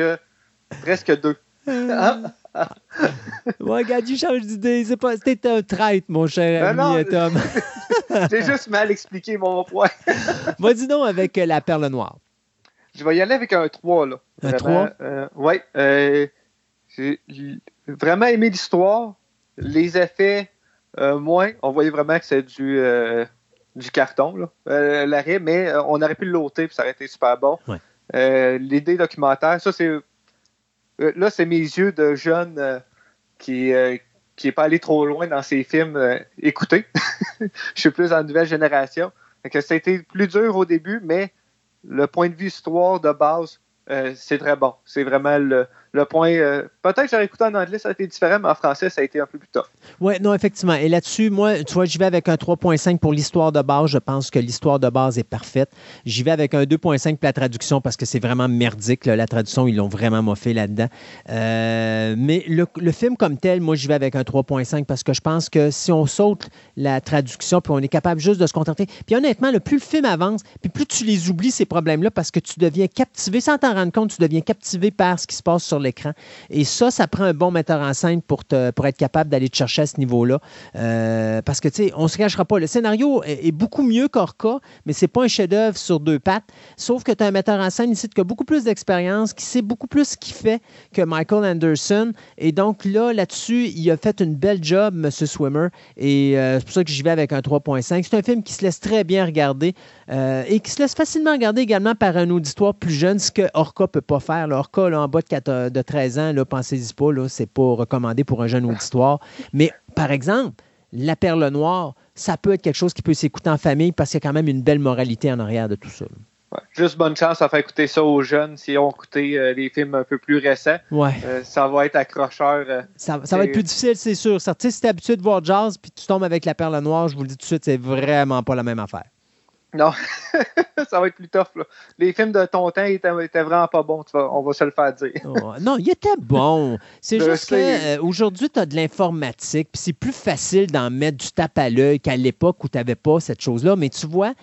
Speaker 4: presque 2.
Speaker 2: Hein? ouais, regarde, tu changes d'idée. C'était un traître, mon cher
Speaker 4: Ben
Speaker 2: ami
Speaker 4: non.
Speaker 2: Tom.
Speaker 4: J'ai juste mal expliqué mon point.
Speaker 2: Vas-y donc avec la perle noire.
Speaker 4: Je vais y aller avec un 3. Là.
Speaker 2: Un
Speaker 4: Vraiment,
Speaker 2: 3?
Speaker 4: euh, ouais. euh, j'ai vraiment aimé l'histoire. Les effets, euh, moins. On voyait vraiment que c'est du, du carton, l'arrêt, mais on aurait pu le loter, puis ça aurait été super bon.
Speaker 2: Ouais.
Speaker 4: L'idée documentaire, ça, c'est. là, c'est mes yeux de jeune qui. qui n'est pas allé trop loin dans ses films euh, écoutés. Je suis plus la nouvelle génération. Que ça a été plus dur au début, mais le point de vue histoire de base, euh, c'est très bon. C'est vraiment le, le point. euh, Peut-être que j'aurais écouté en anglais, ça a été différent, mais en français, ça a été un peu plus tough.
Speaker 2: Oui, non, effectivement. Et là-dessus, moi, tu vois, j'y vais avec un 3.5 pour l'histoire de base. Je pense que l'histoire de base est parfaite. J'y vais avec un 2.5 pour la traduction parce que c'est vraiment merdique. La traduction, ils l'ont vraiment moffé là-dedans. Euh, mais le, le film comme tel, moi, j'y vais avec un 3.5 parce que je pense que si on saute la traduction puis on est capable juste de se contenter. Puis honnêtement, le plus le film avance, puis plus tu les oublies, ces problèmes-là, parce que tu deviens captivé, sans t'en rendre compte, tu deviens captivé par ce qui se passe sur Et ça, ça prend un bon metteur en scène pour, être capable d'aller te chercher à ce niveau-là. Euh, parce que, tu sais, on ne se cachera pas. Le scénario est, est beaucoup mieux qu'Orca, mais c'est pas un chef-d'œuvre sur deux pattes. Sauf que tu as un metteur en scène ici qui a beaucoup plus d'expérience, qui sait beaucoup plus ce qu'il fait que Michael Anderson. Et donc, là, là-dessus, il a fait une belle job, M. Swimmer. Et euh, c'est pour ça que j'y vais avec un 3.5. C'est un film qui se laisse très bien regarder euh, et qui se laisse facilement regarder également par un auditoire plus jeune, ce que Orca ne peut pas faire. Là, Orca, là, en bas de, 4 de 13 ans, pensez-y pas, c'est pas recommandé pour un jeune auditoire. Mais, par exemple, La Perle Noire, ça peut être quelque chose qui peut s'écouter en famille parce qu'il y a quand même une belle moralité en arrière de tout ça.
Speaker 4: Ouais. Juste bonne chance à faire écouter ça aux jeunes s'ils ont écouté euh, les films un peu plus récents.
Speaker 2: Ouais.
Speaker 4: Euh, ça va être accrocheur. euh,
Speaker 2: Ça, ça va être plus difficile, c'est sûr. Ça, tu si t'es habitué de voir jazz puis tu tombes avec la perle noire, je vous le dis tout de suite, c'est vraiment pas la même affaire.
Speaker 4: Non, ça va être plus tough. Là. Les films de ton temps étaient, étaient vraiment pas bons, tu on va se le faire dire.
Speaker 2: Oh, non, il était bon. C'est juste qu'aujourd'hui, tu as de l'informatique, puis c'est plus facile d'en mettre du tape à l'œil qu'à l'époque où tu n'avais pas cette chose-là. Mais tu vois,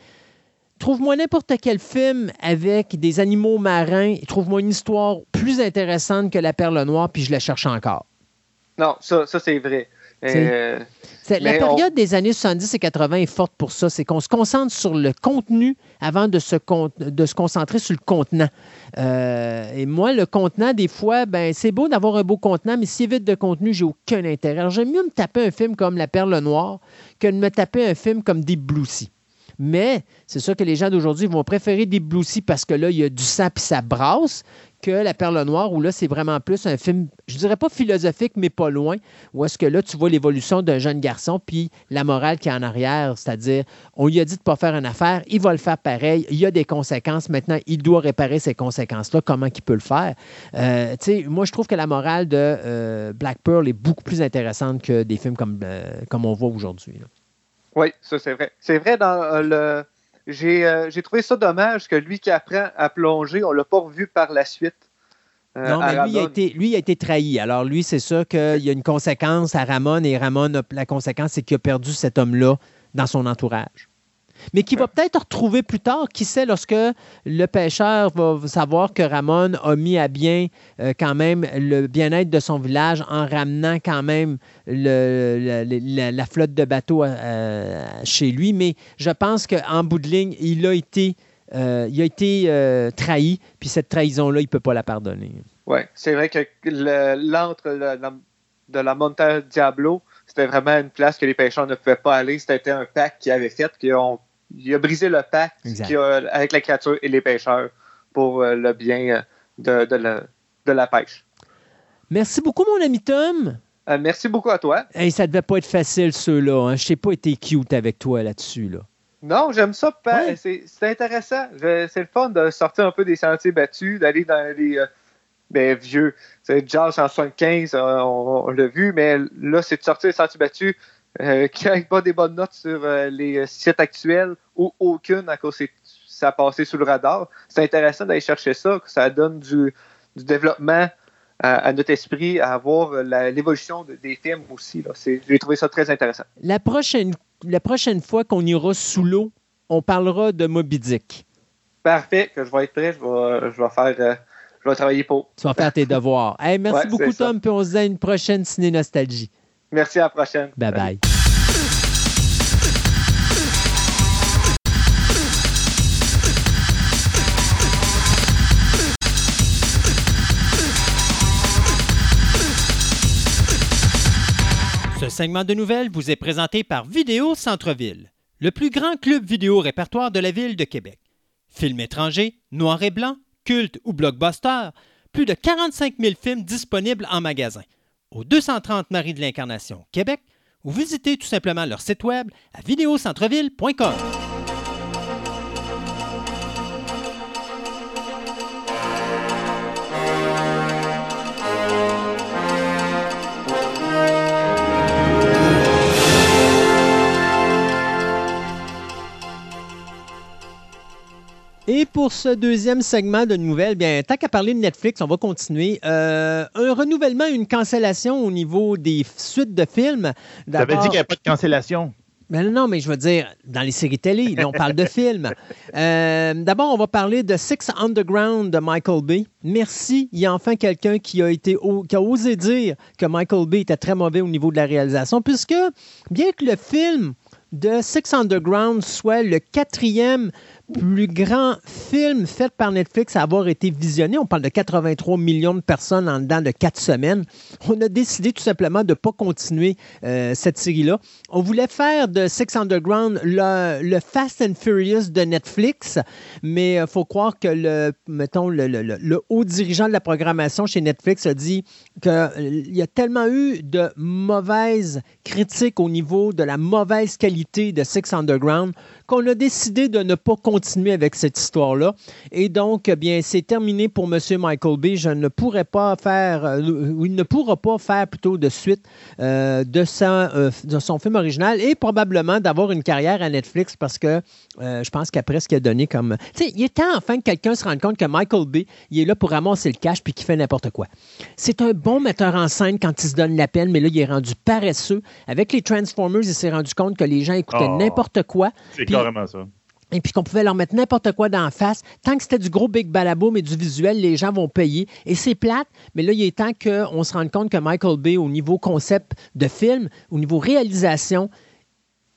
Speaker 2: trouve-moi n'importe quel film avec des animaux marins, trouve-moi une histoire plus intéressante que La Perle Noire, puis je la cherche encore.
Speaker 4: Non, ça, ça c'est vrai. Euh,
Speaker 2: La période des années 70 et 80 est forte pour ça. C'est qu'on se concentre sur le contenu avant de se, con- de se concentrer sur le contenant. Euh, et moi, le contenant, des fois, ben, c'est beau d'avoir un beau contenant, mais si vite de contenu, j'ai aucun intérêt. Alors, j'aime mieux me taper un film comme La Perle Noire que de me taper un film comme Deep Blue Sea. Mais c'est sûr que les gens d'aujourd'hui vont préférer Deep Blue Sea parce que là, il y a du sang puis ça brasse que La Perle Noire, où là, c'est vraiment plus un film, je dirais pas philosophique, mais pas loin, où est-ce que là, tu vois l'évolution d'un jeune garçon, puis la morale qui est en arrière, c'est-à-dire, on lui a dit de ne pas faire une affaire, il va le faire pareil, il y a des conséquences, maintenant, il doit réparer ces conséquences-là, comment il peut le faire? Euh, tu sais, moi, je trouve que la morale de euh, Black Pearl est beaucoup plus intéressante que des films comme, euh, comme on voit aujourd'hui.
Speaker 4: Oui, ça c'est vrai. C'est vrai dans euh, le. J'ai euh, j'ai trouvé ça dommage que lui qui apprend à plonger, on l'a pas revu par la suite. Euh,
Speaker 2: Non, mais lui il, a été, lui, a été trahi. Alors, lui, c'est sûr qu'il y a une conséquence à Ramon, et Ramon, a- la conséquence, c'est qu'il a perdu cet homme-là dans son entourage. Mais qui va peut-être retrouver plus tard, qui sait, lorsque le pêcheur va savoir que Ramon a mis à bien euh, quand même le bien-être de son village en ramenant quand même le- la, la- la flotte de bateaux euh, chez lui. Mais je pense qu'en bout de ligne, il a été, euh, il a été trahi, puis cette trahison-là, il ne peut pas la pardonner.
Speaker 4: Ouais, c'est vrai que l'antre de la, de la Monta Diablo, c'était vraiment une place que les pêcheurs ne pouvaient pas aller. C'était un pacte qu'ils avaient fait, qu'ils ont, il a brisé le pacte a- avec la créature et les pêcheurs pour euh, le bien euh, de, de la, de la pêche.
Speaker 2: Merci beaucoup, mon ami Tom.
Speaker 4: Euh, merci beaucoup à toi.
Speaker 2: Hey, ça devait pas être facile, ceux-là. Hein. Je n'ai pas été cute avec toi là-dessus. Là.
Speaker 4: Non, j'aime ça.
Speaker 2: Ouais.
Speaker 4: C'est intéressant. C'est le fun de sortir un peu des sentiers battus, d'aller dans les euh, ben, vieux. C'est Jazz en 75, euh, on, on l'a vu, mais là, c'est de sortir des sentiers battus, euh, qui n'ont pas des bonnes notes sur euh, les sites actuels ou aucune à cause que ça a passé sous le radar. C'est intéressant d'aller chercher ça, que ça donne du, du développement à, à notre esprit, à voir l'évolution de- des films aussi. J'ai trouvé ça très intéressant.
Speaker 2: La prochaine, la prochaine fois qu'on ira sous l'eau, on parlera de Moby Dick.
Speaker 4: Parfait, que je vais être prêt, je vais, je vais faire, euh, je vais travailler pour.
Speaker 2: Tu vas faire tes devoirs. Hey, merci
Speaker 4: Ouais,
Speaker 2: beaucoup. Tom, puis on se dit à une prochaine Ciné Nostalgie.
Speaker 4: Merci, à la prochaine.
Speaker 2: Bye bye.
Speaker 5: Ce segment de nouvelles vous est présenté par Vidéo Centre-Ville, le plus grand club vidéo répertoire de la ville de Québec. Films étrangers, noir et blanc, culte ou blockbuster, plus de 45 000 films disponibles en magasin. Au 230 Marie de l'Incarnation, Québec, ou visitez tout simplement leur site web à vidéocentreville.com.
Speaker 2: Et pour ce deuxième segment de nouvelles, bien, tant qu'à parler de Netflix, on va continuer. Euh, un renouvellement, une cancellation au niveau des suites de films.
Speaker 3: Tu avais dit qu'il n'y avait pas de cancellation.
Speaker 2: Mais non, non, mais je veux dire, dans les séries télé, là, on parle de films. Euh, D'abord, on va parler de Six Underground de Michael Bay. Merci, il y a enfin quelqu'un qui a été qui a osé dire que Michael Bay était très mauvais au niveau de la réalisation, puisque bien que le film de Six Underground soit le quatrième plus grand film fait par Netflix à avoir été visionné. On parle de 83 millions de personnes en dedans de quatre semaines. On a décidé tout simplement de ne pas continuer euh, cette série-là. On voulait faire de Six Underground le, Fast and Furious de Netflix, mais il faut croire que le, mettons, le, le- le- le haut dirigeant de la programmation chez Netflix a dit qu'il y a tellement eu de mauvaises critiques au niveau de la mauvaise qualité de Six Underground qu'on a décidé de ne pas continuer avec cette histoire-là. Et donc, eh bien, c'est terminé pour M. Michael Bay. Je ne pourrais pas faire, euh, ou il ne pourra pas faire plutôt de suite euh, de, euh, de son film original et probablement d'avoir une carrière à Netflix parce que euh, je pense qu'après ce qu'il a donné comme. Tu sais, il est temps enfin que quelqu'un se rende compte que Michael Bay, il est là pour ramasser le cash puis qu'il fait n'importe quoi. C'est un bon metteur en scène quand il se donne la peine, mais là, il est rendu paresseux. Avec les Transformers, il s'est rendu compte que les gens écoutaient
Speaker 3: Oh.
Speaker 2: n'importe quoi. Puis- et puis qu'on pouvait leur mettre n'importe quoi d'en face. Tant que c'était du gros big balaboum et du visuel, les gens vont payer. Et c'est plate, mais là, il est temps qu'on se rende compte que Michael Bay, au niveau concept de film, au niveau réalisation,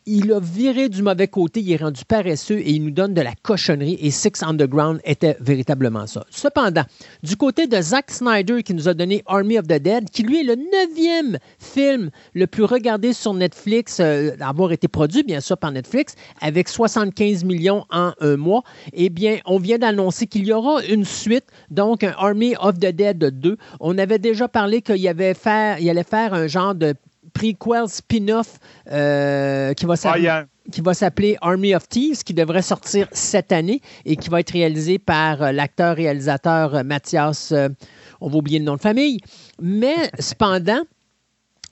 Speaker 2: il a viré du mauvais côté, il est rendu paresseux et il nous donne de la cochonnerie. Et Six Underground était véritablement ça. Cependant, du côté de Zack Snyder qui nous a donné Army of the Dead, qui lui est le neuvième film le plus regardé sur Netflix, euh, avoir été produit bien sûr par Netflix, avec 75 millions en un mois, eh bien, on vient d'annoncer qu'il y aura une suite, donc un Army of the Dead 2. On avait déjà parlé qu'il allait faire un genre de prequel spin-off euh, qui va s'appeler Army of Thieves, qui devrait sortir cette année et qui va être réalisé par euh, l'acteur-réalisateur euh, Mathias, on va oublier le nom de famille. Mais cependant,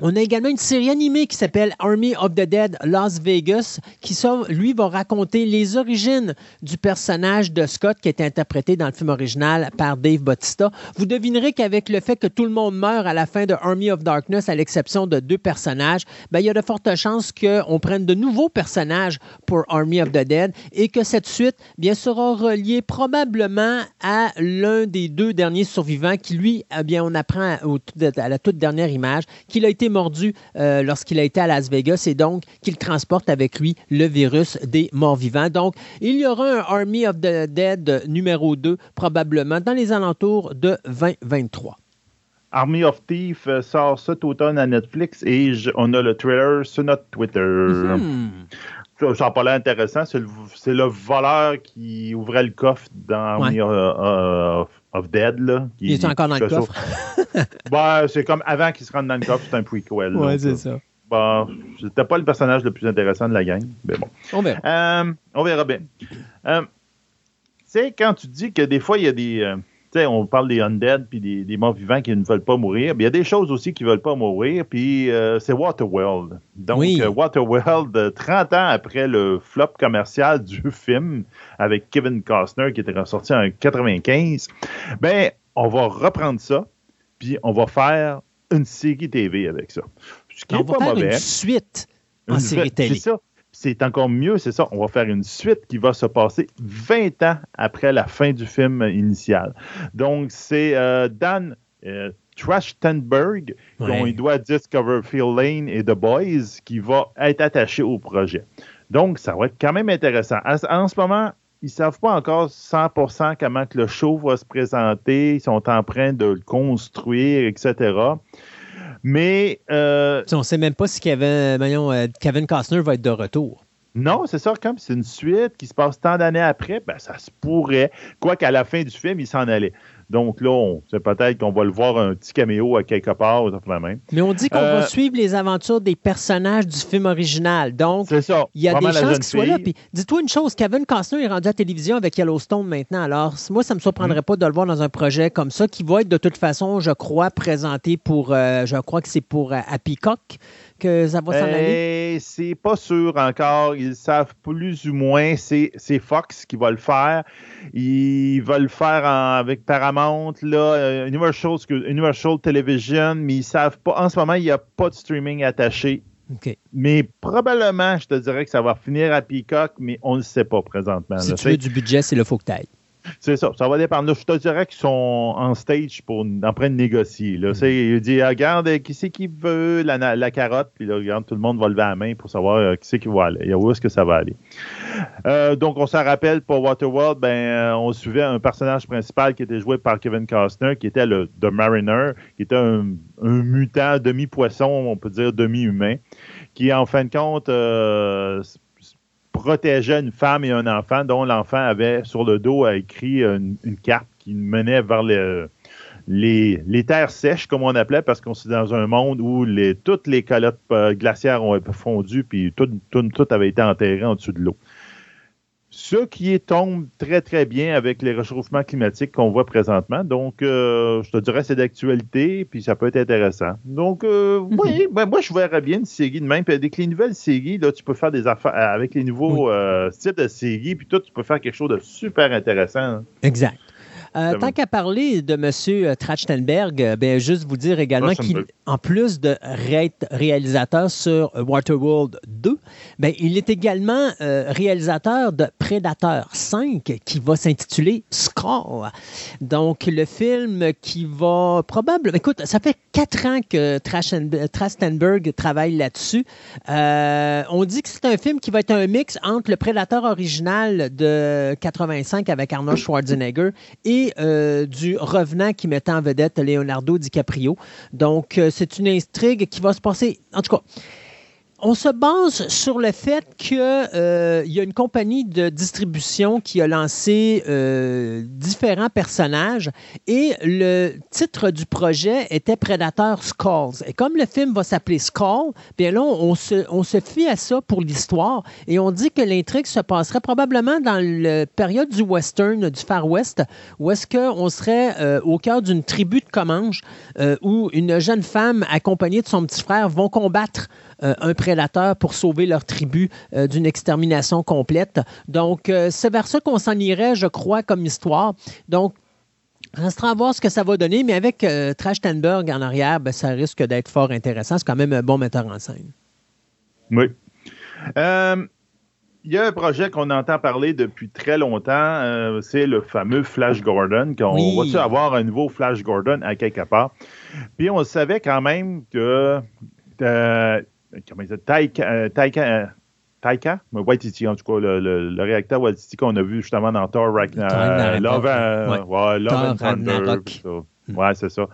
Speaker 2: on a également une série animée qui s'appelle Army of the Dead Las Vegas, qui, lui, va raconter les origines du personnage de Scott qui est interprété dans le film original par Dave Bautista. Vous devinerez qu'avec le fait que tout le monde meurt à la fin de Army of Darkness, à l'exception de deux personnages, ben, il y a de fortes chances qu'on prenne de nouveaux personnages pour Army of the Dead et que cette suite bien, sera reliée probablement à l'un des deux derniers survivants qui, lui, eh bien, on apprend au- à la toute dernière image qu'il a été mordu euh, lorsqu'il a été à Las Vegas et donc qu'il transporte avec lui le virus des morts-vivants. Donc, il y aura un Army of the Dead numéro 2 probablement dans les alentours de 2023.
Speaker 3: Army of Thief euh, sort cet automne à Netflix et je- on a le trailer sur notre Twitter.
Speaker 2: Hmm.
Speaker 3: Ça, ça a pas l'air intéressant. C'est le, c'est le voleur qui ouvrait le coffre dans Army
Speaker 2: Ouais.
Speaker 3: of, Dead. Là, qui-
Speaker 2: Il est encore dans le coffre.
Speaker 3: Ben, c'est comme avant qu'il se rende dans le coffre, c'est un prequel. donc, euh,
Speaker 2: ça.
Speaker 3: Bon, c'était pas le personnage le plus intéressant de la gang, mais bon.
Speaker 2: On verra.
Speaker 3: Euh, on verra bien. Euh, tu sais, quand tu dis que des fois, il y a des. Euh, sais, on parle des undead puis des, des morts vivants qui ne veulent pas mourir. Mais il y a des choses aussi qui ne veulent pas mourir, puis euh, c'est Waterworld. Donc,
Speaker 2: Oui.
Speaker 3: euh, Waterworld, euh, 30 ans après le flop commercial du film avec Kevin Costner qui était ressorti en 95, ben, on va reprendre ça, puis on va faire une série TV avec ça. Ce qui
Speaker 2: On
Speaker 3: est
Speaker 2: va
Speaker 3: pas
Speaker 2: faire
Speaker 3: mauvais.
Speaker 2: une suite en
Speaker 3: Une
Speaker 2: série télé.
Speaker 3: C'est ça. C'est encore mieux, c'est ça. On va faire une suite qui va se passer 20 ans après la fin du film initial. Donc, c'est euh, Dan euh, Trachtenberg,
Speaker 2: Ouais.
Speaker 3: dont il doit Discover Field Lane et The Boys, qui va être attaché au projet. Donc, ça va être quand même intéressant. À- En ce moment, ils ne savent pas encore 100% comment que le show va se présenter. Ils sont en train de le construire, etc. Mais euh,
Speaker 2: On ne sait même pas si Kevin, voyons, euh, Kevin Costner va être de retour.
Speaker 3: Non, c'est ça, comme c'est une suite qui se passe tant d'années après, ben ça se pourrait. Quoi qu'à la fin du film, il s'en allait. Donc là, on- c'est peut-être qu'on va le voir un petit caméo à quelque part, la même.
Speaker 2: Mais on dit qu'on
Speaker 3: Euh,
Speaker 2: va suivre les aventures des personnages du film original. Donc,
Speaker 3: C'est ça.
Speaker 2: il y a des chances
Speaker 3: jeune
Speaker 2: qu'il soit là. Puis, dis-toi une chose, Kevin Costner est rendu à la télévision avec Yellowstone maintenant. Alors, moi, ça ne me surprendrait
Speaker 3: Mm.
Speaker 2: pas de le voir dans un projet comme ça, qui va être de toute façon, je crois, présenté pour, euh, je crois que c'est pour euh, à Peacock que ça va s'en aller?
Speaker 3: Eh, c'est pas sûr encore. Ils savent plus ou moins. C'est Fox qui va le faire. Ils veulent le faire en- avec Paramount, là, euh, Universal, Universal Television, mais ils savent pas. En ce moment, il n'y a pas de streaming attaché. Mais probablement, je te dirais que ça va finir à Peacock, mais on ne le sait pas présentement.
Speaker 2: Si
Speaker 3: là.
Speaker 2: tu veux du budget, c'est le faut que t'ailles.
Speaker 3: C'est ça, ça va dépendre. Là, je te dirais qu'ils sont en stage pour en train de négocier.
Speaker 2: Mm.
Speaker 3: Là. C'est- Il dit ah, regarde, euh, qui c'est qui veut la, carotte, puis là, regarde, tout le monde va lever la main pour savoir euh, qui c'est qui va aller, où est-ce que ça va aller. Euh, donc, on s'en rappelle pour Waterworld, ben, euh, on suivait un personnage principal qui était joué par Kevin Costner, qui était le The Mariner, qui était un, un mutant demi-poisson, on peut dire demi-humain, qui en fin de compte euh, protégeait une femme et un enfant dont l'enfant avait sur le dos écrit une, une carte qui menait vers le- les, terres sèches, comme on appelait, parce qu'on est dans un monde où toutes les calottes euh, glaciaires ont fondu, puis tout, tout, tout avait été enterré en dessous de l'eau. Ce qui tombe très, très bien avec les réchauffements climatiques qu'on voit présentement. Donc, euh, je te dirais, c'est d'actualité, puis ça peut être intéressant. Donc, euh, oui, ben, moi, je verrais bien une série de même. Puis avec les nouvelles séries, là, tu peux faire des affaires avec les nouveaux euh, types de séries, puis tout, tu peux faire quelque chose de super intéressant. hein.
Speaker 2: Exact. Euh, tant qu'à parler de M. Trachtenberg, euh, ben, juste vous dire également qu'il, en plus de ré- réalisateur sur euh, Waterworld 2, ben, il est également euh, réalisateur de Predator 5 qui va s'intituler Skull. Donc, le film qui va probablement. Écoute, ça fait quatre ans que Trachtenberg travaille là-dessus. Euh, on dit que c'est un film qui va être un mix entre le Predator original de 85 avec Arnold Schwarzenegger et euh, du Revenant qui mettait en vedette Leonardo DiCaprio. Donc, euh, c'est une intrigue qui va se passer. En tout cas, on se base sur le fait qu'il y a une compagnie de distribution qui a lancé euh, différents personnages et le titre du projet était Predator Skulls. Et comme le film va s'appeler Skull, bien là, on se, on se fie à ça pour l'histoire et on dit que l'intrigue se passerait probablement dans la période du western, du Far West, où est-ce qu'on serait euh, au cœur d'une tribu de Comanches euh, où une jeune femme accompagnée de son petit frère vont combattre euh, un prédateur pour sauver leur tribu euh, d'une extermination complète. Donc, euh, c'est vers ça qu'on s'en irait, je crois, comme histoire. Donc, restera à voir ce que ça va donner, mais avec Trachtenberg en arrière, ben, ça risque d'être fort intéressant. C'est quand même un bon metteur en scène.
Speaker 3: Oui. Il y a un projet qu'on entend parler depuis très longtemps, euh, c'est le fameux Flash Gordon. Qu'on
Speaker 2: Oui.
Speaker 3: va-tu avoir un nouveau Flash Gordon à quelque part? Puis on savait quand même que euh, comment il? Taika, euh, Taika, euh, Taika? Waititi, en tout cas, le, le- le réacteur Waititi qu'on a vu justement dans Thor Ragnar-
Speaker 2: Thor Ragnarok,
Speaker 3: Love, and-
Speaker 2: ouais.
Speaker 3: ouais, Love
Speaker 2: Thor
Speaker 3: and Thunder. Ouais, c'est ça.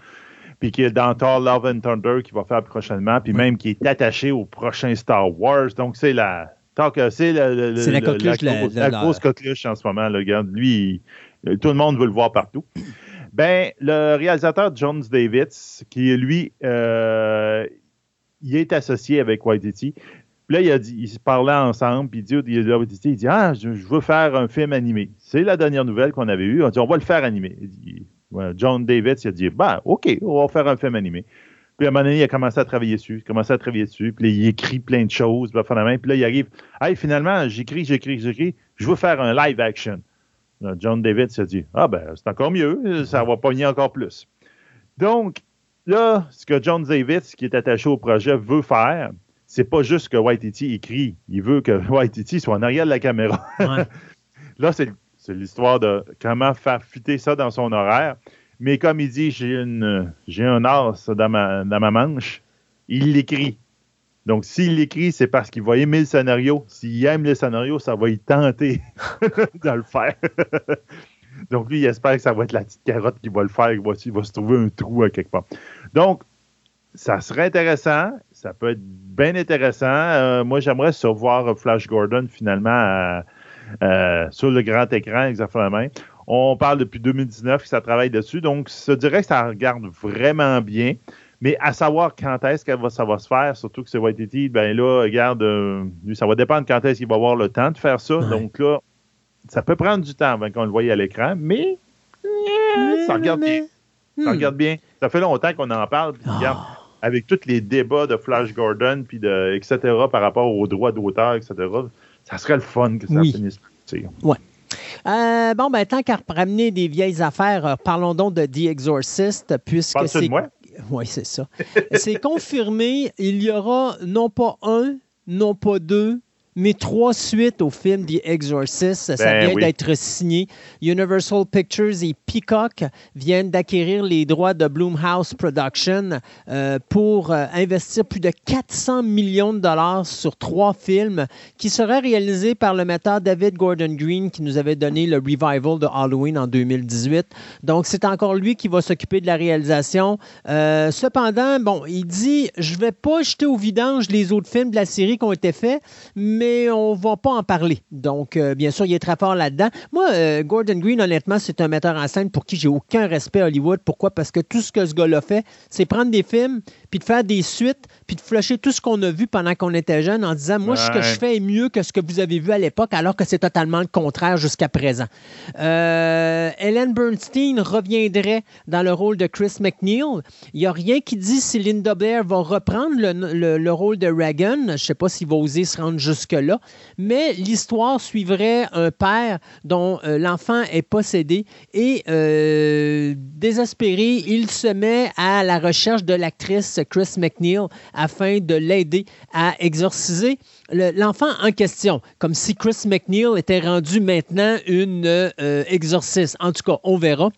Speaker 3: Puis qui est dans Thor Love and Thunder qui va faire prochainement, puis même qui est attaché au prochain Star Wars. Donc c'est la. que C'est
Speaker 2: la coqueluche de la-
Speaker 3: grosse- la
Speaker 2: la-
Speaker 3: grosse coqueluche en ce moment. Là, regarde, lui, il- tout le monde veut le voir partout. Ben, le réalisateur Jones Davids, qui lui, euh, il est associé avec Waititi. Puis là, il a dit, se parlaient ensemble, puis il dit, il dit, Ah, je, veux faire un film animé. C'est la dernière nouvelle qu'on avait eue. On dit On va le faire animé. John Davis, il a dit, bah, OK, on va faire un film animé. Puis à un moment donné, il a commencé à travailler dessus, commencé à travailler dessus, puis là, il écrit plein de choses, puis là, puis là, il arrive, hey, finalement, j'écris, j'écris, j'écris, je veux faire un live action. John David s'est dit, ah ben, c'est encore mieux, ça va pogner encore plus. Donc, là, ce que John David, qui est attaché au projet, veut faire, c'est pas juste que Waititi écrit, il veut que Waititi soit en arrière de la caméra.
Speaker 2: Ouais.
Speaker 3: là, c'est c'est l'histoire de comment faire fitter ça dans son horaire. Mais comme il dit, j'ai une j'ai un as dans ma, dans ma manche, il l'écrit. Donc, s'il l'écrit, c'est parce qu'il va aimer le scénario. S'il aime le scénario, ça va y tenter de le faire. Donc, lui, il espère que ça va être la petite carotte qui va le faire, qu'il va, il va se trouver un trou à quelque part. Donc, ça serait intéressant. Ça peut être bien intéressant. Euh, moi, j'aimerais ça voir Flash Gordon finalement à- euh, sur le grand écran, exactement. On parle depuis 2019 que ça travaille dessus. Donc, je dirais que ça regarde vraiment bien. Mais à savoir quand est-ce que ça va se faire, surtout que c'est Waititi, ben là, regarde, euh, lui, ça va dépendre quand est-ce qu'il va avoir le temps de faire ça.
Speaker 2: Ouais.
Speaker 3: Donc là, ça peut prendre du temps avant qu'on le voie à l'écran, mais euh, ça regarde bien. Ça
Speaker 2: Hmm.
Speaker 3: regarde bien. Ça fait longtemps qu'on en parle. puis
Speaker 2: Ah.
Speaker 3: regarde, avec tous les débats de Flash Gordon, puis de, etc., par rapport aux droits d'auteur, etc., ça serait le fun que ça
Speaker 2: Oui.
Speaker 3: finisse sortir.
Speaker 2: Euh, bon, ben, tant qu'à ramener des vieilles affaires, euh, parlons donc de The Exorcist, puisque c'est. Oui, c'est ça. c'est confirmé, il y aura non pas un, non pas deux, mais trois suites au film The Exorcist. Ça
Speaker 3: Ben
Speaker 2: vient
Speaker 3: oui.
Speaker 2: d'être signé. Universal Pictures et Peacock viennent d'acquérir les droits de Bloomhouse Production euh, pour euh, investir plus de 400 millions de dollars sur trois films qui seraient réalisés par le metteur David Gordon Green qui nous avait donné le revival de Halloween en 2018. Donc, c'est encore lui qui va s'occuper de la réalisation. Euh, cependant, bon, il dit je vais pas jeter au vidange les autres films de la série qui ont été faits, mais on va pas en parler. Donc, euh, bien sûr, il est très fort là-dedans. Moi, euh, Gordon Green, honnêtement, c'est un metteur en scène pour qui j'ai aucun respect à Hollywood. Pourquoi? Parce que tout ce que ce gars-là fait, c'est prendre des films, puis de faire des suites, puis de flusher tout ce qu'on a vu pendant qu'on était jeune en disant, moi, ce que je fais est mieux que ce que vous avez vu à l'époque, alors que c'est totalement le contraire jusqu'à présent. Euh, Ellen Bernstein reviendrait dans le rôle de Chris McNeil. Il n'y a rien qui dit si Linda Blair va reprendre le, le- le rôle de Reagan. Je ne sais pas s'il va oser se rendre jusque-là. Mais l'histoire suivrait un père dont euh, l'enfant est possédé et euh, désespéré, il se met à la recherche de l'actrice Chris McNeil afin de l'aider à exorciser le- l'enfant en question, comme si Chris McNeil était rendu maintenant une euh, exorciste. En tout cas, on verra.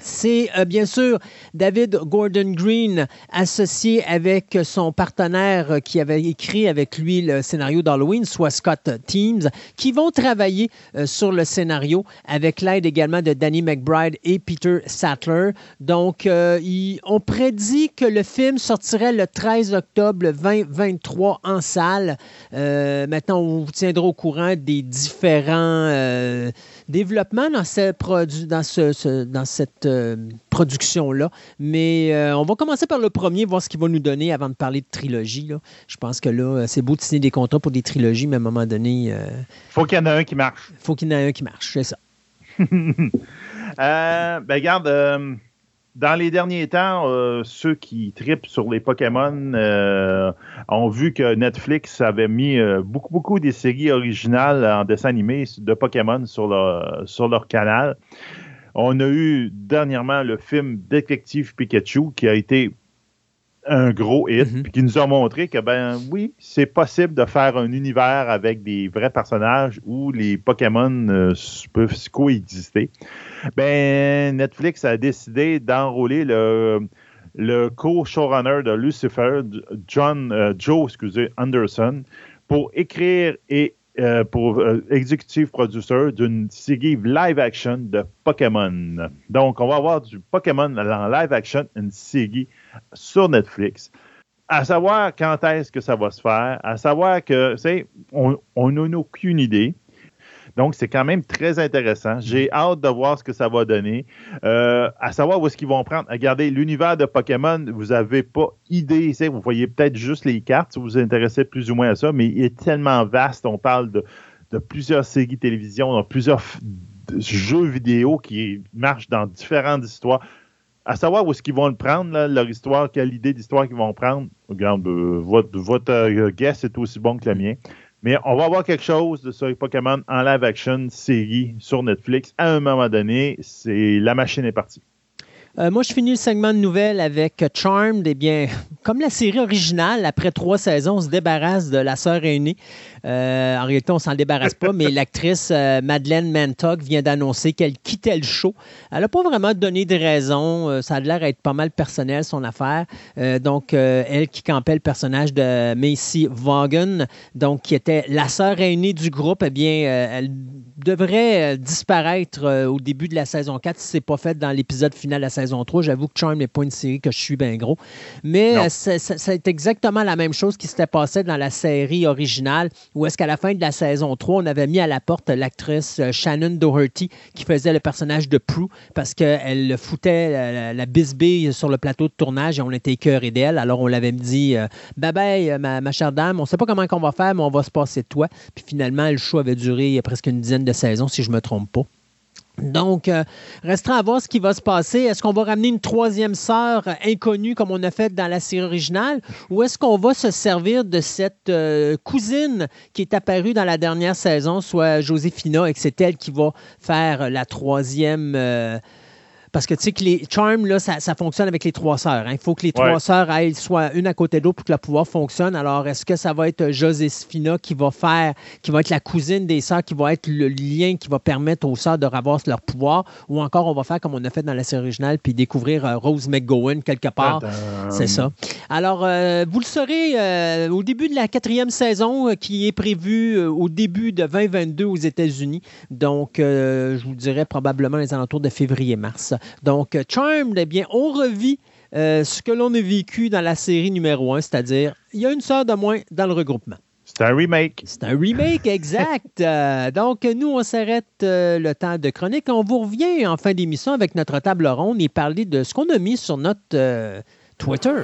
Speaker 2: C'est euh, bien sûr David Gordon Green associé avec son partenaire euh, qui avait écrit avec lui le scénario d'Halloween, soit Scott Teams, qui vont travailler euh, sur le scénario avec l'aide également de Danny McBride et Peter Sattler. Donc, on prédit que le film sortirait le 13 octobre 2023 en salle. Maintenant, on vous tiendra au courant des différents développement dans, ce produ- dans, ce- ce- dans cette euh, production-là. Mais euh, on va commencer par le premier, voir ce qu'il va nous donner avant de parler de trilogie. là. Je pense que là, euh, c'est beau de signer des contrats pour des trilogies, mais à un moment donné, il
Speaker 3: faut qu'il y en ait un qui marche.
Speaker 2: faut qu'il y en ait un qui marche. C'est ça.
Speaker 3: Euh, ben, regarde, euh, dans les derniers temps, euh, ceux qui tripent sur les Pokémon euh, ont vu que Netflix avait mis euh, beaucoup, beaucoup des séries originales en dessin animé de Pokémon sur leur, sur leur canal. On a eu dernièrement le film Détective Pikachu qui a été un gros hit,
Speaker 2: Mhm.
Speaker 3: puis qui nous a montré que, ben oui, c'est possible de faire un univers avec des vrais personnages où les Pokémon euh, peuvent coexister. Ben, Netflix a décidé d'enrôler le, le co-showrunner de Lucifer, John, euh, Joe excusez, Anderson, pour écrire et euh, pour euh, executive producer d'une série live action de Pokémon. Donc, on va avoir du Pokémon en live action, une série sur Netflix. À savoir quand est-ce que ça va se faire, à savoir que, tu sais, on n'a aucune idée. Donc, c'est quand même très intéressant. J'ai hâte de voir ce que ça va donner. Euh, à savoir où est-ce qu'ils vont prendre. Regardez, l'univers de Pokémon, vous n'avez pas idée. Vous voyez peut-être juste les cartes si vous vous intéressez plus ou moins à ça, mais il est tellement vaste. On parle de, de plusieurs séries télévision, dans plusieurs f- jeu vidéo qui marche dans différentes histoires. À savoir où est-ce qu'ils vont le prendre, leur histoire, quelle idée d'histoire qu'ils vont prendre. Regarde, euh, votre, votre euh, guess est aussi bon que le mien. Mais on va avoir quelque chose de sur Pokémon en live action série sur Netflix. À un moment donné, c'est la machine est partie.
Speaker 2: Euh, moi, je finis le segment de nouvelles avec Charmed. Eh bien, comme la série originale, après trois saisons, on se débarrasse de la sœur aînée. Euh, en réalité, on s'en débarrasse pas, mais l'actrice euh, Madeleine Mantock vient d'annoncer qu'elle quittait le show. Elle n'a pas vraiment donné de raison. ça a l'air d'être pas mal personnel, son affaire. donc, elle qui campait le personnage de Macy Vaughan, donc qui était la sœur aînée du groupe, eh bien, elle devrait disparaître au début de la saison 4 si ce n'est pas fait dans l'épisode final de la saison 3. J'avoue que Charm n'est pas une série que je suis bien gros. Mais c'est exactement la même chose qui s'était passé dans la série originale, où est-ce qu'à la fin de la saison 3, on avait mis à la porte l'actrice euh, Shannon Doherty qui faisait le personnage de Prue parce qu'elle foutait la, la, bisbille sur le plateau de tournage et on était écœurés d'elle. Alors on l'avait dit euh, Bye bye, euh, ma, chère dame, on ne sait pas comment on va faire, mais on va se passer de toi. Puis finalement, le show avait duré presque une dizaine de saisons, si je ne me trompe pas. Donc, euh, restera à voir ce qui va se passer. Est-ce qu'on va ramener une troisième sœur inconnue comme on a fait dans la série originale ou est-ce qu'on va se servir de cette euh, cousine qui est apparue dans la dernière saison, soit Joséphina, et que c'est elle qui va faire la troisième euh, parce que tu sais que les charms, là, ça, fonctionne avec les trois sœurs. Hein. Il faut que les trois sœurs aillent soit une à côté de l'autre pour que le pouvoir fonctionne. Alors, est-ce que ça va être Joséphina qui va faire, qui va être la cousine des sœurs, qui va être le lien qui va permettre aux sœurs de revoir leur pouvoir, ou encore on va faire comme on a fait dans la série originale, puis découvrir euh, Rose McGowan quelque part. C'est ça. Alors, euh, vous le saurez euh, au début de la quatrième saison qui est prévue au début de 2022 aux États-Unis. Donc, je vous dirais probablement les alentours de février-mars. Donc, Charmed, eh bien, on revit euh, ce que l'on a vécu dans la série numéro 1, c'est-à-dire, il y a une sœur de moins dans le regroupement.
Speaker 3: C'est un remake.
Speaker 2: C'est un remake, exact. Euh, donc, nous, on s'arrête euh, le temps de chronique. On vous revient en fin d'émission avec notre table ronde et parler de ce qu'on a mis sur notre Twitter.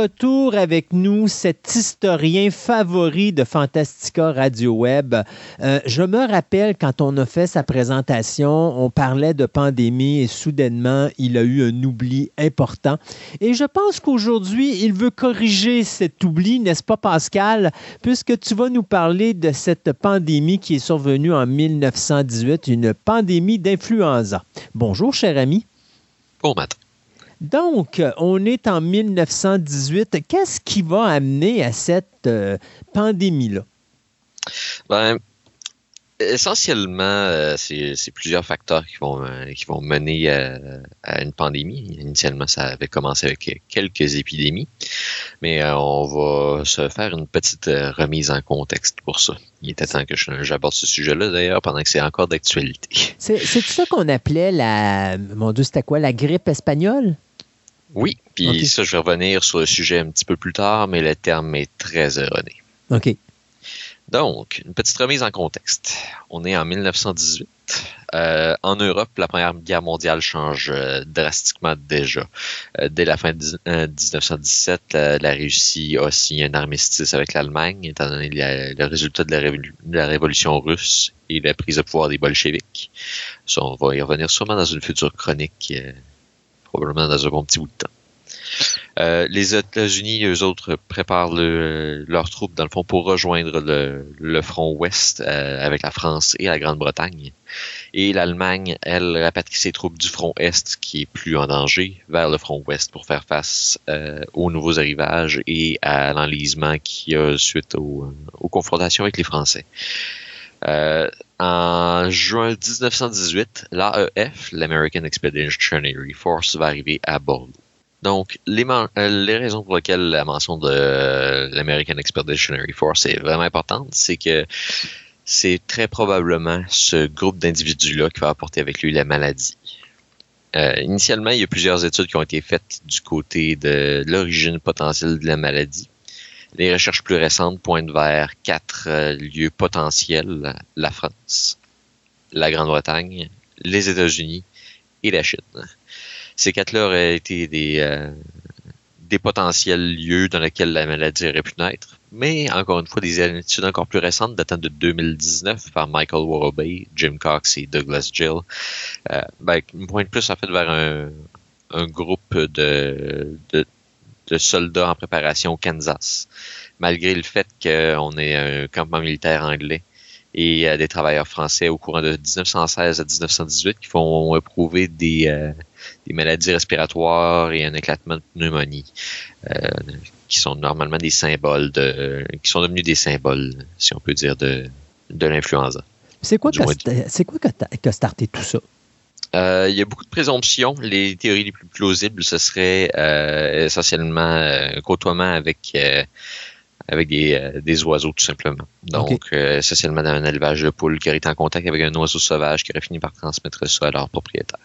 Speaker 2: Retour avec nous cet historien favori de Fantastica Radio Web. Euh, je me rappelle quand on a fait sa présentation, on parlait de pandémie et soudainement, il a eu un oubli important. Et je pense qu'aujourd'hui, il veut corriger cet oubli, n'est-ce pas Pascal, puisque tu vas nous parler de cette pandémie qui est survenue en 1918, une pandémie d'influenza. Bonjour cher ami.
Speaker 6: Bon matin.
Speaker 2: Donc, on est en 1918. Qu'est-ce qui va amener à cette euh, pandémie-là?
Speaker 6: Ben, essentiellement, euh, c'est plusieurs facteurs qui vont, euh, qui vont mener à, une pandémie. Initialement, ça avait commencé avec quelques épidémies, mais on va se faire une petite remise en contexte pour ça. Il était temps que j'aborde ce sujet-là, d'ailleurs, pendant que c'est encore d'actualité.
Speaker 2: C'est ça qu'on appelait la... Mon Dieu, c'était quoi? La grippe espagnole?
Speaker 6: Oui, puis ça, je vais revenir sur le sujet un petit peu plus tard, mais le terme est très erroné.
Speaker 2: OK.
Speaker 6: Donc, une petite remise en contexte. On est en 1918. Euh, en Europe, la Première Guerre mondiale change euh, drastiquement déjà. Euh, dès la fin de 1917, la, Russie a signé un armistice avec l'Allemagne, étant donné le résultat de la, de la, révolution russe et la prise de pouvoir des bolcheviks. Ça, on va y revenir sûrement dans une future chronique probablement dans un bon petit bout de temps. Euh, les États-Unis, eux autres, préparent leurs troupes, dans le fond, pour rejoindre le, front ouest euh, avec la France et la Grande-Bretagne. Et l'Allemagne, elle, rapatrie ses troupes du front est, qui est plus en danger, vers le front ouest pour faire face euh, aux nouveaux arrivages et à l'enlisement qui a suite aux, confrontations avec les Français. En juin 1918, l'AEF, l'American Expeditionary Force, va arriver à Bordeaux. Donc, les, euh, raisons pour lesquelles la mention de l'American Expeditionary Force est vraiment importante, c'est que c'est très probablement ce groupe d'individus-là qui va apporter avec lui la maladie. Euh, initialement, il y a plusieurs études qui ont été faites du côté de l'origine potentielle de la maladie. Les recherches plus récentes pointent vers quatre euh, lieux potentiels la France, la Grande-Bretagne, les États-Unis et la Chine. Ces quatre-là auraient été des, euh, des potentiels lieux dans lesquels la maladie aurait pu naître. Mais encore une fois, des études encore plus récentes datant de 2019 par Michael Warobay, Jim Cox et Douglas Gill euh, ben, pointent plus en fait vers un, un groupe de, de, soldats en préparation au Kansas. Malgré le fait qu'on est un campement militaire anglais et euh, des travailleurs français au courant de 1916 à 1918 qui font éprouver des, euh, des maladies respiratoires et un éclatement de pneumonie, euh, qui sont normalement des symboles de, qui sont devenus des symboles, si on peut dire, de, de l'influenza.
Speaker 2: C'est quoi, qui a starté tout ça?
Speaker 6: Euh, il y a beaucoup de présomptions. Les théories les plus plausibles, ce serait euh, essentiellement un côtoiement avec avec des, des, oiseaux tout simplement. Donc, essentiellement dans un élevage de poules qui aurait été en contact avec un oiseau sauvage qui aurait fini par transmettre ça à leur propriétaire.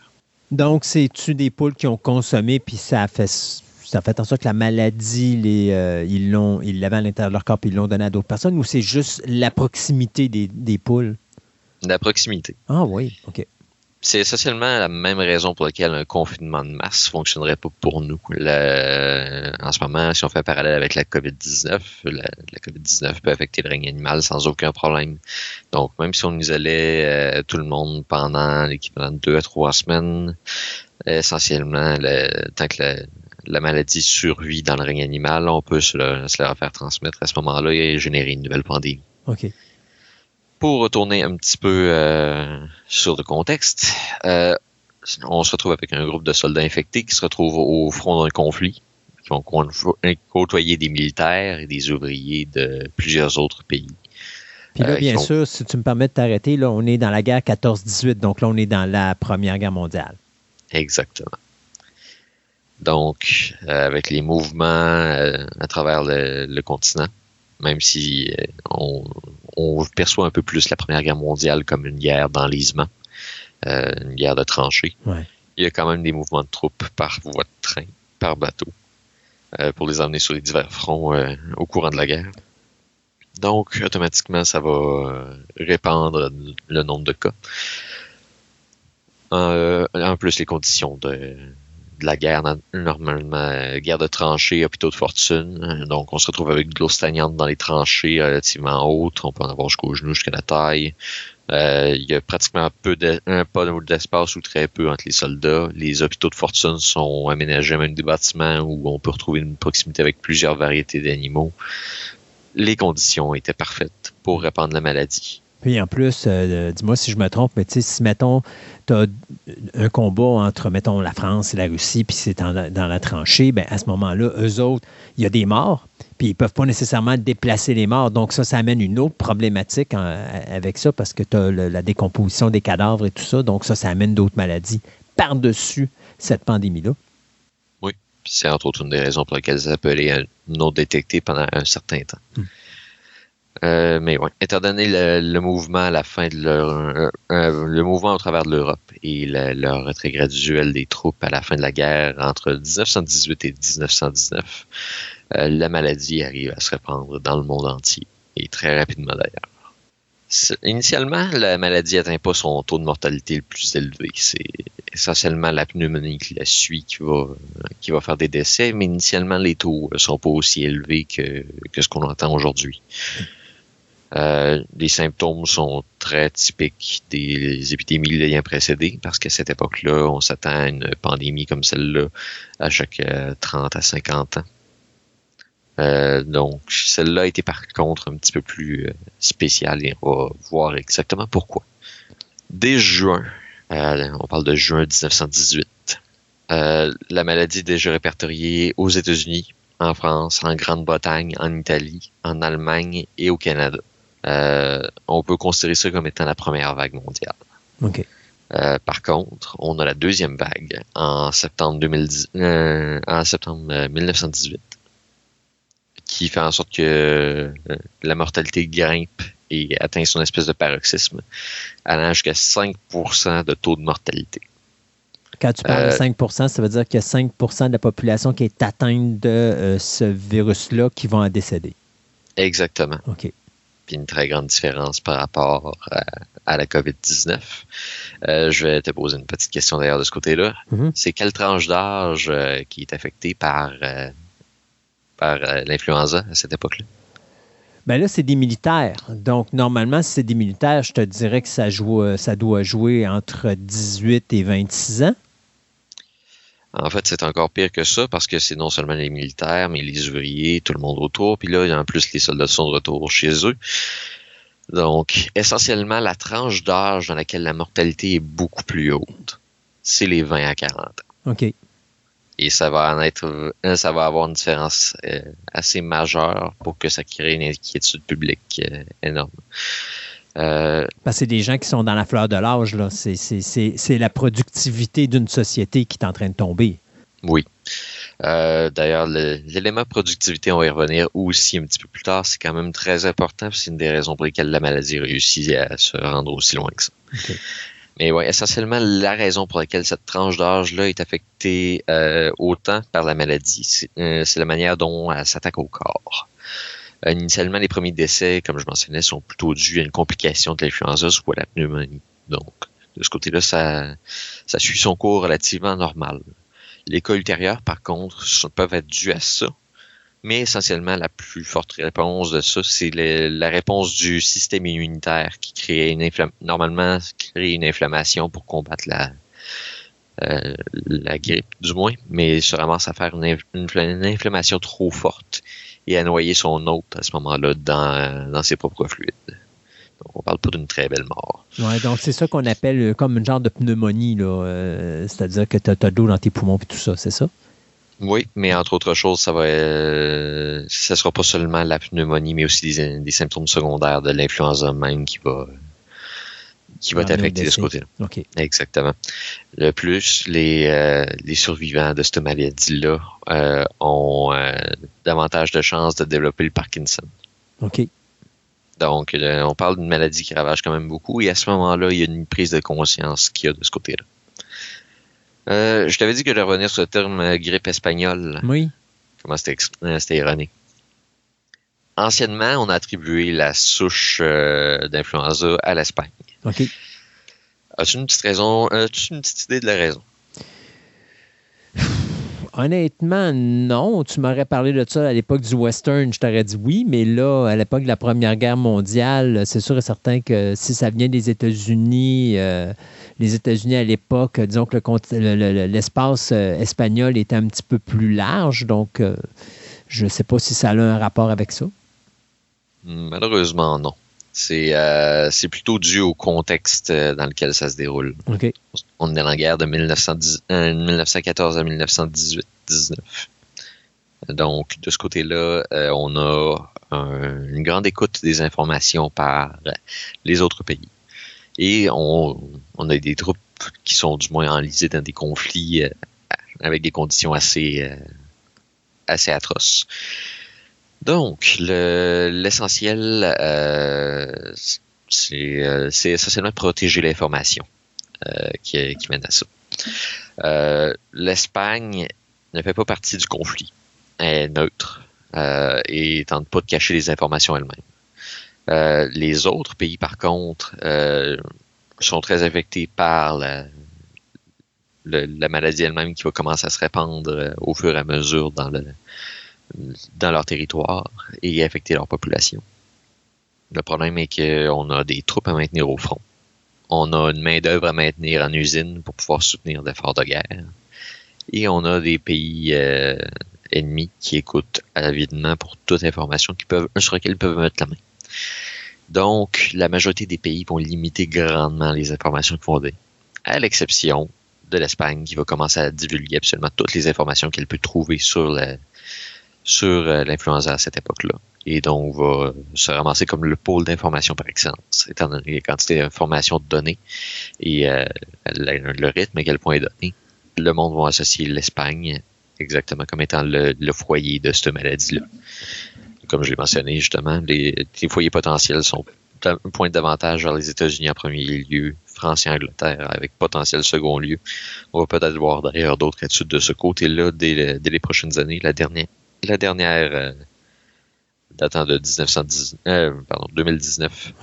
Speaker 2: Donc, c'est-tu des poules qui ont consommé, puis ça a fait, ça fait en sorte que la maladie, les, euh, ils l'ont, ils l'avaient à l'intérieur de leur corps, puis ils l'ont donné à d'autres personnes, ou c'est juste la proximité des, des poules?
Speaker 6: La proximité.
Speaker 2: Ah oui, OK
Speaker 6: c'est essentiellement la même raison pour laquelle un confinement de masse fonctionnerait pas pour nous. en ce moment, si on fait un parallèle avec la COVID-19, la, COVID-19 peut affecter le règne animal sans aucun problème. Donc, même si on isolait euh, tout le monde pendant l'équivalent de deux à trois semaines, essentiellement, tant que la, maladie survit dans le règne animal, on peut se, le, se la faire transmettre à ce moment-là et générer une nouvelle pandémie.
Speaker 2: OK
Speaker 6: pour retourner un petit peu euh, sur le contexte, euh, on se retrouve avec un groupe de soldats infectés qui se retrouvent au front d'un conflit, qui ont côtoyé des militaires et des ouvriers de plusieurs autres pays.
Speaker 2: Puis là, euh, bien sûr, si tu me permets de t'arrêter, là, on est dans la guerre 14-18, donc là, on est dans la Première Guerre mondiale.
Speaker 6: Exactement. Donc, avec les mouvements à travers le continent, même si euh, on, perçoit un peu plus la Première Guerre mondiale comme une guerre d'enlisement, euh, une guerre de tranchées. Il y a quand même des mouvements de troupes par voie de train, par bateau, euh, pour les emmener sur les divers fronts au courant de la guerre. Donc, automatiquement, ça va répandre le nombre de cas. en plus, les conditions de, de la guerre, normalement, euh, guerre de tranchées, hôpitaux de fortune. Donc, on se retrouve avec de l'eau stagnante dans les tranchées relativement hautes. On peut en avoir jusqu'aux genoux, jusqu'à la taille. Euh, il y a pratiquement peu un pas d'espace ou très peu entre les soldats. Les hôpitaux de fortune sont aménagés même des bâtiments où on peut retrouver une proximité avec plusieurs variétés d'animaux. Les conditions étaient parfaites pour répandre la maladie.
Speaker 2: Puis en plus, euh, dis-moi si je me trompe, mais tu sais, si, mettons, tu as un combat entre, mettons, la France et la Russie, puis c'est dans, la tranchée, ben à ce moment-là, eux autres, il y a des morts, puis ils ne peuvent pas nécessairement déplacer les morts. Donc ça, ça amène une autre problématique avec ça, parce que tu as la décomposition des cadavres et tout ça. Donc ça, ça amène d'autres maladies par-dessus cette pandémie-là.
Speaker 6: Oui, c'est entre autres une des raisons pour lesquelles ça peut aller non détecté pendant un certain temps. Hmm. Euh, mais étant donné le, mouvement à la fin de leur, euh, euh, le mouvement au travers de l'Europe et le, leur retrait graduel des troupes à la fin de la guerre entre 1918 et 1919, la maladie arrive à se répandre dans le monde entier et très rapidement d'ailleurs. Initialement, la maladie n'atteint pas son taux de mortalité le plus élevé. C'est essentiellement la pneumonie qui la suit qui va, qui va faire des décès, mais initialement, les taux sont pas aussi élevés que, que ce qu'on entend aujourd'hui. Euh, les symptômes sont très typiques des épidémies l'ayant précédé, parce qu'à cette époque-là, on s'attend à une pandémie comme celle-là à chaque 30 euh, à 50 ans. Euh, donc, celle-là a été par contre un petit peu plus spéciale et on va voir exactement pourquoi. Dès juin, on parle de juin 1918, la maladie est déjà répertoriée aux États-Unis, en France, en Grande-Bretagne, en Italie, en Allemagne et au Canada. Euh, on peut considérer ça comme étant la première vague mondiale. Euh, par contre, on a la deuxième vague en septembre, 2010, euh, en septembre 1918 qui fait en sorte que la mortalité grimpe et atteint son espèce de paroxysme, allant jusqu'à 5% de taux de mortalité.
Speaker 2: Quand tu parles de 5%
Speaker 6: Euh,
Speaker 2: ça veut dire qu'il y a 5% de la population qui est atteinte de ce virus-là qui vont en décéder.
Speaker 6: Exactement.
Speaker 2: OK.
Speaker 6: Puis une très grande différence par rapport à, à la COVID-19. Euh, je vais te poser une petite question d'ailleurs de ce côté-là.
Speaker 2: Mhm.
Speaker 6: C'est quelle tranche d'âge euh, qui est affectée par, euh, par euh, l'influenza à cette époque-là?
Speaker 2: Ben là, c'est des militaires. Donc, normalement, si c'est des militaires, je te dirais que ça, joue, euh, ça doit jouer entre 18 et 26 ans.
Speaker 6: En fait, c'est encore pire que ça parce que c'est non seulement les militaires, mais les ouvriers, tout le monde autour. Puis là, en plus, les soldats sont de retour chez eux. Donc, essentiellement, la tranche d'âge dans laquelle la mortalité est beaucoup plus haute, c'est les 20 à 40 ans.
Speaker 2: OK.
Speaker 6: Et ça va en être, euh, ça va avoir une différence euh, assez majeure pour que ça crée une inquiétude publique euh, énorme. Euh,
Speaker 2: Parce que c'est des gens qui sont dans la fleur de l'âge. là. C'est- C'est c'est- c'est la productivité d'une société qui est en train de tomber.
Speaker 6: Oui. Euh, D'ailleurs, le- l'élément productivité, on va y revenir aussi un petit peu plus tard. C'est quand même très important. C'est une des raisons pour lesquelles la maladie réussit à se rendre aussi loin que ça. Mais ouais, essentiellement, la raison pour laquelle cette tranche d'âge-là est affectée euh, autant par la maladie, c'est euh, c'est la manière dont elle s'attaque au corps. Euh, initialement, les premiers décès, comme je mentionnais, sont plutôt dus à une complication de l'influenza, soit la pneumonie. Donc, de ce côté-là, ça, ça suit son cours relativement normal. Les cas ultérieurs, par contre, peuvent être dus à ça. Mais essentiellement, la plus forte réponse de ça, c'est la réponse du système immunitaire qui crée une inflammation, normalement, crée une inflammation pour combattre la, euh, la grippe, du moins, mais se ramasse à faire une inflammation trop forte et à noyer son hôte à ce moment-là dans, dans ses propres fluides. Donc, on parle pas d'une très belle mort.
Speaker 2: Ouais, donc, c'est ça qu'on appelle euh, comme une genre de pneumonie. là. Euh, C'est-à-dire que tu as, de l'eau dans tes poumons et tout ça, c'est ça?
Speaker 6: Oui, mais entre autres choses, ça va, euh, ça sera pas seulement la pneumonie, mais aussi des, des symptômes secondaires de l'influenza même qui va, qui va
Speaker 2: Amener au
Speaker 6: t'affecter de ce côté-là.
Speaker 2: OK.
Speaker 6: Exactement. Le plus, les, euh, les survivants de cette maladie-là euh, ont euh, davantage de chances de développer le Parkinson.
Speaker 2: OK.
Speaker 6: Donc, on parle d'une maladie qui ravage quand même beaucoup et à ce moment-là, il y a une prise de conscience qu'il y a de ce côté-là. Je t'avais dit que de revenir sur le terme grippe espagnole.
Speaker 2: Oui.
Speaker 6: Comment c'était erroné. Anciennement, on a attribué la souche euh, d'influenza à l'Espagne.
Speaker 2: OK.
Speaker 6: As-tu une petite raison, as-tu une petite idée de la raison?
Speaker 2: Honnêtement, non. Tu m'aurais parlé de ça à l'époque du western, je t'aurais dit oui, mais là, à l'époque de la Première Guerre mondiale, c'est sûr et certain que si ça vient des États-Unis, euh, les États-Unis à l'époque, disons que le- le- l'espace euh, espagnol était un petit peu plus large, donc euh, je ne sais pas si ça a un rapport avec ça.
Speaker 6: Malheureusement, non. C'est euh, plutôt dû au contexte euh, dans lequel ça se déroule.
Speaker 2: OK.
Speaker 6: On est dans la guerre de 1910 euh, 1914 à 1918-19. Donc, de ce côté-là, euh, on a un- une grande écoute des informations par les autres pays. Et on, on a des troupes qui sont du moins enlisées dans des conflits avec des conditions assez, euh, assez atroces. Donc, le- l'essentiel, euh, c'est euh, c'est essentiellement protéger l'information euh, qui, qui mène à ça. L'Espagne ne fait pas partie du conflit. Elle est neutre et tente pas de cacher les informations elle-même. Euh, les autres pays, par contre, euh, sont très affectés par la, la maladie elle-même qui va commencer à se répandre au fur et à mesure dans, le, dans leur territoire et affecter leur population. Le problème est qu'on a des troupes à maintenir au front. On a une main-d'œuvre à maintenir en usine pour pouvoir soutenir l'effort de guerre. Et on a des pays euh, ennemis qui écoutent avidement pour toute information peuvent, sur laquelle ils peuvent mettre la main. Donc, la majorité des pays vont limiter grandement les informations qu'ils vont donner, à l'exception de l'Espagne qui va commencer à divulguer absolument toutes les informations qu'elle peut trouver sur la- sur euh, l'influenza à cette époque-là. Et donc, va se ramasser comme le pôle d'information par excellence, étant donné la quantité d'informations données et euh, le, rythme à quel point est donné. Le monde va associer l'Espagne exactement comme étant le, le foyer de cette maladie-là. Comme je l'ai mentionné, justement, les, les foyers potentiels sont pointe davantage vers les États-Unis en premier lieu, France et Angleterre avec potentiel second lieu. On va peut-être voir d'ailleurs d'autres études de ce côté-là dès, les prochaines années. La dernière, la dernière euh, datant de 1910, euh, pardon, 2019.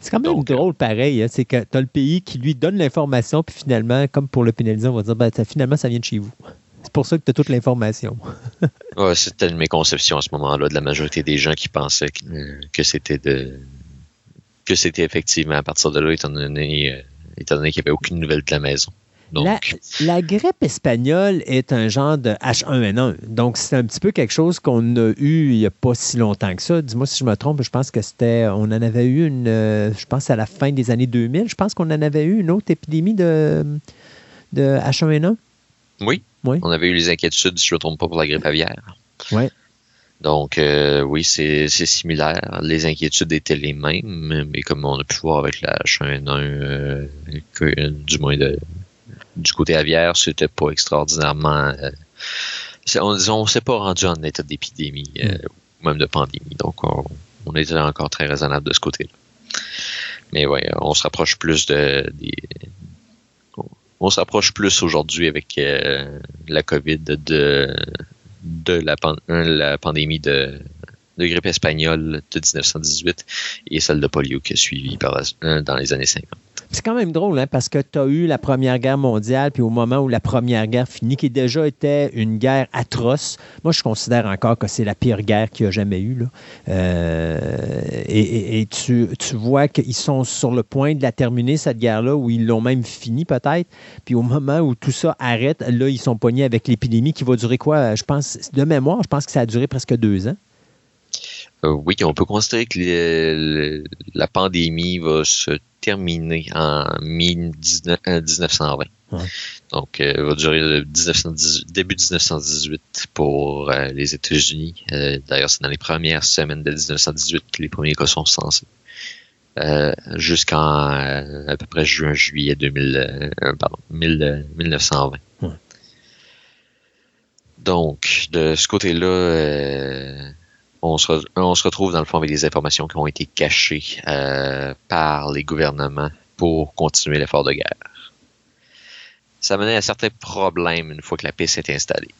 Speaker 2: C'est quand même drôle, pareil. Hein, c'est que tu as le pays qui lui donne l'information, puis finalement, comme pour le pénaliser, on va dire ben, finalement, ça vient de chez vous. C'est pour ça que tu as toute l'information.
Speaker 6: ouais, c'était une méconception à ce moment-là de la majorité des gens qui pensaient que, c'était de que c'était effectivement à partir de là, étant donné, euh, étant donné qu'il n'y avait aucune nouvelle de la maison.
Speaker 2: La, grippe espagnole est un genre de H1N1. Donc, c'est un petit peu quelque chose qu'on a eu il n'y a pas si longtemps que ça. Dis-moi si je me trompe, je pense que c'était. On en avait eu une. Euh, je pense à la fin des années 2000. Je pense qu'on en avait eu une autre épidémie de, de H1N1.
Speaker 6: Oui. oui. On avait eu les inquiétudes, si je ne me trompe pas, pour la grippe aviaire.
Speaker 2: Oui.
Speaker 6: Donc, euh, oui, c'est similaire. Les inquiétudes étaient les mêmes, mais comme on a pu voir avec la H1N1, euh, du moins de, du côté aviaire, c'était pas extraordinairement. Euh, on ne s'est pas rendu en état d'épidémie, euh, mm. ou même de pandémie. Donc, on, était encore très raisonnable de ce côté-là. Mais oui, on se rapproche plus de. on, s'approche plus aujourd'hui avec euh, la COVID de, de la, la pandémie de, de grippe espagnole de 1918 et celle de polio qui a suivi par dans les années 50.
Speaker 2: C'est quand même drôle, hein, parce que tu as eu la Première Guerre mondiale, puis au moment où la Première Guerre finit, qui déjà était une guerre atroce, moi, je considère encore que c'est la pire guerre qu'il y a jamais eu. Euh, et, tu, vois qu'ils sont sur le point de la terminer, cette guerre-là, où ils l'ont même fini peut-être. Puis au moment où tout ça arrête, là, ils sont pognés avec l'épidémie qui va durer quoi? Je pense, de mémoire, je pense que ça a duré presque deux ans.
Speaker 6: Euh, oui, on peut considérer que la pandémie va se terminer en 1920. Euh, Donc, euh, va durer le début 1918 pour les États-Unis. D'ailleurs, c'est dans les premières semaines de 1918 que les premiers cas sont censés. jusqu'en à peu près juin-juillet 1920. Donc, de ce côté-là, on se, retrouve dans le fond avec des informations qui ont été cachées euh, par les gouvernements pour continuer l'effort de guerre. Ça menait à certains problèmes une fois que la paix s'est installée.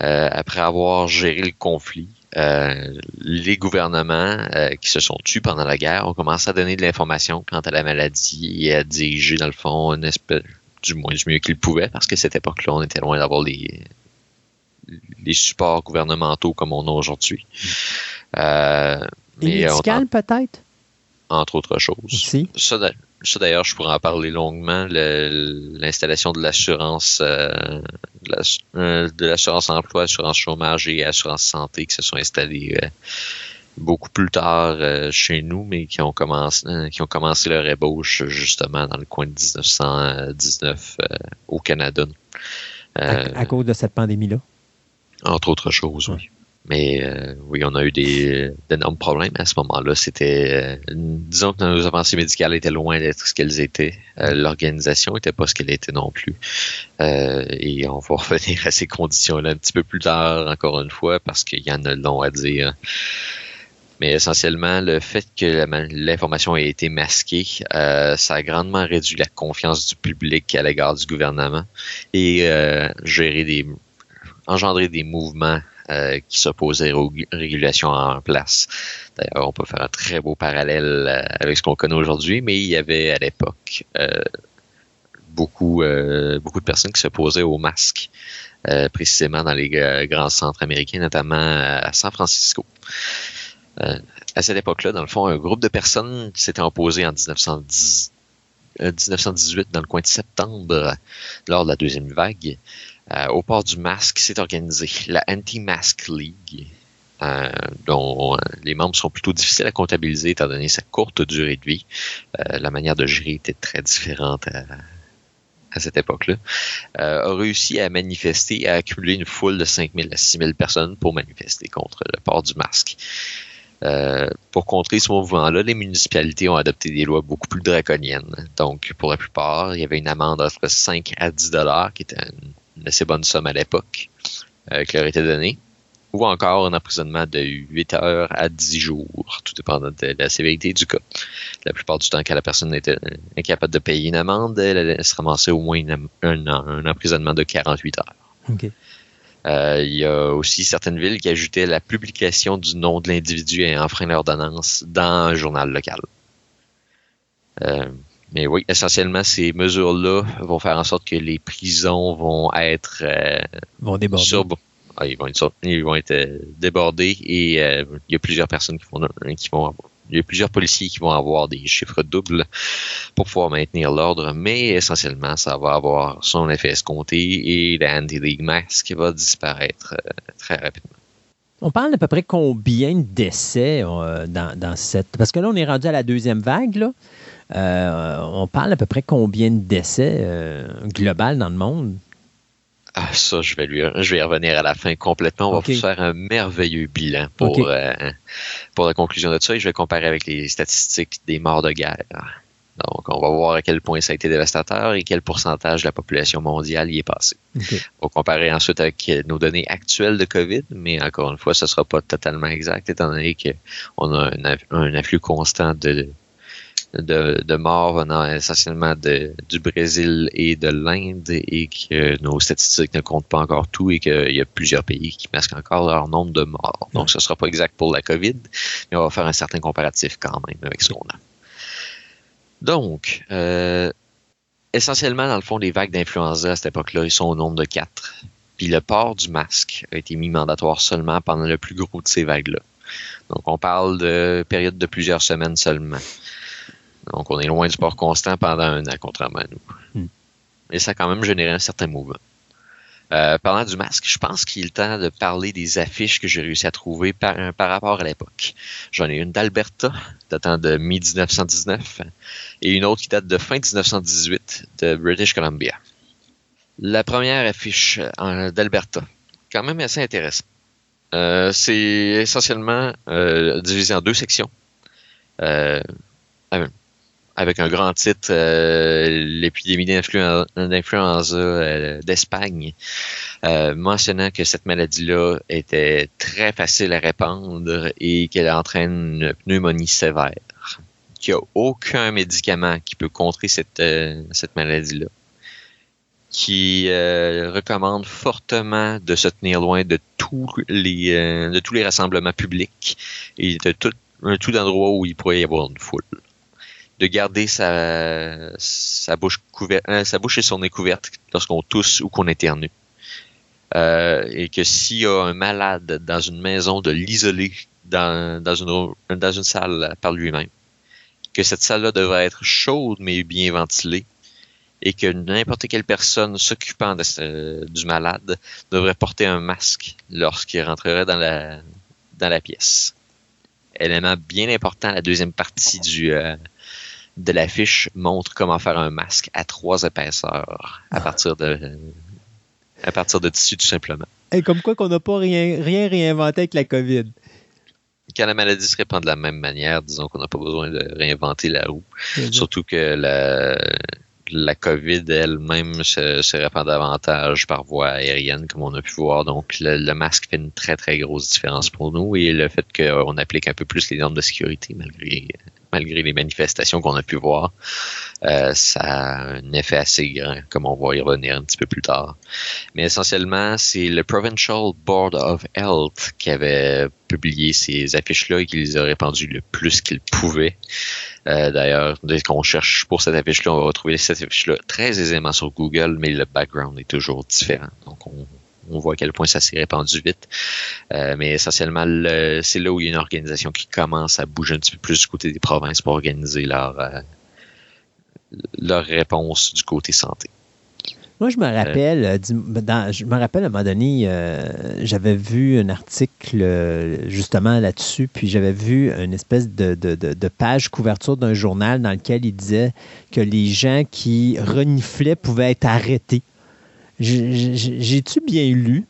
Speaker 6: Euh, après avoir géré le conflit, euh, les gouvernements qui se sont tués pendant la guerre ont commencé à donner de l'information quant à la maladie et à diriger, dans le fond, une espèce, du moins du mieux qu'ils pouvaient, parce que cette époque-là, on était loin d'avoir les, les supports gouvernementaux comme on a aujourd'hui.
Speaker 2: Euh, médical, peut-être?
Speaker 6: Entre autres choses. Ça, d'ailleurs, je pourrais en parler longuement. L'installation de l'assurance, euh, euh, de l'assurance emploi, assurance chômage et assurance santé qui se sont installés euh, beaucoup plus tard chez nous, mais qui ont commencé, qui ont commencé leur ébauche justement dans le coin de 1919 au Canada.
Speaker 2: à, cause de cette pandémie-là?
Speaker 6: Entre autres choses, oui. Mais euh, oui, on a eu des d'énormes problèmes à ce moment-là. C'était, euh, disons que nos avancées médicales étaient loin d'être ce qu'elles étaient. Euh, l'organisation n'était pas ce qu'elle était non plus. et on va revenir à ces conditions-là un petit peu plus tard, encore une fois, parce qu'il y en a long à dire. Mais essentiellement, le fait que l'information ait été masquée, ça a grandement réduit la confiance du public à l'égard du gouvernement et gérer des engendrer des mouvements euh, qui s'opposaient aux régulations en place. D'ailleurs, on peut faire un très beau parallèle euh, avec ce qu'on connaît aujourd'hui, mais il y avait à l'époque euh, beaucoup, beaucoup de personnes qui s'opposaient aux masques, précisément dans les grands centres américains, notamment à San Francisco. à cette époque-là, dans le fond, un groupe de personnes s'était opposé en 1910, 1918 dans le coin de septembre lors de la deuxième vague euh, au port du masque s'est organisé la Anti-Mask League, euh, dont euh, les membres sont plutôt difficiles à comptabiliser étant donné sa courte durée de vie. la manière de gérer était très différente à, cette époque-là, a réussi à manifester, à accumuler une foule de 5000 à 6000 personnes pour manifester contre le port du masque. pour contrer ce mouvement-là, les municipalités ont adopté des lois beaucoup plus draconiennes. Donc, pour la plupart, il y avait une amende entre 5 à 10 dollars, qui était une une assez bonne somme à l'époque euh, qui leur était donnée. ou encore un emprisonnement de 8 heures à 10 jours, tout dépendant de la sévérité du cas. La plupart du temps, quand la personne était incapable de payer une amende, elle allait se ramasser au moins un, un, emprisonnement de 48 heures. Euh, il y a aussi certaines villes qui ajoutaient la publication du nom de l'individu ayant enfreint l'ordonnance dans un journal local. Euh, mais oui, essentiellement, ces mesures-là vont faire en sorte que les prisons vont être euh,
Speaker 2: vont déborder.
Speaker 6: Ah, ils, vont être, ils vont être euh, débordés et euh, il y a plusieurs personnes qui vont, qui vont il y a plusieurs policiers qui vont avoir des chiffres doubles pour pouvoir maintenir l'ordre, mais essentiellement, ça va avoir son effet escompté et la anti-league mask va disparaître très rapidement.
Speaker 2: On parle d'à peu près combien de décès dans, dans, cette... Parce que là, on est rendu à la deuxième vague, là. Euh, on parle à peu près combien de décès euh, global dans le monde?
Speaker 6: Ah, ça, je vais, lui, je vais y revenir à la fin complètement. On va faire un merveilleux bilan pour, euh, pour la conclusion de ça et je vais comparer avec les statistiques des morts de guerre. Donc, on va voir à quel point ça a été dévastateur et quel pourcentage de la population mondiale y est passé. On va comparer ensuite avec nos données actuelles de COVID, mais encore une fois, ce ne sera pas totalement exact étant donné qu'on a un afflux constant de, de, morts venant essentiellement de, du Brésil et de l'Inde et que nos statistiques ne comptent pas encore tout et qu'il y a plusieurs pays qui masquent encore leur nombre de morts. Donc, ce ne sera pas exact pour la COVID, mais on va faire un certain comparatif quand même avec ce qu'on a. Donc, euh, essentiellement, dans le fond, les vagues d'influenza à cette époque-là, ils sont au nombre de quatre. Puis le port du masque a été mis mandatoire seulement pendant le plus gros de ces vagues-là. Donc, on parle de période de plusieurs semaines seulement. Donc, on est loin du port constant pendant un an, contrairement à nous. Hmm. Mais ça a quand même généré un certain mouvement. Euh, parlant du masque, je pense qu'il est temps de parler des affiches que j'ai réussi à trouver par, par rapport à l'époque. J'en ai une d'Alberta, datant de mi-1919, et une autre qui date de fin 1918, de British Columbia. La première affiche euh, d'Alberta, quand même assez intéressante. Euh, c'est essentiellement euh, divisé en deux sections. Euh, avec un grand titre, euh, l'épidémie d'influenza euh, d'Espagne, euh, mentionnant que cette maladie-là était très facile à répandre et qu'elle entraîne une pneumonie sévère, qu'il n'y a aucun médicament qui peut contrer cette, cette maladie-là, qui recommande fortement de se tenir loin de tous les, de tous les rassemblements publics et de tout, tout endroit où il pourrait y avoir une foule de garder sa, bouche couverte, euh, sa bouche et son nez couverte lorsqu'on tousse ou qu'on éternue. Euh, et que s'il y a un malade dans une maison, de l'isoler dans, dans, une, dans une salle par lui-même. Que cette salle-là devrait être chaude mais bien ventilée. Et que n'importe quelle personne s'occupant du malade devrait porter un masque lorsqu'il rentrerait dans la, dans la pièce. Élément bien important, la deuxième partie du, euh, de l'affiche montre comment faire un masque à trois épaisseurs à partir de à partir de tissu tout simplement.
Speaker 2: Et comme quoi qu'on n'a pas rien, rien réinventé avec la COVID.
Speaker 6: Quand la maladie se répand de la même manière, disons qu'on n'a pas besoin de réinventer la roue. Surtout que la, la COVID elle-même se, se, répand davantage par voie aérienne, comme on a pu voir. Donc, le, masque fait une très, très grosse différence pour nous et le fait qu'on applique un peu plus les normes de sécurité, malgré malgré les manifestations qu'on a pu voir, euh, ça a un effet assez grand, comme on va y revenir un petit peu plus tard. Mais essentiellement, c'est le Provincial Board of Health qui avait publié ces affiches-là et qui les a répandues le plus qu'il pouvait. Euh, D'ailleurs, dès qu'on cherche pour cette affiche-là, on va retrouver cette affiche-là très aisément sur Google, mais le background est toujours différent. Donc, on, on voit à quel point ça s'est répandu vite. Euh, mais essentiellement, c'est là où il y a une organisation qui commence à bouger un petit peu plus du côté des provinces pour organiser leur, euh, réponse du côté santé.
Speaker 2: Moi, je me euh, rappelle, je me rappelle à un moment donné, j'avais vu un article justement là-dessus, puis j'avais vu une espèce de, de page couverture d'un journal dans lequel il disait que les gens qui reniflaient pouvaient être arrêtés. J'ai-tu bien lu?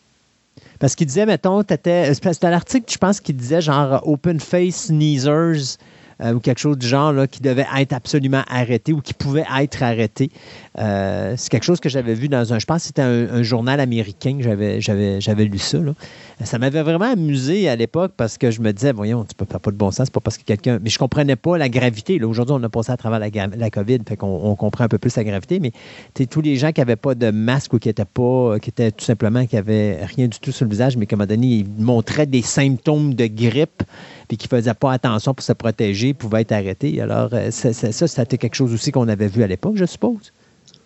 Speaker 2: Parce qu'il disait, mettons, c'était un l'article, je pense, qu'il disait genre open face sneezers euh, ou quelque chose du genre qui devait être absolument arrêté ou qui pouvait être arrêté. Euh, c'est quelque chose que j'avais vu dans un, je pense c'était un, journal américain que j'avais, lu ça. Ça m'avait vraiment amusé à l'époque parce que je me disais, voyons, tu peux faire pas de bon sens, c'est pas parce que quelqu'un. Mais je comprenais pas la gravité. Aujourd'hui, on a passé à travers la, la COVID, fait qu'on on comprend un peu plus la gravité, mais tous les gens qui n'avaient pas de masque ou qui étaient pas, qui étaient tout simplement, qui n'avaient rien du tout sur le visage, mais qu'à un moment donné, ils montraient des symptômes de grippe puis qui ne faisaient pas attention pour se protéger, pouvaient être arrêtés. Alors, euh, ça, ça c'était quelque chose aussi qu'on avait vu à l'époque, je suppose.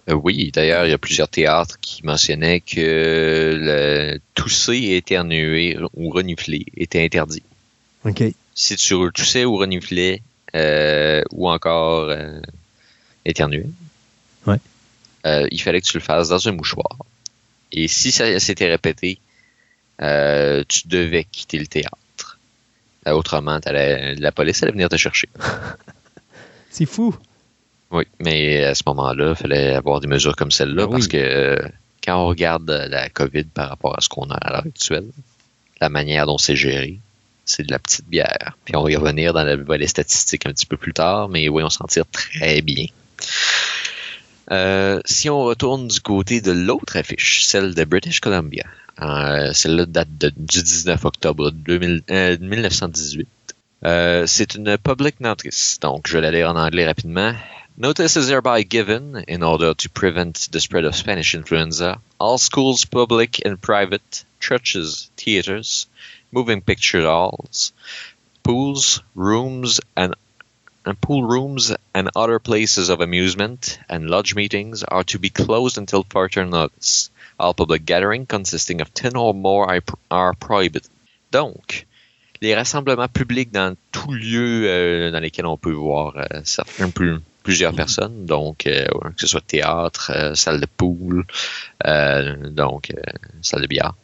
Speaker 6: Euh, oui, d'ailleurs, il y a plusieurs théâtres qui mentionnaient que le tousser, éternuer ou renifler était interdit.
Speaker 2: OK.
Speaker 6: Si tu toussais ou reniflais euh, ou encore euh, éternuer,
Speaker 2: ouais.
Speaker 6: il fallait que tu le fasses dans un mouchoir. Et si ça s'était répété, tu devais quitter le théâtre. Autrement, la police allait venir te chercher.
Speaker 2: C'est fou.
Speaker 6: Oui, mais à ce moment-là, il fallait avoir des mesures comme celle-là ben parce que euh, quand on regarde la COVID par rapport à ce qu'on a à l'heure actuelle, la manière dont c'est géré, c'est de la petite bière. Puis on va y revenir dans les statistiques un petit peu plus tard, mais oui, on s'en tire très bien. Euh, si on retourne du côté de l'autre affiche, celle de British Columbia, euh, celle-là date du 19 octobre 1918. c'est une public notice, donc je vais la lire en anglais rapidement. Notice is hereby given, in order to prevent the spread of Spanish influenza, all schools, public and private, churches, theaters, moving picture halls, pools, rooms, and, and pool rooms and other places of amusement and lodge meetings are to be closed until further notice. All public gathering consisting of 10 or more are. Donc, les rassemblements publics dans tout lieu euh, dans lesquels on peut voir euh, plusieurs personnes, donc euh, que ce soit théâtre, salle de pool, euh, donc salle de billard,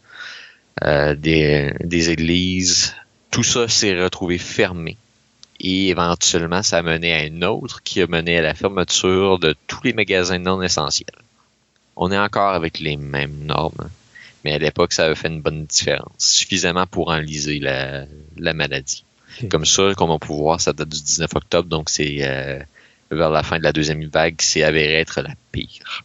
Speaker 6: des églises, tout ça s'est retrouvé fermé. Et éventuellement, ça a mené à une autre qui a mené à la fermeture de tous les magasins non essentiels. On est encore avec les mêmes normes, mais à l'époque, ça avait fait une bonne différence, suffisamment pour enliser la, la maladie. Comme ça, comme on peut voir, ça date du 19 octobre, donc c'est vers la fin de la deuxième vague s'est avéré être la pire.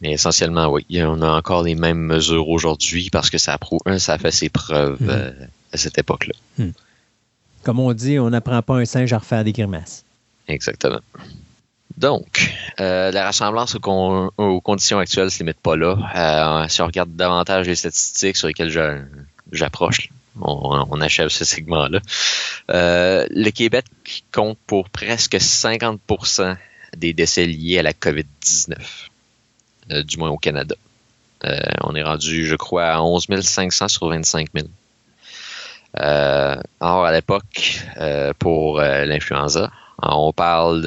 Speaker 6: Mais essentiellement, oui, on a encore les mêmes mesures aujourd'hui parce que ça a, ça a fait ses preuves hmm. euh, à cette époque-là.
Speaker 2: Hmm. Comme on dit, on n'apprend pas un singe à refaire des grimaces.
Speaker 6: Exactement. Donc, euh, la ressemblance aux, conditions actuelles ne se limite pas là. Euh, si on regarde davantage les statistiques sur lesquelles j'approche, on, achève ce segment-là. Euh, le Québec compte pour presque 50% des décès liés à la COVID-19, euh, du moins au Canada. Euh, on est rendu, je crois, à 11 500 sur 25 000. or, à l'époque, pour l'influenza, on parle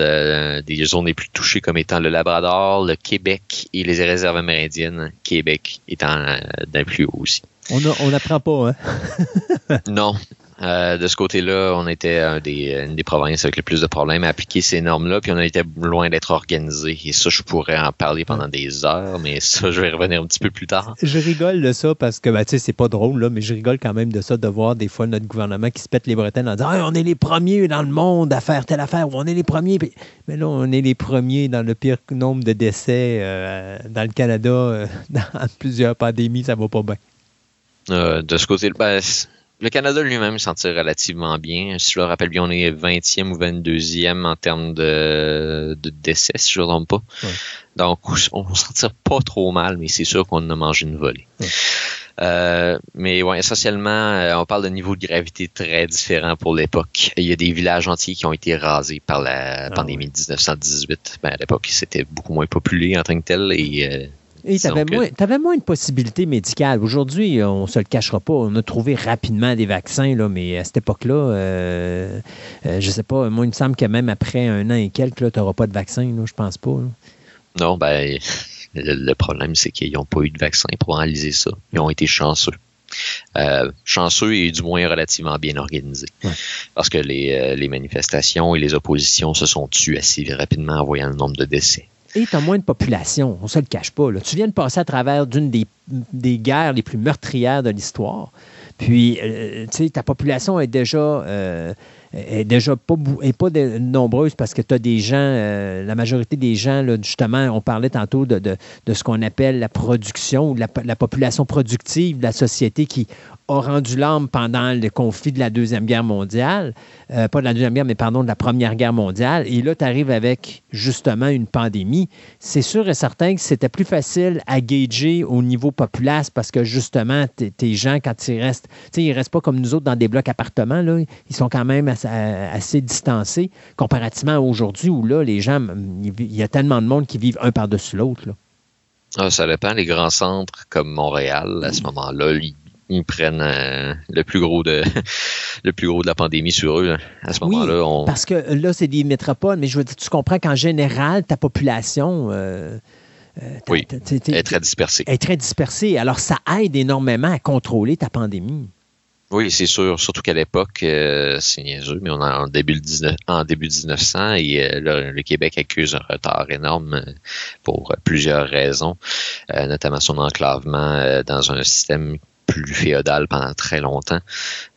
Speaker 6: des zones les plus touchées comme étant le Labrador, le Québec et les réserves amérindiennes, Québec étant d'un plus haut aussi.
Speaker 2: On n'apprend pas,
Speaker 6: hein? non. Euh, de ce côté-là, on était un des, une des provinces avec le plus de problèmes à appliquer ces normes-là, puis on était loin d'être organisé. Et ça, je pourrais en parler pendant des heures, mais ça, je vais revenir un petit peu plus tard.
Speaker 2: Je rigole de ça parce que, ben, tu sais, c'est pas drôle, là, mais je rigole quand même de ça, de voir des fois notre gouvernement qui se pète les bretelles en disant on est les premiers dans le monde à faire telle affaire, ou on est les premiers. Mais là, on est les premiers dans le pire nombre de décès euh, dans le Canada, euh, dans plusieurs pandémies, ça va pas bien.
Speaker 6: Euh, de ce côté, ben, le Canada lui-même s'en tire relativement bien. Si je le rappelle bien, on est 20e ou 22e en termes de, décès, si je ne me trompe pas. Donc, on s'en tire pas trop mal, mais c'est sûr qu'on a mangé une volée. Euh, mais ouais, essentiellement, euh, on parle de niveau de gravité très différent pour l'époque. Il y a des villages entiers qui ont été rasés par la ah pandémie de 1918. Ben, à l'époque, c'était beaucoup moins populé en tant que tel et
Speaker 2: et tu avais, moins, de possibilités médicales. Aujourd'hui, on ne se le cachera pas. On a trouvé rapidement des vaccins, là, mais à cette époque-là, euh, euh, je ne sais pas, moi, il me semble que même après un an et quelques, tu n'auras pas de vaccin, je pense pas.
Speaker 6: Non, ben, le, problème, c'est qu'ils n'ont pas eu de vaccin pour analyser ça. Ils ont été chanceux. Euh, chanceux et du moins relativement bien organisés. Parce que les, les, manifestations et les oppositions se sont tuées assez rapidement en voyant le nombre de décès
Speaker 2: et tu as moins de population. On se le cache pas. Tu viens de passer à travers d'une des, guerres les plus meurtrières de l'histoire. Puis, euh, tu sais, ta population est déjà, euh, est pas, nombreuse parce que tu as des gens, euh, la majorité des gens, justement, on parlait tantôt de ce qu'on appelle la production ou la, la, population productive de la société qui a rendu l'âme pendant le conflit de la Deuxième Guerre mondiale, euh, pas de la Deuxième Guerre, mais pardon, de la Première Guerre mondiale. Et là, tu arrives avec justement une pandémie. C'est sûr et certain que c'était plus facile à gager au niveau populace parce que justement, tes gens, quand ils restent, tu sais, ils restent pas comme nous autres dans des blocs appartements, là, ils sont quand même assez, distancés comparativement à aujourd'hui où là, les gens, il y a tellement de monde qui vivent un par-dessus l'autre.
Speaker 6: Ah, ça dépend. Les grands centres comme Montréal, à ce moment-là, ils prennent euh, le plus gros de le plus gros de la pandémie sur eux. À ce moment-là,
Speaker 2: on... parce que là, c'est des métropoles, mais je veux dire, tu comprends qu'en général, ta population euh,
Speaker 6: euh oui, est très dispersée.
Speaker 2: Est très dispersée. Alors, ça aide énormément à contrôler ta pandémie.
Speaker 6: Oui, c'est sûr. Surtout qu'à l'époque, euh, c'est niaiseux, mais on est en début, 19, en début 1900 et le, Québec accuse un retard énorme pour plusieurs raisons, notamment son enclavement dans un système plus féodal pendant très longtemps.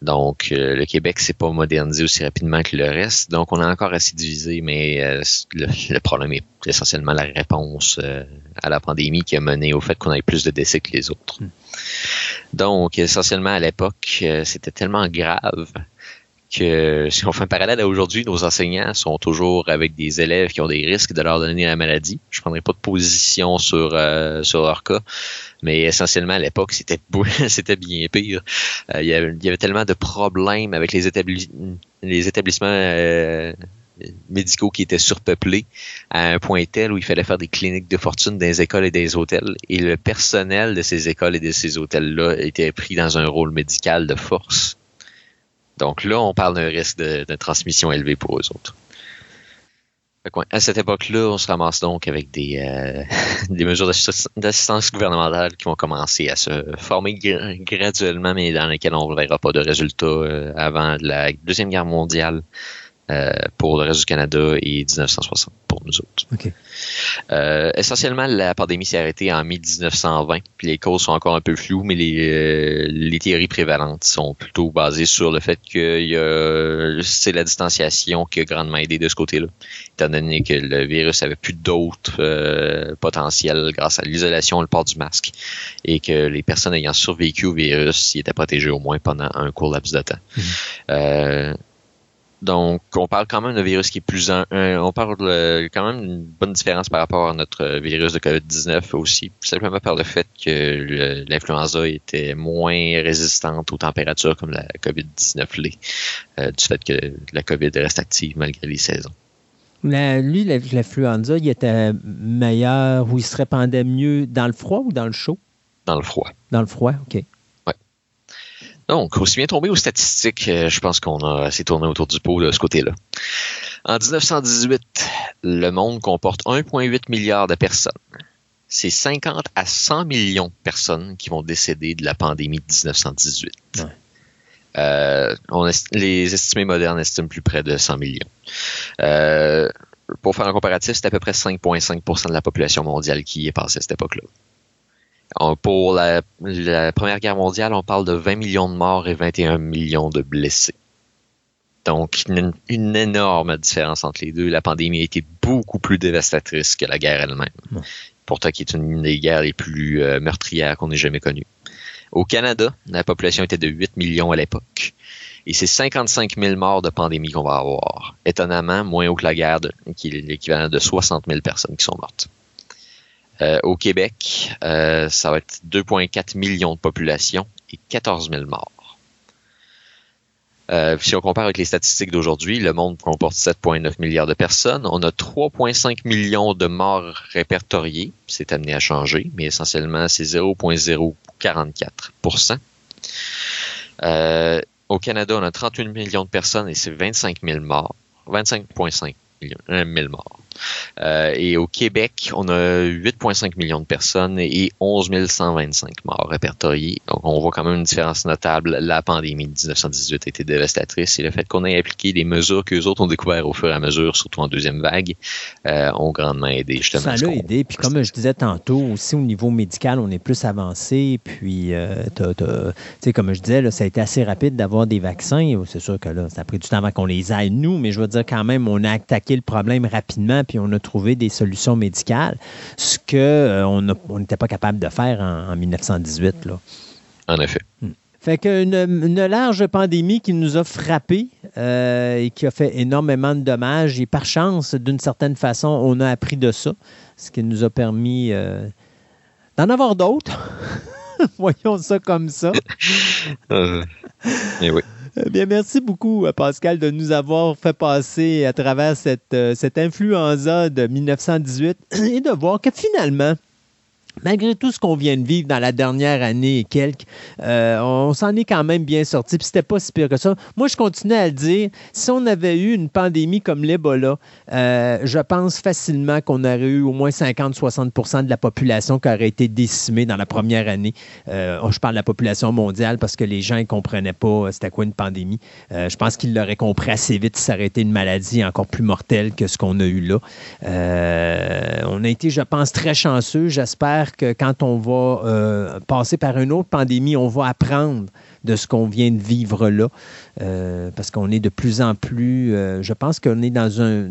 Speaker 6: Donc, euh, le Québec s'est pas modernisé aussi rapidement que le reste. Donc, on a encore assez divisé, mais euh, le, problème est essentiellement la réponse euh, à la pandémie qui a mené au fait qu'on ait plus de décès que les autres. Hmm. Donc, essentiellement, à l'époque, c'était tellement grave que si on fait un parallèle à aujourd'hui, nos enseignants sont toujours avec des élèves qui ont des risques de leur donner la maladie. Je prendrai pas de position sur sur leur cas, mais essentiellement à l'époque c'était c'était bien pire. Euh, il, y avait, tellement de problèmes avec les, les établissements euh, médicaux qui étaient surpeuplés à un point tel où il fallait faire des cliniques de fortune dans les écoles et des hôtels. Et le personnel de ces écoles et de ces hôtels-là était pris dans un rôle médical de force. Donc là, on parle d'un risque de, transmission élevé pour eux autres. À cette époque-là, on se ramasse donc avec des, euh, mesures d'assistance gouvernementale qui vont commencer à se former graduellement, mais dans lesquelles on ne verra pas de résultats euh, avant la Deuxième Guerre mondiale. Euh, pour le reste du Canada et 1960 pour nous autres. Euh, essentiellement, la pandémie s'est arrêtée en mi-1920, puis les causes sont encore un peu floues, mais les, euh, les théories prévalentes sont plutôt basées sur le fait que c'est la distanciation qui a grandement aidé de ce côté-là, étant donné que le virus avait plus d'autres potentiels grâce à l'isolation et le port du masque, et que les personnes ayant survécu au virus y étaient protégées au moins pendant un court laps de temps. Mhm. Donc, on parle quand même d'un virus qui est plus... Un, on parle quand même d'une bonne différence par rapport à notre virus de COVID-19 aussi, simplement par le fait que l'influenza était moins résistante aux températures comme la COVID-19 l'est, euh, du fait que la COVID reste active malgré les saisons.
Speaker 2: lui, l'influenza, il était meilleur ou il se répandait mieux dans le froid ou dans le chaud?
Speaker 6: Dans le froid.
Speaker 2: Dans le froid, OK.
Speaker 6: Donc, aussi bien tombé aux statistiques, euh, je pense qu'on a assez tourné autour du pot de ce côté-là. En 1918, le monde comporte 1,8 milliard de personnes. C'est 50 à 100 millions de personnes qui vont décéder de la pandémie de 1918. Euh, les estimés modernes estiment plus près de 100 millions. Euh, pour faire un comparatif, c'est à peu près 5,5% de la population mondiale qui est passée à cette époque-là. Pour la, Première Guerre mondiale, on parle de 20 millions de morts et 21 millions de blessés. Donc, une, une, énorme différence entre les deux. La pandémie a été beaucoup plus dévastatrice que la guerre elle-même. Pourtant, qui est une des guerres les plus euh, meurtrières qu'on ait jamais connues. Au Canada, la population était de 8 millions à l'époque. Et c'est 55 000 morts de pandémie qu'on va avoir. Étonnamment, moins haut que la guerre, qui est l'équivalent de 60 000 personnes qui sont mortes. Euh, au Québec, euh, ça va être 2,4 millions de population et 14 000 morts. Euh, si on compare avec les statistiques d'aujourd'hui, le monde comporte 7,9 milliards de personnes. On a 3,5 millions de morts répertoriés. C'est amené à changer, mais essentiellement, c'est 0,044% euh, Au Canada, on a 38 millions de personnes et c'est 25 000 morts. 25,5 millions, 000 morts. Euh, et au Québec, on a 8,5 millions de personnes et 11 125 morts répertoriés. Donc, on voit quand même une différence notable. La pandémie de 1918 a été dévastatrice et le fait qu'on ait appliqué les mesures que les autres ont découvert au fur et à mesure, surtout en deuxième vague, euh, ont grandement aidé justement.
Speaker 2: Ça l'a aidé. Puis comme je disais tantôt, aussi au niveau médical, on est plus avancé. Puis, euh, comme je disais, là, ça a été assez rapide d'avoir des vaccins. C'est sûr que là, ça a pris du temps avant qu'on les aille, nous, mais je veux dire quand même, on a attaqué le problème rapidement, puis on a trouvé des solutions médicales, ce qu'on euh, on n'était pas capable de faire en, 1918. Là.
Speaker 6: En effet.
Speaker 2: Hmm. Fait qu'une une large pandémie qui nous a frappés euh, et qui a fait énormément de dommages. Et par chance, d'une certaine façon, on a appris de ça, ce qui nous a permis euh, d'en avoir d'autres. Voyons ça comme ça.
Speaker 6: et oui.
Speaker 2: Eh bien, merci beaucoup, euh, Pascal, de nous avoir fait passer à travers cette, euh, cette influenza de 1918 et de voir que finalement, malgré tout ce qu'on vient de vivre dans la dernière année et quelques, euh, on s'en est quand même bien sorti. Puis c'était pas si pire que ça. Moi, je continue à le dire. Si on avait eu une pandémie comme l'Ebola, euh, je pense facilement qu'on aurait eu au moins 50-60% de la population qui aurait été décimée dans la première année. Euh, je parle de la population mondiale parce que les gens ne comprenaient pas c'était quoi une pandémie. je pense qu'ils l'auraient compris assez vite si ça aurait été une maladie encore plus mortelle que ce qu'on a eu là. on a été, je pense, très chanceux. J'espère que quand on va euh, passer par une autre pandémie, on va apprendre de ce qu'on vient de vivre là, euh, parce qu'on est de plus en plus, euh, je pense qu'on est dans un,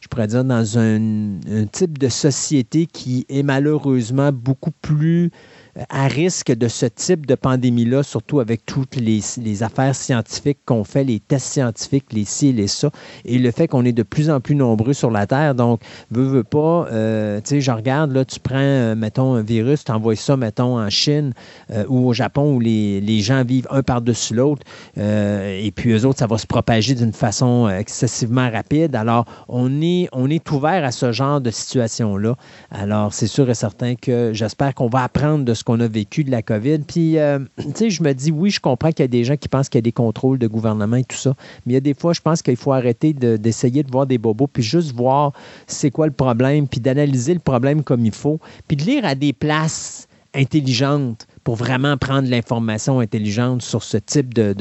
Speaker 2: je pourrais dire dans un type de société qui est malheureusement beaucoup plus à risque de ce type de pandémie-là, surtout avec toutes les, affaires scientifiques qu'on fait, les tests scientifiques, les ci et les ça, et le fait qu'on est de plus en plus nombreux sur la Terre. Donc, veux, veux pas, euh, tu sais, je regarde, là, tu prends, euh, mettons, un virus, tu envoies ça, mettons, en Chine euh, ou au Japon où les, les, gens vivent un par-dessus l'autre, et puis eux autres, ça va se propager d'une façon excessivement rapide. Alors, on est, on est ouvert à ce genre de situation-là. Alors, c'est sûr et certain que j'espère qu'on va apprendre de ce qu'on a vécu de la COVID. Puis, euh, tu sais, je me dis, oui, je comprends qu'il y a des gens qui pensent qu'il y a des contrôles de gouvernement et tout ça, mais il y a des fois, je pense qu'il faut arrêter d'essayer de, voir des bobos, puis juste voir c'est quoi le problème, puis d'analyser le problème comme il faut, puis de lire à des places intelligentes pour vraiment prendre l'information intelligente sur ce type de,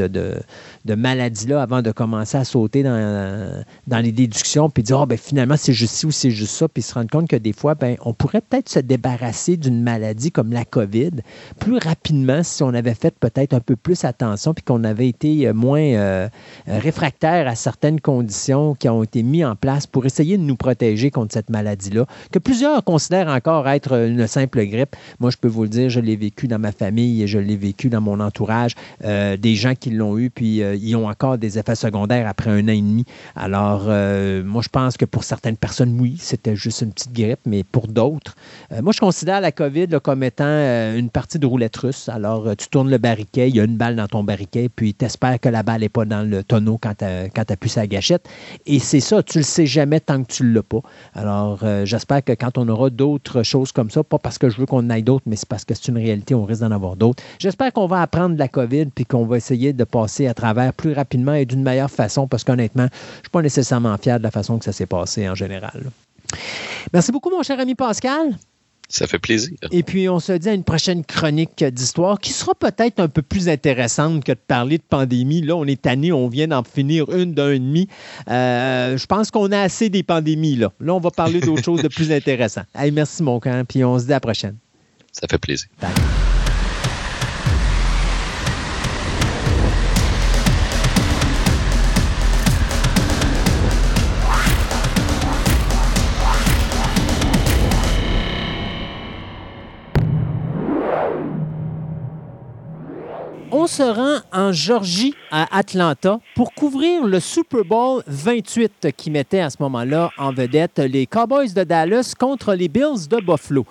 Speaker 2: de maladie-là avant de commencer à sauter dans, dans les déductions puis dire, oh, ben, finalement, c'est juste ci ou c'est juste ça, puis se rendre compte que des fois, ben, on pourrait peut-être se débarrasser d'une maladie comme la COVID plus rapidement si on avait fait peut-être un peu plus attention puis qu'on avait été euh, moins euh, réfractaire à certaines conditions qui ont été mises en place pour essayer de nous protéger contre cette maladie-là, que plusieurs considèrent encore être une simple grippe. Moi, je peux vous le dire, je l'ai vécu dans ma famille et je l'ai vécu dans mon entourage, euh, des gens qui l'ont eu, puis euh, ils ont encore des effets secondaires après un an et demi. Alors, euh, moi, je pense que pour certaines personnes, oui, c'était juste une petite grippe, mais pour d'autres, moi, je considère la COVID comme étant une partie de roulette russe. Alors, tu tournes le barriquet, il y a une balle dans ton barriquet, puis tu espères que la balle n'est pas dans le tonneau quand tu pu sa gâchette. Et c'est ça, tu le sais jamais tant que tu ne l'as pas. Alors, j'espère que quand on aura d'autres choses comme ça, pas parce que je veux qu'on aille d'autres, mais c'est parce que c'est une réalité, on d'en avoir d'autres. J'espère qu'on va apprendre de la COVID, puis qu'on va essayer de passer à travers plus rapidement et d'une meilleure façon parce qu'honnêtement, je ne suis pas nécessairement fier de la façon que ça s'est passé en général. Merci beaucoup, mon cher ami Pascal.
Speaker 6: Ça fait plaisir.
Speaker 2: Et puis, on se dit à une prochaine chronique d'histoire qui sera peut-être un peu plus intéressante que de parler de pandémie. Là, on est tanné, on vient d'en finir une d'un demi. Euh, je pense qu'on a assez des pandémies. Là, là on va parler d'autre chose de plus intéressant. merci, mon camp. Puis, on se dit à la prochaine.
Speaker 6: Ça fait plaisir.
Speaker 2: on se rend en Georgie, à Atlanta, pour couvrir le Super Bowl 28 qui mettait à ce moment-là en vedette les Cowboys de Dallas contre les Bills de Buffalo.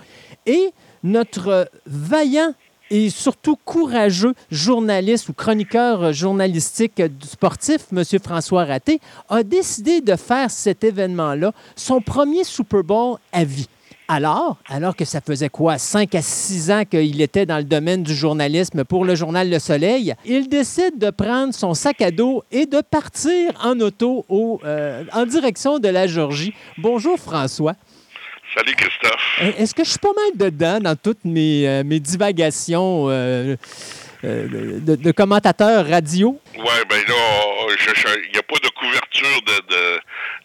Speaker 2: Et notre vaillant et surtout courageux journaliste ou chroniqueur journalistique sportif, M. François Raté, a décidé de faire cet événement-là son premier Super Bowl à vie. Alors, alors que ça faisait quoi, 5 à 6 ans qu'il était dans le domaine du journalisme pour le journal Le Soleil, il décide de prendre son sac à dos et de partir en auto au, euh, en direction de la Georgie. Bonjour François.
Speaker 1: Salut Christophe.
Speaker 2: Euh, Est-ce que je suis pas mal dedans dans toutes mes, euh, mes divagations euh, de, de commentateur radio?
Speaker 1: Ouais, ben là, il n'y a pas de couverture de, de-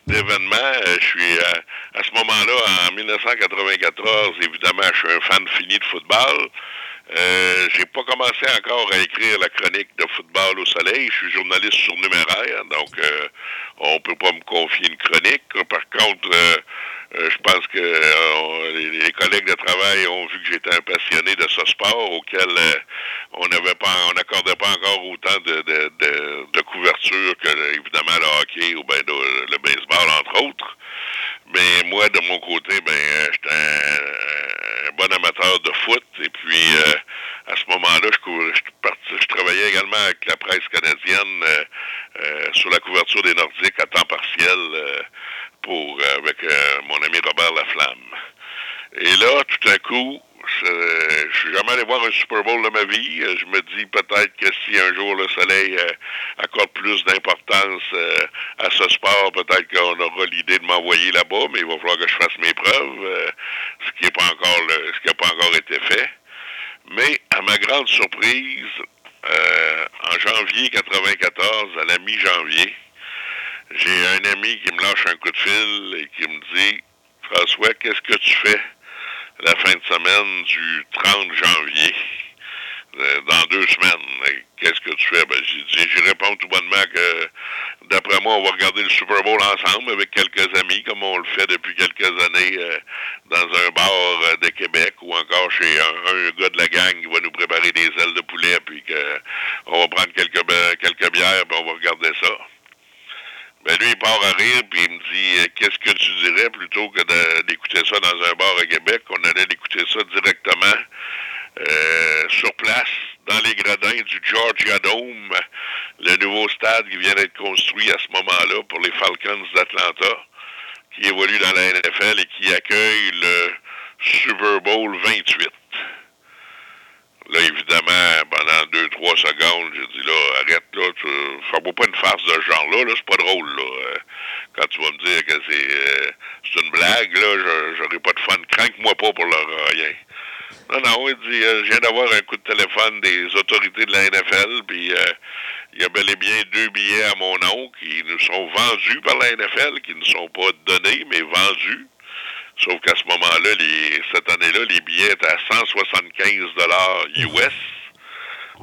Speaker 1: d'événements. Euh, Je suis euh, à ce moment-là, en 1994, évidemment, je suis un fan fini de football. Euh, j'ai pas commencé encore à écrire la chronique de football au soleil. Je suis journaliste surnuméraire, donc euh, on peut pas me confier une chronique. Par contre, euh, euh, je pense que euh, les, collègues de travail ont vu que j'étais un passionné de ce sport auquel euh, on n'avait pas, on n'accordait pas encore autant de, de, de, de couverture que évidemment le hockey ou ben le, baseball entre autres. Mais moi, de mon côté, ben j'étais un, un bon amateur de foot et puis à ce moment-là, je, je, je travaillais également avec la presse canadienne sur la couverture des Nordiques à temps partiel euh, avec euh, mon ami Robert Laflamme. Et là, tout à coup, je, suis jamais allé voir un Super Bowl de ma vie. Euh, Je me dis peut-être que si un jour le soleil accorde plus d'importance à ce sport, peut-être qu'on aura l'idée de m'envoyer là-bas, mais il va falloir que je fasse mes preuves, ce qui n'est pas encore le- ce qui n'a pas encore été fait. Mais à ma grande surprise, en janvier 94, à la mi-janvier, j'ai un ami qui me lâche un coup de fil et qui me dit François, qu'est-ce que tu fais la fin de semaine du 30 janvier? Euh, dans deux semaines. Qu'est-ce que tu fais? Ben, j'ai dit, j'y réponds tout bonnement que d'après moi, on va regarder le Super Bowl ensemble avec quelques amis, comme on le fait depuis quelques années euh, dans un bar euh, de Québec ou encore chez un, un gars de la gang qui va nous préparer des ailes de poulet, puis que on va prendre quelques, quelques bières, puis on va regarder ça. Ben lui, il part à rire, puis il me dit euh, Qu'est-ce que tu dirais plutôt que d'écouter ça dans un bar à Québec? On allait l'écouter ça directement euh, sur place, dans les gradins du Georgia Dome, le nouveau stade qui vient d'être construit à ce moment-là pour les Falcons d'Atlanta, qui évolue dans la NFL et qui accueille le Super Bowl 28. Là, évidemment, pendant deux, trois secondes, j'ai dit là, arrête là, tu, vaut pas une farce de ce genre-là, là, c'est pas drôle, là. Euh, Quand tu vas me dire que c'est euh, c'est une blague, là, j'aurai pas de fun. Cranque-moi pas pour leur rien. Non, non, il dit, euh, je viens d'avoir un coup de téléphone des autorités de la NFL, puis euh, il y a bel et bien deux billets à mon nom qui nous sont vendus par la NFL, qui ne sont pas donnés, mais vendus. Sauf qu'à ce moment-là, les, cette année-là, les billets étaient à 175 dollars US.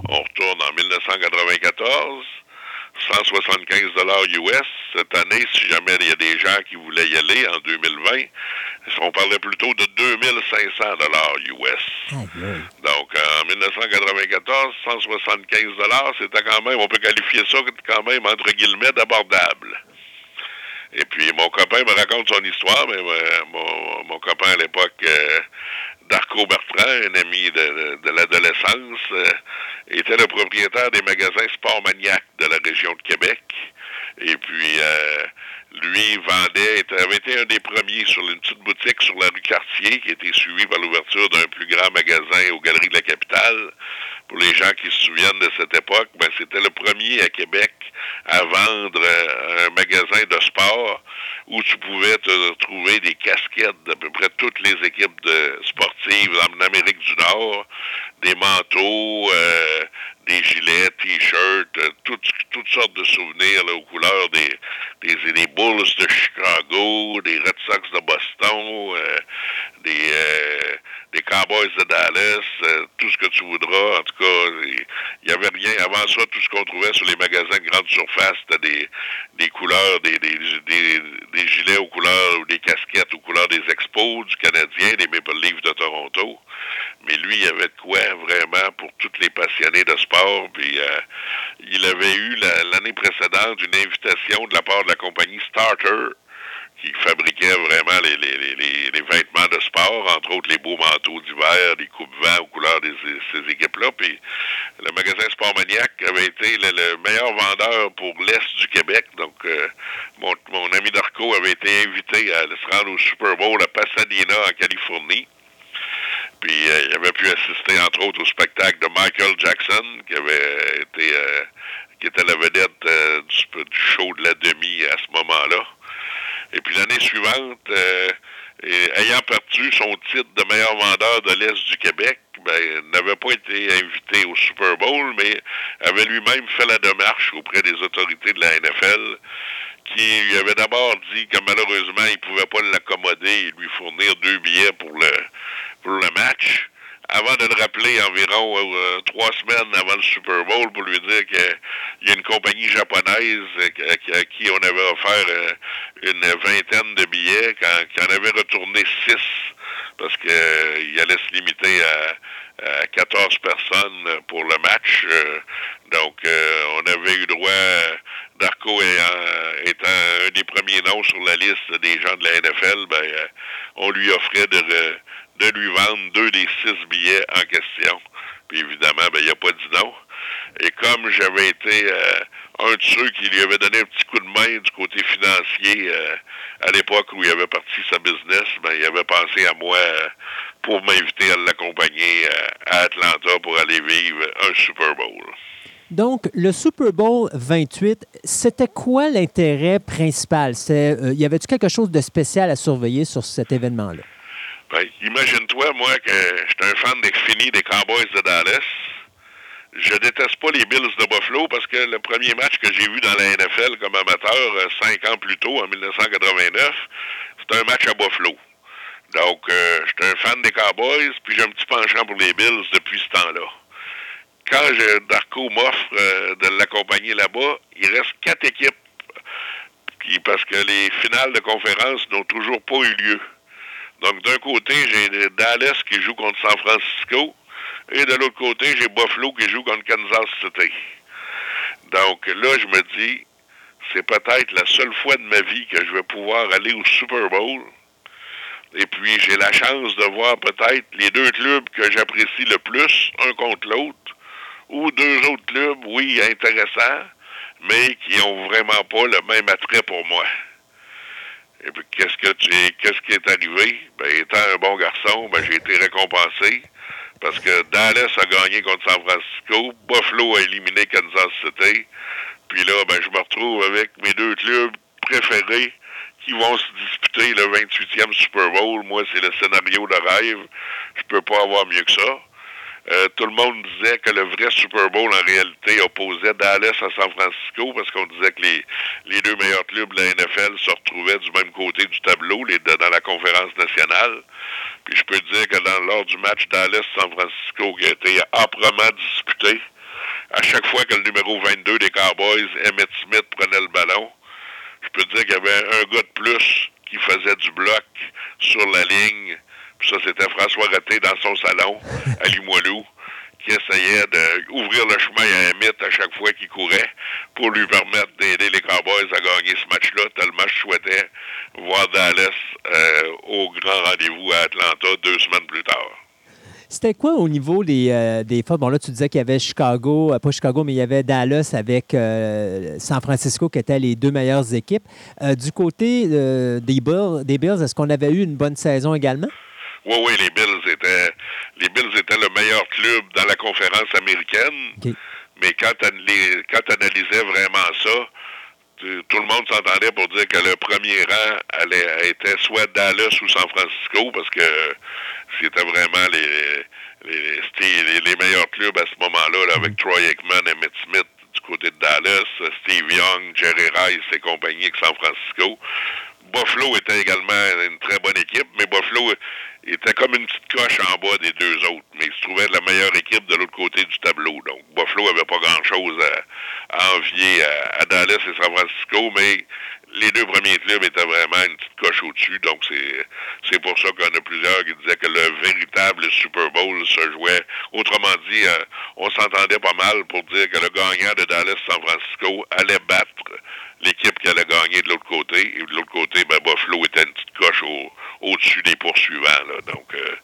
Speaker 1: On retourne en 1994. 175 dollars US. Cette année, si jamais il y a des gens qui voulaient y aller en 2020, on parlait plutôt de 2500 dollars US. Donc, en 1994, 175 dollars, c'était quand même, on peut qualifier ça quand même entre guillemets d'abordable. Et puis, mon copain me raconte son histoire, mais euh, mon, mon copain à l'époque, euh, Darco Bertrand, un ami de, de- de l'adolescence, euh, était le propriétaire des magasins Sport Maniac de la région de Québec. Et puis, euh, lui vendait, était- avait été un des premiers sur une petite boutique sur la rue Cartier, qui a été suivie par l'ouverture d'un plus grand magasin aux Galeries de la Capitale. Pour les gens qui se souviennent de cette époque, ben, c'était le premier à Québec à vendre euh, un magasin de sport où tu pouvais te trouver des casquettes d'à peu près toutes les équipes de sportives en Amérique du Nord, des manteaux, euh, des gilets, t-shirts, euh, toutes, toutes sortes de souvenirs là, aux couleurs des, des, des Bulls de Chicago, des Red Sox de Boston, euh, des, euh, des Cowboys de Dallas, euh, tout ce que tu voudras. En tout cas, il n'y avait rien. Avant ça, tout ce qu'on trouvait sur les magasins de grande surface, c'était des, des couleurs, des, des, des, gilets aux couleurs ou des casquettes aux couleurs des Expos, du Canadien, des Maple Leafs de Toronto. Mais lui, il avait de quoi vraiment pour tous les passionnés de sport. Puis euh, il avait eu la- l'année précédente une invitation de la part de la compagnie Starter qui fabriquait vraiment les, les, les, vêtements de sport, entre autres les beaux manteaux d'hiver, les coupes-vents aux couleurs de ces équipes-là. Puis le magasin Sport Maniac avait été le, le meilleur vendeur pour l'Est du Québec. Donc, euh, mon, mon ami Darko avait été invité à se rendre au Super Bowl à Pasadena, en Californie. Puis, euh, il avait pu assister, entre autres, au spectacle de Michael Jackson, qui avait été, euh, qui était la vedette du show de la demi à ce moment-là. Et puis, l'année suivante, euh, ayant perdu son titre de meilleur vendeur de l'Est du Québec, ben, n'avait pas été invité au Super Bowl, mais avait lui-même fait la démarche auprès des autorités de la NFL, qui lui avait d'abord dit que malheureusement, il ne pouvait pas l'accommoder et lui fournir deux billets pour le, pour le match, avant de le rappeler environ euh, trois semaines avant le Super Bowl pour lui dire qu'il y a une compagnie japonaise euh, à qui on avait offert euh, une vingtaine de billets, qui en avait retourné six, parce qu'il allait se limiter à, à 14 personnes pour le match. Euh, donc, euh, on avait eu droit, euh, Darko étant un des premiers noms sur la liste des gens de la NFL, ben, euh, on lui offrait de, de lui vendre deux des six billets en question. Puis évidemment, ben, il n'a pas dit non. Et comme j'avais été euh, un de ceux qui lui avait donné un petit coup de main du côté financier euh, à l'époque où il avait parti sa business, ben, il avait pensé à moi euh, pour m'inviter à l'accompagner à Atlanta pour aller vivre un Super Bowl.
Speaker 2: Donc, le Super Bowl 28, c'était quoi l'intérêt principal? Y avait-tu quelque chose de spécial à surveiller sur cet événement-là?
Speaker 1: Ben, imagine-toi, moi, que j'étais un fan des fini des Cowboys de Dallas. Je déteste pas les Bills de Buffalo parce que le premier match que j'ai vu dans la NFL comme amateur euh, cinq ans plus tôt, en 1989, c'était un match à Buffalo. Donc, euh, j'étais un fan des Cowboys, puis j'ai un petit penchant pour les Bills depuis ce temps-là. Quand je, Darko m'offre euh, de l'accompagner là-bas, il reste quatre équipes qui, parce que les finales de conférence n'ont toujours pas eu lieu. Donc, d'un côté, j'ai Dallas qui joue contre San Francisco, et de l'autre côté, j'ai Buffalo qui joue contre Kansas City. Donc, là, je me dis, c'est peut-être la seule fois de ma vie que je vais pouvoir aller au Super Bowl. Et puis, j'ai la chance de voir peut-être les deux clubs que j'apprécie le plus, un contre l'autre, ou deux autres clubs, oui, intéressants, mais qui ont vraiment pas le même attrait pour moi. Et puis, qu'est-ce que qu'est-ce qui est arrivé? Ben, étant un bon garçon, ben, j'ai été récompensé parce que Dallas a gagné contre San Francisco, Buffalo a éliminé Kansas City. Puis là, ben, je me retrouve avec mes deux clubs préférés qui vont se disputer le 28e Super Bowl. Moi, c'est le scénario de rêve. Je peux pas avoir mieux que ça. Euh, tout le monde disait que le vrai Super Bowl, en réalité, opposait Dallas à San Francisco parce qu'on disait que les, deux meilleurs clubs de la NFL se retrouvaient du même côté du tableau, les, dans la conférence nationale. Puis je peux dire que dans, lors du match Dallas-San Francisco qui a été âprement disputé, à chaque fois que le numéro 22 des Cowboys, Emmett Smith, prenait le ballon, je peux dire qu'il y avait un gars de plus qui faisait du bloc sur la ligne. Ça, c'était François Raté dans son salon à Limoilou qui essayait d'ouvrir le chemin à Emmett à chaque fois qu'il courait pour lui permettre d'aider les Cowboys à gagner ce match-là, tellement je souhaitais voir Dallas euh, au grand rendez-vous à Atlanta deux semaines plus tard.
Speaker 2: C'était quoi au niveau des, euh? Bon, là, tu disais qu'il y avait Chicago, euh, pas Chicago, mais il y avait Dallas avec euh, San Francisco qui étaient les deux meilleures équipes. Du côté des Bills, des Bills est-ce qu'on avait eu une bonne saison également?
Speaker 1: Oui, oui, les Bills étaient les Bills étaient le meilleur club dans la conférence américaine. Mais quand tu analysais vraiment ça, tu- tout le monde s'entendait pour dire que le premier rang allait, était soit Dallas ou San Francisco parce que c'était vraiment les, les, les, les meilleurs clubs à ce moment-là, là, avec Troy Aikman, Emmett Smith du côté de Dallas, Steve Young, Jerry Rice et compagnie avec San Francisco. Buffalo était également une très bonne équipe, mais Buffalo était comme une petite coche en bas des deux autres, mais il se trouvait la meilleure équipe de l'autre côté du tableau. Donc, Buffalo avait pas grand-chose à, envier à, à Dallas et San Francisco, mais les deux premiers clubs étaient vraiment une petite coche au-dessus. Donc, c'est, pour ça en a plusieurs qui disaient que le véritable Super Bowl se jouait. Autrement dit, euh, on s'entendait pas mal pour dire que le gagnant de Dallas-San Francisco allait battre l'équipe qui allait gagner de l'autre côté. Et de l'autre côté, ben, Buffalo était une petite coche au, au-dessus des poursuivants. Là. Donc, euh,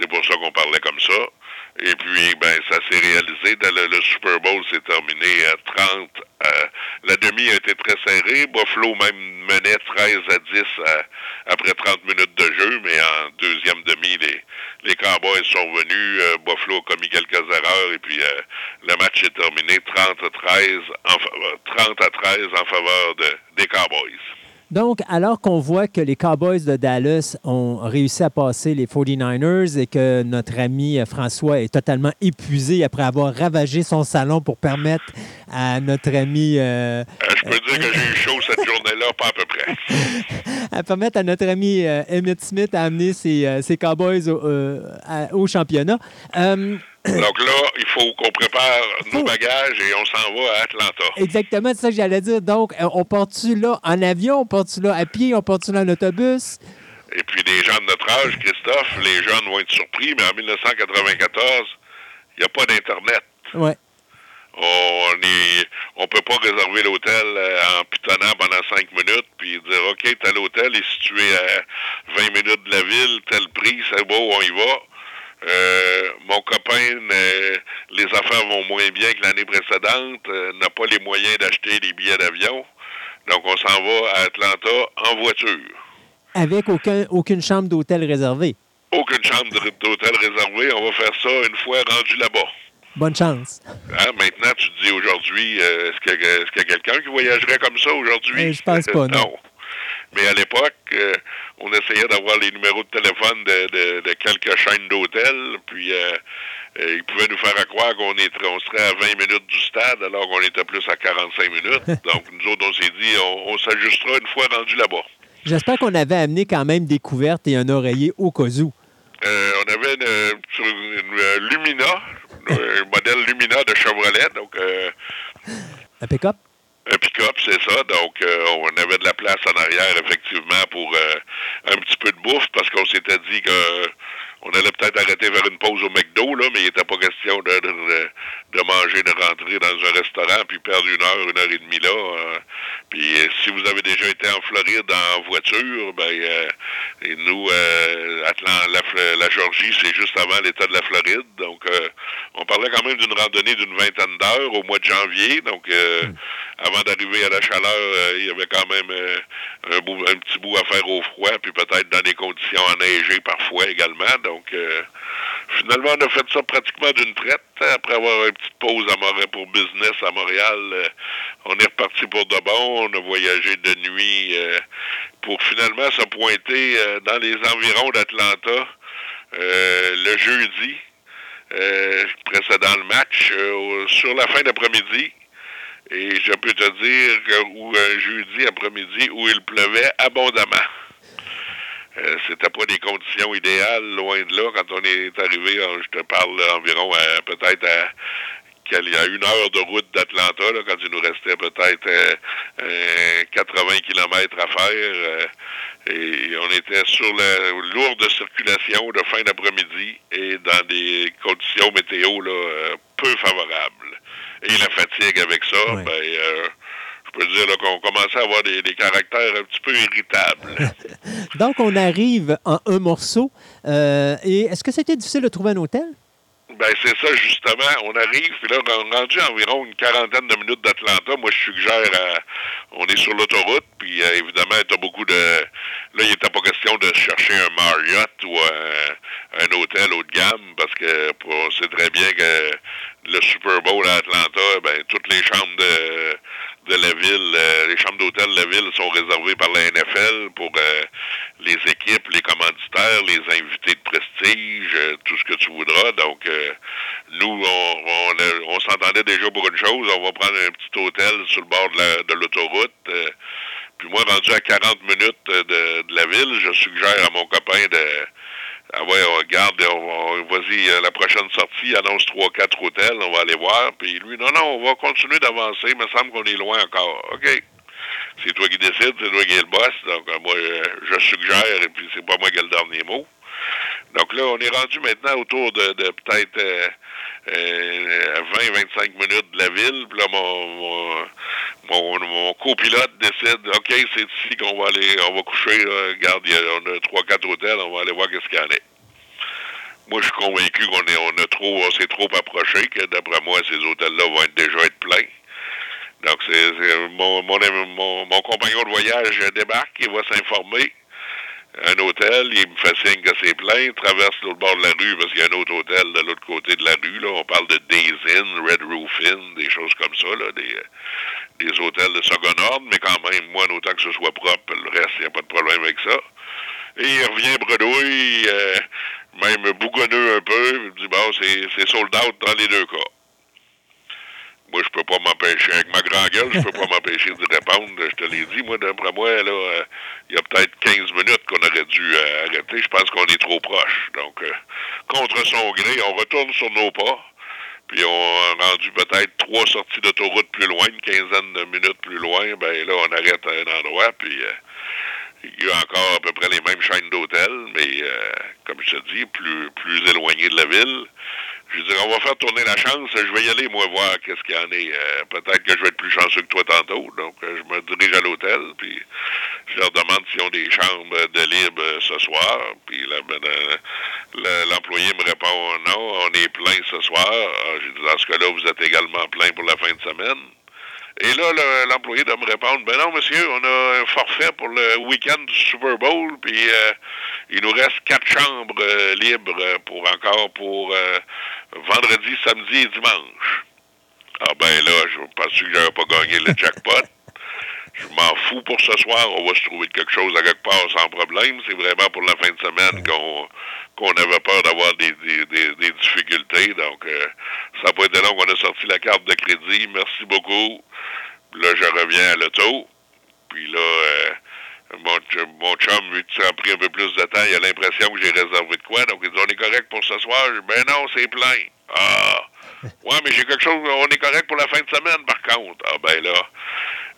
Speaker 1: c'est pour ça qu'on parlait comme ça. Et puis, ben, ça s'est réalisé. Le, Super Bowl s'est terminé à 30. Euh, la demi a été très serrée. Buffalo même menait 13 à 10 après 30 minutes de jeu, mais en deuxième demi, les, les Cowboys sont venus. Euh, Buffalo a commis quelques erreurs et puis euh, le match est terminé 30 à 13 en, 30 à 13 en faveur de, des Cowboys.
Speaker 2: Donc, alors qu'on voit que les Cowboys de Dallas ont réussi à passer les 49ers et que notre ami François est totalement épuisé après avoir ravagé son salon pour permettre à notre ami...
Speaker 1: Euh, je peux dire que j'ai eu chaud cette journée-là, pas à peu près.
Speaker 2: à permettre à notre ami euh, Emmett Smith à amener ses, euh, ses Cowboys au, au championnat.
Speaker 1: Donc là, il faut qu'on prépare nos bagages et on s'en va à Atlanta.
Speaker 2: Exactement, c'est ça que j'allais dire. Donc, euh, on part-tu là en avion, on part-tu là à pied, on part-tu là en autobus?
Speaker 1: Et puis, les gens de notre âge, Christophe, les jeunes vont être surpris, mais en 1994, il n'y a pas d'Internet.
Speaker 2: Ouais.
Speaker 1: On ne on peut pas réserver l'hôtel euh, en pitonnant pendant cinq minutes, puis dire, OK, tel hôtel est situé à 20 minutes de la ville, tel prix, c'est beau, on y va. Euh, mon copain, euh, les affaires vont moins bien que l'année précédente, euh, n'a pas les moyens d'acheter des billets d'avion. Donc, on s'en va à Atlanta en voiture.
Speaker 2: Avec aucun, aucune chambre d'hôtel réservée?
Speaker 1: Aucune chambre d'hôtel réservée. On va faire ça une fois rendu là-bas.
Speaker 2: Bonne chance.
Speaker 1: Hein, maintenant, tu te dis aujourd'hui, est-ce qu'il y a, quelqu'un qui voyagerait comme ça aujourd'hui?
Speaker 2: je pense pas, non.
Speaker 1: Mais à l'époque, euh, on essayait d'avoir les numéros de téléphone de, de, quelques chaînes d'hôtels, puis euh, euh, ils pouvaient nous faire croire qu'on on serait à 20 minutes du stade, alors qu'on était plus à 45 minutes. Donc, nous autres, on s'est dit, on, s'ajustera une fois rendu là-bas.
Speaker 2: J'espère qu'on avait amené quand même des couvertes et un oreiller au cas où.
Speaker 1: on avait une, Lumina, un modèle Lumina de Chevrolet, donc...
Speaker 2: un pick-up?
Speaker 1: Un pick-up, c'est ça. Donc, euh, on avait de la place en arrière, effectivement, pour euh, un petit peu de bouffe, parce qu'on s'était dit que on allait peut-être arrêter vers une pause au McDo, là, mais il n'était pas question de, de, manger, de rentrer dans un restaurant, puis perdre une heure, une heure et demie là. Euh. puis si vous avez déjà été en Floride en voiture, ben et nous, la, la, Georgie, c'est juste avant l'État de la Floride. Donc, on parlait quand même d'une randonnée d'une vingtaine d'heures au mois de janvier. Donc, hmm avant d'arriver à la chaleur, euh, il y avait quand même euh, un, petit bout à faire au froid, puis peut-être dans des conditions enneigées parfois également. Donc, euh, finalement, on a fait ça pratiquement d'une traite. Après avoir une petite pause à Montréal pour business à Montréal, on est reparti pour de bon. On a voyagé de nuit pour finalement se pointer dans les environs d'Atlanta le jeudi. précédent le match, sur la fin d'après-midi, et je peux te dire qu'un un jeudi après-midi où il pleuvait abondamment. Euh, c'était pas des conditions idéales, loin de là. Quand on est arrivé, je te parle environ peut-être à qu'il y a une heure de route d'Atlanta, quand il nous restait peut-être 80 euh, km à faire. Euh, et on était sur la lourde circulation de fin d'après-midi et dans des conditions météo là, peu favorables et la fatigue avec ça, ben, euh, je peux dire qu'on commençait à avoir des, caractères un petit peu irritables.
Speaker 2: Donc, on arrive en un morceau. Euh, et est-ce que c'était difficile de trouver un hôtel?
Speaker 1: Ben c'est ça justement. On arrive, puis là, on a rendu environ une quarantaine de minutes d'Atlanta. Moi, je suggère, à, on est sur l'autoroute, puis euh, évidemment, tu as beaucoup de. Là, il n'était pas question de chercher un Marriott ou un, un hôtel haut de gamme, parce que on sait très bien que le Super Bowl à Atlanta, ben toutes les chambres de de la ville, euh, les chambres d'hôtel de la ville sont réservées par la NFL pour euh, les équipes, les commanditaires, les invités de prestige, euh, tout ce que tu voudras. Donc, nous, on, on, s'entendait déjà pour une chose, on va prendre un petit hôtel sur le bord de l'autoroute. puis moi, rendu à 40 minutes de, de la ville, je suggère à mon copain de ah ouais, on regarde, on, vas-y, euh, la prochaine sortie, annonce trois, quatre hôtels, on va aller voir. Puis lui, non, non, on va continuer d'avancer, il me semble qu'on est loin encore. OK. C'est toi qui décides, c'est toi qui es le boss. Donc, euh, moi, euh, je suggère, et puis c'est pas moi qui ai le dernier mot. Donc là, on est rendu maintenant autour de, de peut-être 20-25 minutes de la ville. Puis là, mon, mon, mon, copilote décide, OK, c'est ici qu'on va aller, on va coucher. Regarde, on a trois, quatre hôtels, on va aller voir qu'est-ce qu'il y en a. moi, je suis convaincu qu'on est, on a trop, on s'est trop approché, que d'après moi, ces hôtels-là vont être déjà être pleins. Donc, c'est, c'est mon, mon, mon, mon compagnon de voyage débarque, il va s'informer. Un hôtel, il me fait signe que c'est plein, traverse l'autre bord de la rue parce qu'il y a un autre hôtel de l'autre côté de la rue. Là. On parle de Days Inn, Red Roof Inn, des choses comme ça, là, des, des hôtels de second ordre, mais quand même, moi, autant que ce soit propre, le reste, il n'y a pas de problème avec ça. Et il revient bredouille, euh, même bougonneux un peu, il me dit, bon, c'est sold out dans les deux cas. Moi, je peux pas m'empêcher, avec ma grande gueule, je peux pas m'empêcher de répondre. Je te l'ai dit, moi, d'après moi, là, euh, il y a peut-être 15 minutes qu'on aurait dû euh, arrêter. Je pense qu'on est trop proche. Donc, euh, contre son gré, on retourne sur nos pas. Puis on a rendu peut-être trois sorties d'autoroute plus loin, une quinzaine de minutes plus loin. Ben là, on arrête à un endroit, puis il y a encore à peu près les mêmes chaînes d'hôtels, mais comme je te dis, plus plus éloigné de la ville. Je dis, on va faire tourner la chance. Je vais y aller, moi, voir qu'est-ce qu'il y en est. Euh, peut-être que je vais être plus chanceux que toi tantôt. Donc, euh, je me dirige à l'hôtel, puis je leur demande s'ils ont des chambres de libre euh, ce soir. Puis ben, l'employé me répond, non, on est plein ce soir. Ah, J'ai dit, dans ce cas-là, vous êtes également plein pour la fin de semaine. Et là, l'employé doit me répondre, ben non, monsieur, on a un forfait pour le week-end du Super Bowl, puis il nous reste quatre chambres libres pour encore pour vendredi, samedi et dimanche. Ah ben là, je pense que j'aurais pas gagné le jackpot. Je m'en fous pour ce soir. On va se trouver quelque chose à quelque part sans problème. C'est vraiment pour la fin de semaine qu'on avait peur d'avoir des, des, des, difficultés. Donc, euh, ça n'a pas été long qu'on a sorti la carte de crédit. Merci beaucoup. Là, je reviens à l'auto. Puis là, euh, mon, mon chum, vu que ça a pris un peu plus de temps, il a l'impression que j'ai réservé de quoi. Donc, il dit, on est correct pour ce soir? ben non, c'est plein. Ah, ouais, mais j'ai quelque chose, on est correct pour la fin de semaine, par contre. Ah, ben là,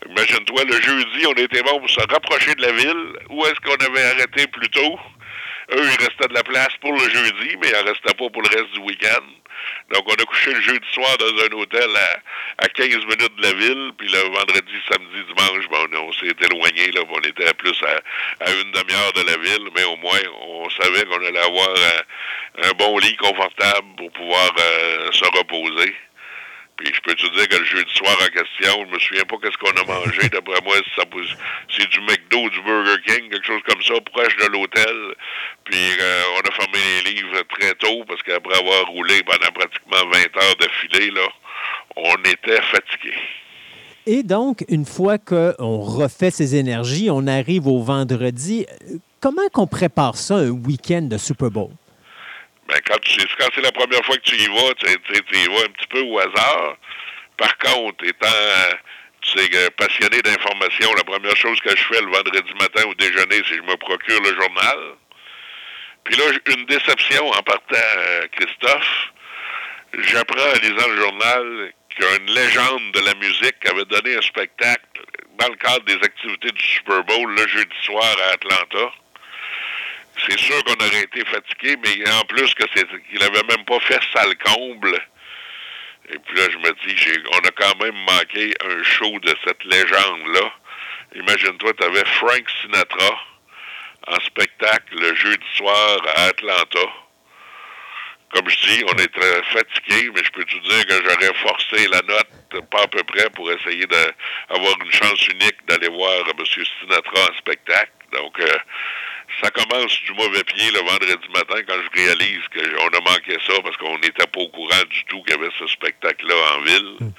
Speaker 1: imagine-toi, le jeudi, on était bon pour se rapprocher de la ville. Où est-ce qu'on avait arrêté plus tôt? Eux, il restait de la place pour le jeudi, mais il en restait pas pour le reste du week-end. Donc, on a couché le jeudi soir dans un hôtel à, à 15 minutes de la ville, puis le vendredi, samedi, dimanche, ben, on, s'est éloigné, là, on était plus à, à une demi-heure de la ville, mais au moins, on savait qu'on allait avoir un, un, bon lit confortable pour pouvoir euh, se reposer. Puis je peux te dire que le jeudi soir en question, je me souviens pas qu'est-ce qu'on a mangé. D'après moi, c'est du McDo, du Burger King, quelque chose comme ça, proche de l'hôtel. Puis euh, on a fermé les livres très tôt parce qu'après avoir roulé pendant pratiquement 20 heures d'affilée, là, on était fatigué.
Speaker 2: Et donc, une fois qu'on refait ses énergies, on arrive au vendredi. Comment qu'on prépare ça, un week-end de Super Bowl?
Speaker 1: Ben, quand, quand c'est la première fois que tu y vas, tu, y vas un petit peu au hasard. Par contre, étant tu sais, passionné d'information, la première chose que je fais le vendredi matin au déjeuner, c'est que je me procure le journal. Puis là, une déception en partant, euh, Christophe. J'apprends en lisant le journal qu'une légende de la musique avait donné un spectacle dans le cadre des activités du Super Bowl le jeudi soir à Atlanta c'est sûr qu'on aurait été fatigué, mais en plus que c'est qu'il avait même pas fait sale comble. Et puis là, je me dis, on a quand même manqué un show de cette légende-là. Imagine-toi, tu avais Frank Sinatra en spectacle le jeudi soir à Atlanta. Comme je dis, on est très fatigué, mais je peux te dire que j'aurais forcé la note pas à peu près pour essayer d'avoir une chance unique d'aller voir M. Sinatra en spectacle? Donc, euh, ça commence du mauvais pied le vendredi matin quand je réalise qu'on a manqué ça parce qu'on n'était pas au courant du tout qu'il y avait ce spectacle-là en ville. Hmm.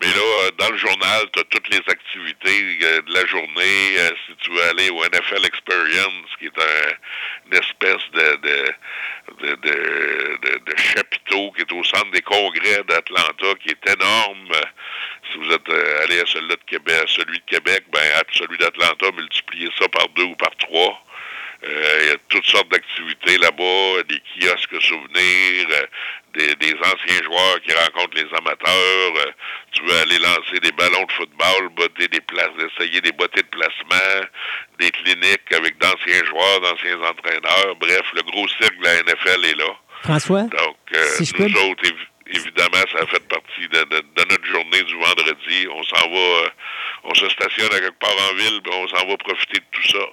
Speaker 1: Mais là, euh, dans le journal, tu as toutes les activités euh, de la journée. Euh, si tu veux aller au NFL Experience, qui est un, une espèce de, de, de, de, chapiteau qui est au centre des congrès d'Atlanta, qui est énorme. Si vous êtes allé à celui de Québec, à celui de Québec, ben à celui d'Atlanta, multipliez ça par deux ou par trois. Euh, il y a toutes sortes d'activités là-bas, des kiosques souvenirs, euh, des, des, anciens joueurs qui rencontrent les amateurs. Euh, tu veux aller lancer des ballons de football, botter des places, essayer des bottées de placement, des cliniques avec d'anciens joueurs, d'anciens entraîneurs. Bref, le gros cirque de la NFL est là.
Speaker 2: François?
Speaker 1: Donc, nous autres, évidemment, ça a fait partie de, de, notre journée du vendredi. On s'en va, on se stationne à quelque part en ville, puis on s'en va profiter de tout ça.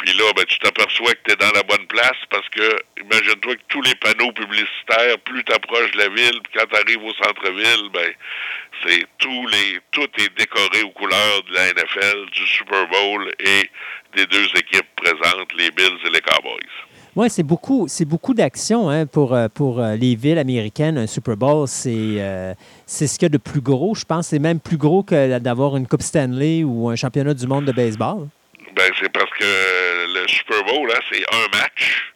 Speaker 1: Puis là, ben, tu t'aperçois que tu es dans la bonne place parce que, imagine-toi que tous les panneaux publicitaires, plus tu approches de la ville, puis quand tu arrives au centre-ville, ben, c'est tous les, tout est décoré aux couleurs de la NFL, du Super Bowl et des deux équipes présentes, les Bills et les Cowboys.
Speaker 2: Oui, c'est beaucoup, c'est beaucoup d'action hein, pour, euh, pour euh, les villes américaines. Un Super Bowl, c'est, euh, c'est ce qu'il y a de plus gros, je pense. C'est même plus gros que d'avoir une Coupe Stanley ou un championnat du monde de baseball.
Speaker 1: Ben, c'est parce que le Super Bowl, là, c'est un match.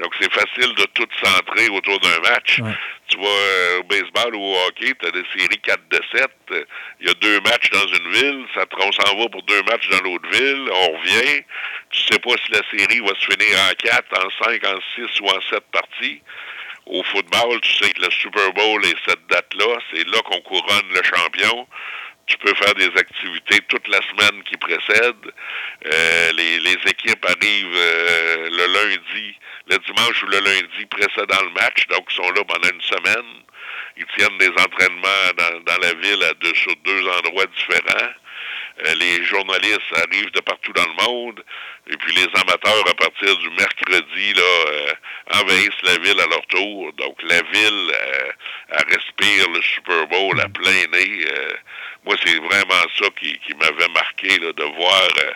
Speaker 1: Donc, c'est facile de tout centrer autour d'un match.
Speaker 2: Ouais.
Speaker 1: Tu vois, euh, au baseball ou au hockey, tu as des séries 4 de 7. euh, Il y a deux matchs dans une ville. Ça, te- on s'en va pour deux matchs dans l'autre ville. On revient. Tu sais pas si la série va se finir en 4, en 5, en 6 ou en 7 parties. Au football, tu sais que le Super Bowl est cette date-là. C'est là qu'on couronne le champion. Tu peux faire des activités toute la semaine qui précède. Euh, les, les équipes arrivent euh, le lundi, le dimanche ou le lundi précédent le match, donc ils sont là pendant une semaine. Ils tiennent des entraînements dans, dans la ville à deux, sur deux endroits différents. Euh, les journalistes arrivent de partout dans le monde. Et puis les amateurs, à partir du mercredi, là, euh, envahissent la ville à leur tour. Donc la ville, euh, elle respire le Super Bowl à plein nez. Euh, moi, c'est vraiment ça qui, qui m'avait marqué, là, de voir euh,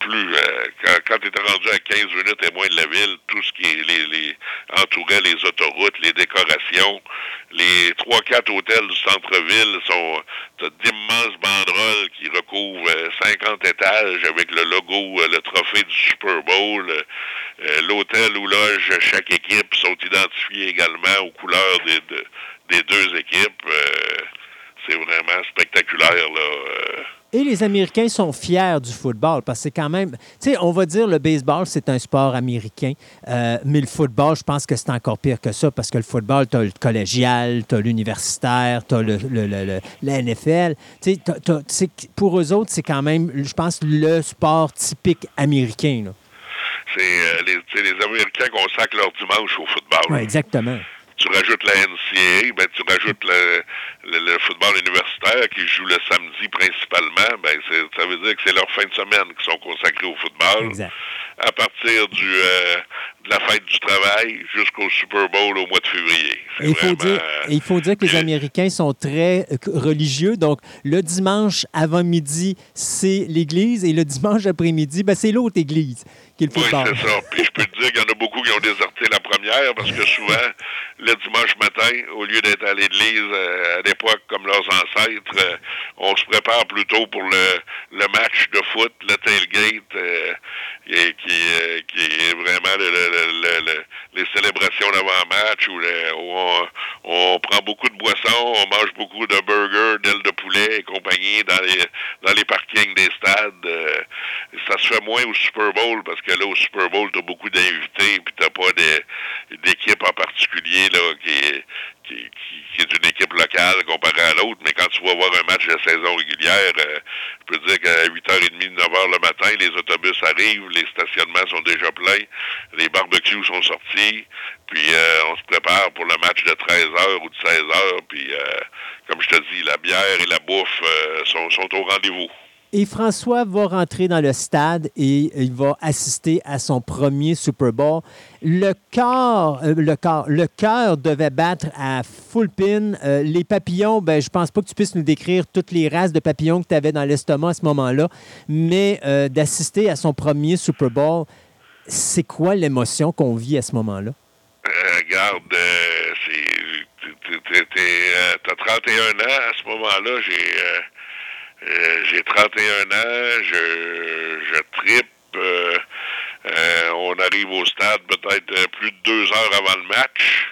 Speaker 1: plus euh, quand, quand tu étais rendu à 15 minutes et moins de la ville, tout ce qui les, les entourait les autoroutes, les décorations, les trois quatre hôtels du centre-ville sont d'immenses banderoles qui recouvrent euh, 50 étages avec le logo, euh, le trophée du Super Bowl. Euh, euh, L'hôtel où loge chaque équipe sont identifiés également aux couleurs des, de- des deux équipes. Euh, spectaculaire là.
Speaker 2: Et les Américains sont fiers du football parce que c'est quand même, tu sais, on va dire le baseball, c'est un sport américain, euh, mais le football, je pense que c'est encore pire que ça parce que le football, tu as le collégial, tu as l'universitaire, tu as le, le- le- NFL. Tu sais, pour eux autres, c'est quand même, je pense, le sport typique américain.
Speaker 1: C'est euh, les, les Américains consacrent leur dimanche au football.
Speaker 2: Ouais, exactement.
Speaker 1: Tu rajoutes la NCAA, ben, tu rajoutes le, le- le football universitaire qui joue le samedi principalement, ben, ça veut dire que c'est leur fin de semaine qui sont consacrés au football.
Speaker 2: Exact.
Speaker 1: À partir du, euh, de la fête du travail jusqu'au Super Bowl au mois de février.
Speaker 2: Il, faut
Speaker 1: vraiment,
Speaker 2: dire, et il faut dire que les Américains sont très euh, religieux. Donc, le dimanche avant midi, c'est l'église. Et le dimanche après-midi, ben, c'est l'autre église qui est le
Speaker 1: Oui, c'est ça. Puis je peux te dire qu'il y en a beaucoup qui ont déserté la première parce que souvent, le dimanche matin, au lieu d'être à l'église euh, à l'époque comme leurs ancêtres, euh, on se prépare plutôt pour le, le match de foot, le tailgate, euh, et qui, euh, qui est vraiment le- le- le- le- le- les célébrations d'avant-match où, où on, on prend beaucoup de boissons, on mange beaucoup de burgers, d'ailes de poulet et compagnie dans les, dans les parkings des stades. euh, ça se fait moins au Super Bowl parce que là, au Super Bowl, tu as beaucoup d'invités puis tu pas d'équipe en particulier là, qui, qui, est une équipe locale comparée à l'autre. Mais quand tu vas voir un match de saison régulière, euh, je peux dire qu'à 8h30, 9h le matin, les autobus arrivent, les stationnements sont déjà pleins, les barbecues sont sortis, puis euh, on se prépare pour le match de 13h ou de 16h, puis euh, comme je te dis, la bière et la bouffe sont au rendez-vous.
Speaker 2: Et François va rentrer dans le stade et il va assister à son premier Super Bowl. Le corps, euh, le corps, le cœur devait battre à full pin. Euh, les papillons, ben, je pense pas que tu puisses nous décrire toutes les races de papillons que tu avais dans l'estomac à ce moment-là, mais euh, d'assister à son premier Super Bowl, c'est quoi l'émotion qu'on vit à ce moment-là?
Speaker 1: Regarde, t'as 31 ans à ce moment-là. J'ai, j'ai 31 ans. Je, je tripe. Euh, euh, on arrive au stade peut-être euh, plus de deux heures avant le match.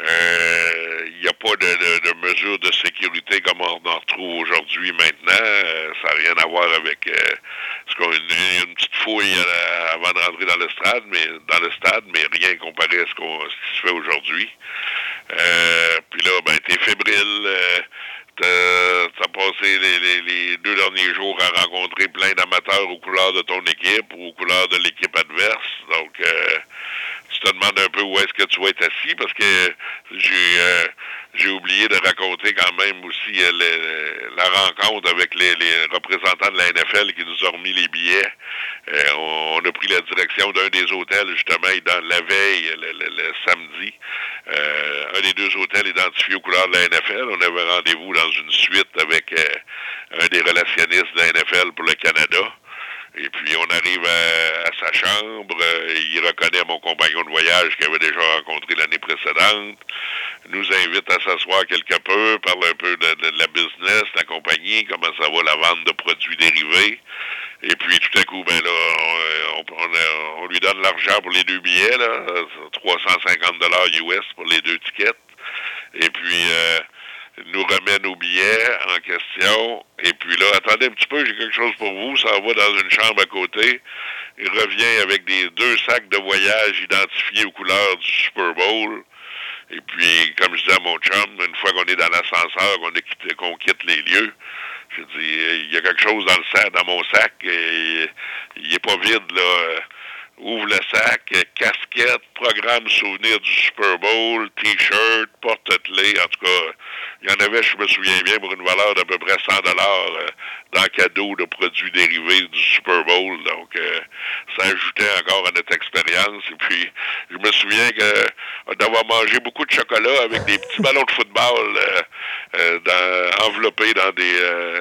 Speaker 1: Euh, Il n'y a pas de, de, de mesures de sécurité comme on en retrouve aujourd'hui maintenant. Euh, ça n'a rien à voir avec euh, ce qu'on une, une petite fouille euh, avant de rentrer dans le stade, mais dans le stade, mais rien comparé à ce, qu'on, ce qui se fait aujourd'hui. Euh, puis là, ben, t'es fébrile. Euh, t'as, t'as passé les, les, les deux derniers jours à rencontrer plein d'amateurs aux couleurs de ton équipe ou aux couleurs de l'équipe adverse. Donc, euh, tu te demandes un peu où est-ce que tu vas être assis parce que j'ai euh, j'ai oublié de raconter quand même aussi euh, la rencontre avec les, représentants de la NFL qui nous ont remis les billets. Euh, on, a pris la direction d'un des hôtels, justement, dans la veille, le, le- samedi. Euh, un des deux hôtels identifiés aux couleurs de la NFL. On avait rendez-vous dans une suite avec un des relationnistes de la NFL pour le Canada. Et puis on arrive à, à sa chambre, euh, il reconnaît mon compagnon de voyage qu'il avait déjà rencontré l'année précédente, nous invite à s'asseoir quelque peu, parle un peu de, de- la business, de la compagnie, comment ça va la vente de produits dérivés. Et puis tout à coup, ben là, on, on- on- on lui donne l'argent pour les deux billets, là, 350 dollars US pour les deux tickets. Et puis euh, nous remet nos billets en question. Et puis là, attendez un petit peu, j'ai quelque chose pour vous. Ça va dans une chambre à côté. Il revient avec des deux sacs de voyage identifiés aux couleurs du Super Bowl. Et puis, comme je disais à mon chum, une fois qu'on est dans l'ascenseur, qu'on qu'on quitte les lieux, je dis, il y a quelque chose dans le sac, dans mon sac, il est pas vide, là. Ouvre le sac, casquette, programme souvenir du Super Bowl, t-shirt, porte-clés, en tout cas, il y en avait, je me souviens bien, pour une valeur d'à peu près 100 dollars euh, dans cadeau de produits dérivés du Super Bowl. Donc, euh, ça ajoutait encore à notre expérience. Et puis, je me souviens que d'avoir mangé beaucoup de chocolat avec des petits ballons de football euh, euh, dans- enveloppés dans des euh,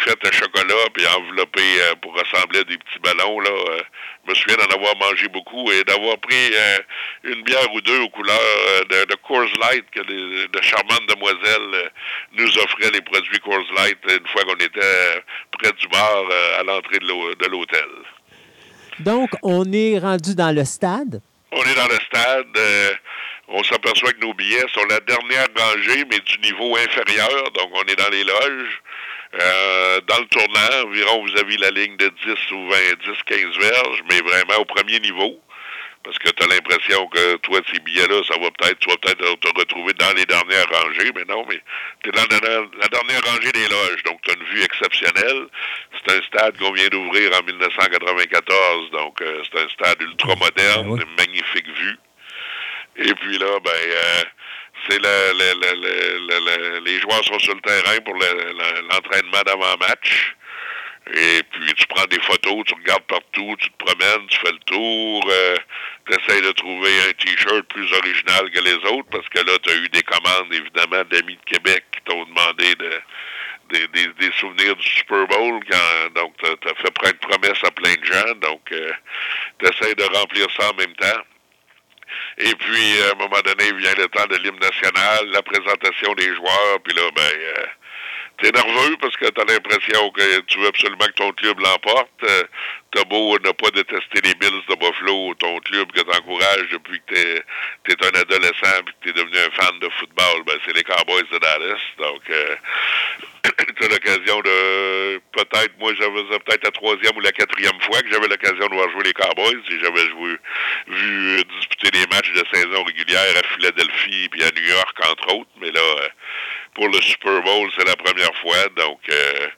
Speaker 1: fêtes à chocolat, puis enveloppés euh, pour ressembler à des petits ballons. Là, euh, je me souviens d'en avoir mangé beaucoup et d'avoir pris euh, une bière ou deux aux couleurs euh, de, de Coors Light que les- de charmantes demoiselles euh, nous offraient les produits Coors Light une fois qu'on était euh, près du bar euh, à l'entrée de l'hô- de l'hôtel.
Speaker 2: Donc, on est rendu dans le stade?
Speaker 1: On est dans le stade. euh, on s'aperçoit que nos billets sont la dernière rangée, mais du niveau inférieur. Donc, on est dans les loges. Euh, dans le tournant, environ, vous avez la ligne de 10 ou 20, 10, 15 verges, mais vraiment au premier niveau. Parce que tu as l'impression que toi, ces billets-là, ça va peut-être, tu vas peut-être te retrouver dans les dernières rangées, mais non, mais tu es dans la, dernière rangée des loges, donc tu as une vue exceptionnelle. C'est un stade qu'on vient d'ouvrir en 1994, donc euh, c'est un stade ultra moderne,
Speaker 2: Ah oui.
Speaker 1: une magnifique vue. Et puis là, ben, euh, c'est le, le- le- le- le- le- les joueurs sont sur le terrain pour le- le- l'entraînement d'avant-match. Et puis tu prends des photos, tu regardes partout, tu te promènes, tu fais le tour, tu essaies de trouver un t-shirt plus original que les autres parce que là, tu as eu des commandes évidemment d'amis de Québec qui t'ont demandé de, des, des- des souvenirs du Super Bowl. Quand, donc, tu as, fait prendre promesse à plein de gens. Donc, tu essaies de remplir ça en même temps. Et puis, à un moment donné, vient le temps de l'hymne national, la présentation des joueurs, puis là, ben, euh, t'es nerveux parce que t'as l'impression que tu veux absolument que ton club l'emporte. Euh, T'as beau ne pas détester les Bills de Buffalo, ton club que t'encourages depuis que t'es es un adolescent puis que t'es devenu un fan de football, ben c'est les Cowboys de Dallas. Donc, euh, t'as l'occasion de... Peut-être, moi, j'avais peut-être la troisième ou la quatrième fois que j'avais l'occasion de voir jouer les Cowboys. Et j'avais joué, vu euh, disputer des matchs de saison régulière à Philadelphie puis à New York, entre autres. Mais là, pour le Super Bowl, c'est la première fois. Donc, euh,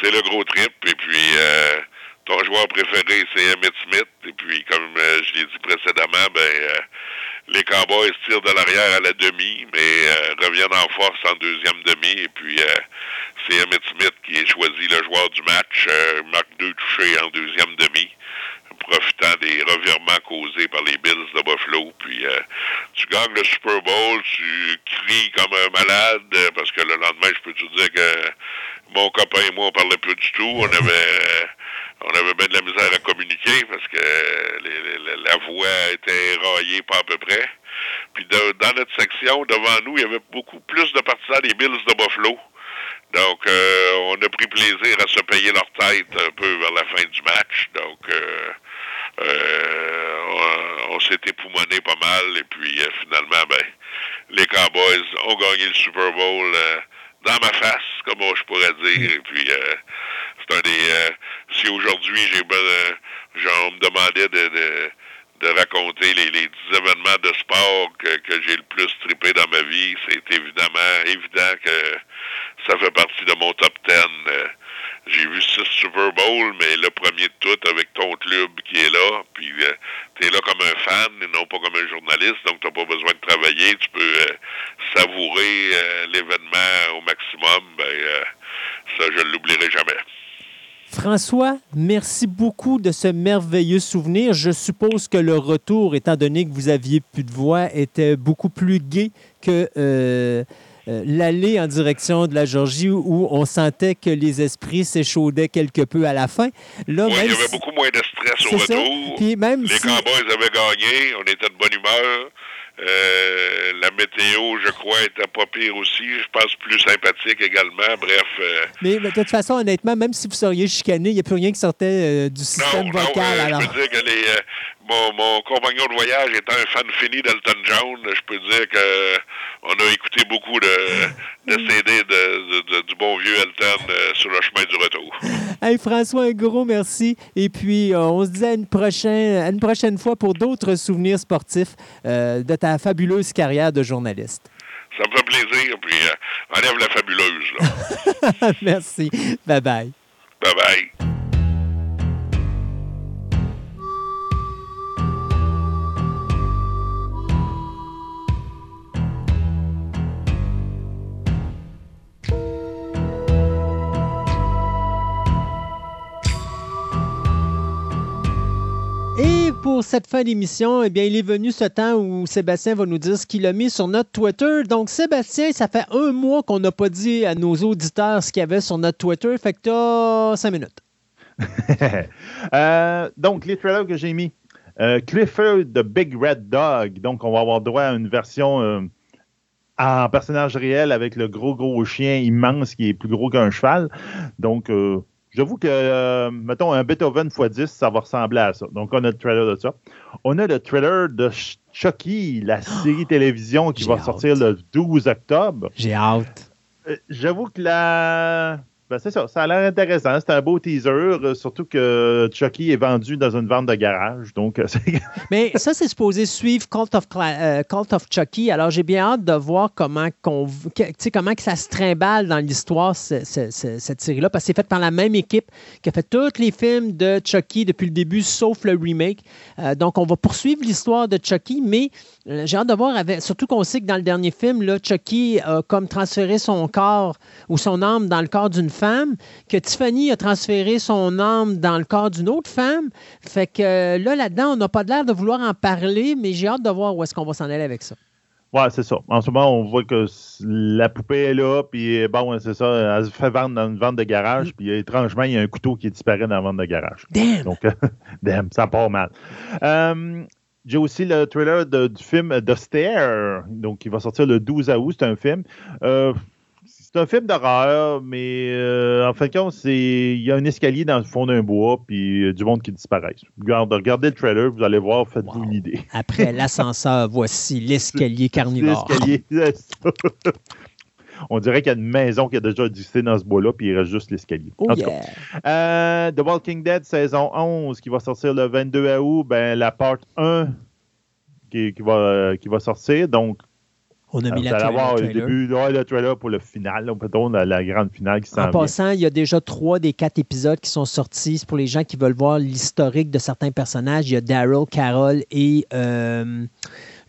Speaker 1: c'est le gros trip. Et puis, euh, ton joueur préféré, c'est Emmett Smith. Et puis, comme euh, je l'ai dit précédemment, ben, euh, les Cowboys tirent de l'arrière à la demi, mais euh, reviennent en force en deuxième demi. Et puis, c'est Emmett Smith qui est choisi le joueur du match. Marque deux touchés en deuxième demi, profitant des revirements causés par les Bills de Buffalo. Puis, euh, tu gagnes le Super Bowl, tu cries comme un malade, euh, parce que le lendemain, je peux te dire que mon copain et moi, on parlait plus du tout. On avait... On avait bien de la misère à communiquer parce que la voix était éraillée pas à peu près. Puis dans notre section, devant nous, il y avait beaucoup plus de partisans des Bills de Buffalo. Donc, euh, on a pris plaisir à se payer leur tête un peu vers la fin du match. Donc, euh, euh, on, on s'est époumoné pas mal. Et puis, euh, finalement, ben, les Cowboys ont gagné le Super Bowl euh, dans ma face, comme je pourrais dire. Et puis, euh, c'est un des... euh, si aujourd'hui, j'ai ben, euh, genre, on me demandait de... de de raconter les, les 10 événements de sport que, que j'ai le plus trippé dans ma vie. C'est évidemment évident que ça fait partie de mon top 10.
Speaker 7: J'ai vu six Super Bowl, mais le premier de tout avec ton club qui est là, puis euh, tu es là comme un fan et non pas comme un journaliste, donc tu pas besoin de travailler, tu peux euh, savourer euh, l'événement au maximum, ben euh, ça je l'oublierai jamais.
Speaker 2: François, merci beaucoup de ce merveilleux souvenir. Je suppose que le retour, étant donné que vous aviez plus de voix, était beaucoup plus gai que euh, l'aller en direction de la Georgie où on sentait que les esprits s'échaudaient quelque peu à la fin. Là,
Speaker 7: Oui,
Speaker 2: même
Speaker 7: il y avait
Speaker 2: si-
Speaker 7: beaucoup moins de stress au retour.
Speaker 2: Puis même
Speaker 7: Les
Speaker 2: si-
Speaker 7: Cowboys avaient gagné, on était de bonne humeur. Euh, la météo, je crois, était pas pire aussi. Je pense plus sympathique également. Bref, euh,
Speaker 2: Mais, mais de toute façon, honnêtement, même si vous seriez chicané, il n'y a plus rien qui sortait euh, du système
Speaker 7: non,
Speaker 2: vocal. alors.
Speaker 7: je dire que les, mon, mon compagnon de voyage étant un fan fini d'Elton John, je peux dire que on a écouté beaucoup de, de CD de, de- de- du bon vieux Elton euh, sur le chemin du retour.
Speaker 2: Hey, François, un gros merci. Et puis, euh, on se dit à une prochaine, à une prochaine fois pour d'autres souvenirs sportifs euh, de ta fabuleuse carrière de journaliste.
Speaker 7: Ça me fait plaisir, puis enlève la fabuleuse, là.
Speaker 2: merci. Bye bye.
Speaker 7: Bye bye.
Speaker 2: Pour cette fin d'émission, eh bien, il est venu ce temps où Sébastien va nous dire ce qu'il a mis sur notre Twitter. Donc, Sébastien, ça fait un mois qu'on n'a pas dit à nos auditeurs ce qu'il y avait sur notre Twitter. Fait que t'as cinq minutes.
Speaker 3: Euh, donc, les trailers que j'ai mis. Euh, Clifford the Big Red Dog. Donc, on va avoir droit à une version euh, en personnage réel avec le gros, gros chien immense qui est plus gros qu'un cheval. Donc, j'avoue que, euh, mettons, un Beethoven x10, ça va ressembler à ça. Donc, on a le trailer de ça. On a le trailer de Ch- Chucky, la série télévision qui va
Speaker 2: hâte.
Speaker 3: sortir le 12 octobre.
Speaker 2: J'ai hâte.
Speaker 3: Euh, J'avoue que la. Ben, c'est ça, ça a l'air intéressant. C'est un beau teaser, euh, surtout que Chucky est vendu dans une vente de garage. Donc, euh,
Speaker 2: Mais ça, c'est supposé suivre Cult of, euh, of Chucky. Alors, j'ai bien hâte de voir comment, comment que ça se trimballe dans l'histoire, ce- ce- ce- cette série-là, parce que c'est fait par la même équipe qui a fait tous les films de Chucky depuis le début, sauf le remake. Donc, on va poursuivre l'histoire de Chucky, mais j'ai hâte de voir, avec, surtout qu'on sait que dans le dernier film, là, Chucky a comme transféré son corps ou son âme dans le corps d'une femme, que Tiffany a transféré son âme dans le corps d'une autre femme. Fait que euh, là, là-dedans, on n'a pas l'air de vouloir en parler, mais j'ai hâte de voir où est-ce qu'on va s'en aller avec ça.
Speaker 3: ouais, c'est ça. En ce moment, on voit que la poupée est là, puis bon, c'est ça, elle se fait vendre dans une vente de garage, puis étrangement, il y a un couteau qui disparaît dans la vente de garage.
Speaker 2: Damn!
Speaker 3: Donc, euh, damn, ça part mal. Euh, j'ai aussi le trailer de- du film The Stair, donc qui va sortir le 12 août. C'est un film. Euh, c'est un film d'horreur, mais euh, en fin de compte, c'est il y a un escalier dans le fond d'un bois, puis euh, du monde qui disparaît. Regarde, regardez le trailer, vous allez voir, faites-vous
Speaker 2: Wow.
Speaker 3: une idée.
Speaker 2: Après l'ascenseur, voici l'escalier carnivore.
Speaker 3: L'escalier, c'est ça. On dirait qu'il y a une maison qui a déjà existé dans ce bois-là, puis il reste juste l'escalier.
Speaker 2: Oh
Speaker 3: En tout cas,
Speaker 2: yeah!
Speaker 3: euh, The Walking Dead saison 11 qui va sortir le 22 août, ben, la part 1 qui, qui va, euh, qui va sortir. Donc,
Speaker 2: On a
Speaker 3: vous
Speaker 2: mis la
Speaker 3: avoir
Speaker 2: trailer.
Speaker 3: le début, ouais, le trailer pour le final, peut-être la, la grande finale qui s'en
Speaker 2: En
Speaker 3: vient.
Speaker 2: passant, il y a déjà trois des quatre épisodes qui sont sortis. C'est pour les gens qui veulent voir l'historique de certains personnages. Il y a Daryl, Carol et euh,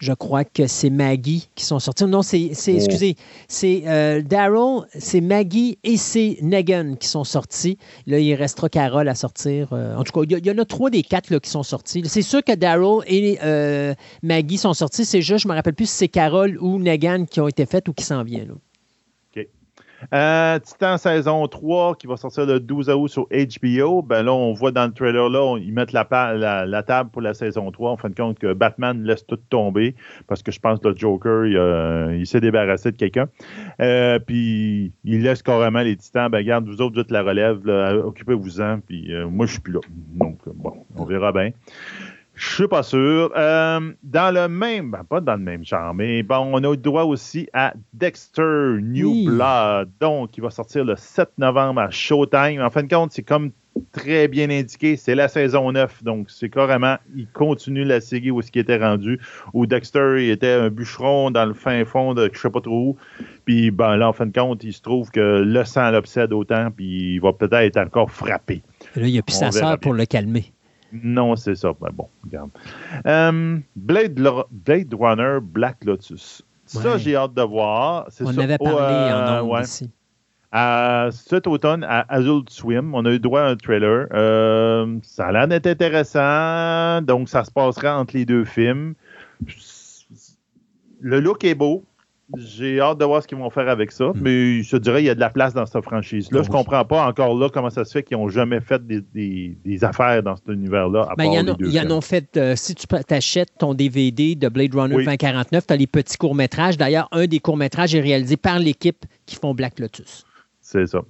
Speaker 2: je crois que c'est Maggie qui sont sortis. Non, c'est,
Speaker 3: Oh.
Speaker 2: excusez, c'est euh, Daryl, c'est Maggie et c'est Negan qui sont sortis. Là, il restera Carol à sortir. Euh, en tout cas, il y, en a trois des quatre là, qui sont sortis. C'est sûr que Daryl et euh, Maggie sont sortis. C'est juste, je me rappelle plus si c'est Carol ou Negan qui ont été faites ou qui s'en vient.
Speaker 3: Euh, Titan saison 3 qui va sortir le 12 août sur HBO. Ben là, on voit dans le trailer là, ils mettent la, la- la table pour la saison 3. En fin de compte que Batman laisse tout tomber parce que je pense que le Joker, il, s'est débarrassé de quelqu'un. Euh, puis il laisse carrément les Titans. Ben regarde, vous autres, vous êtes la relève, occupez-vous-en. Puis euh, moi, je suis plus là. Donc, bon, on verra bien. Je suis pas sûr. Euh, dans le même, ben, pas dans le même genre, mais bon, on a eu droit aussi à Dexter New
Speaker 2: Oui.
Speaker 3: Blood, donc qui va sortir le 7 novembre à Showtime. En fin de compte, c'est comme très bien indiqué, c'est la saison 9. Donc, c'est carrément, il continue la série où ce qui était rendu, où Dexter il était un bûcheron dans le fin fond de je sais pas trop où. Puis, ben, là, en fin de compte, il se trouve que le sang l'obsède autant, puis il va peut-être être encore frappé.
Speaker 2: Là, il n'y a plus sa sœur pour le calmer.
Speaker 3: Non, c'est ça. Ben, bon, regarde. Euh, Blade, Blade Runner Black Lotus. Ça, j'ai hâte de voir.
Speaker 2: On avait parlé en ouais. ici.
Speaker 3: cet automne, à Azul Swim, on a eu droit à un trailer. Euh, ça a l'air d'être intéressant. Donc, ça se passera entre les deux films. Le look est beau. J'ai hâte de voir ce qu'ils vont faire avec ça. Hmm. Mais je dirais qu'il y a de la place dans cette franchise-là. Je Je comprends pas encore là comment ça se fait qu'ils n'ont jamais fait des, affaires dans cet univers-là.
Speaker 2: Ben, ils en, ont fait, euh, si tu achètes ton DVD de Blade Runner 2049, tu as les petits courts-métrages. D'ailleurs, un des courts-métrages est réalisé par l'équipe qui font Black Lotus.
Speaker 3: C'est ça.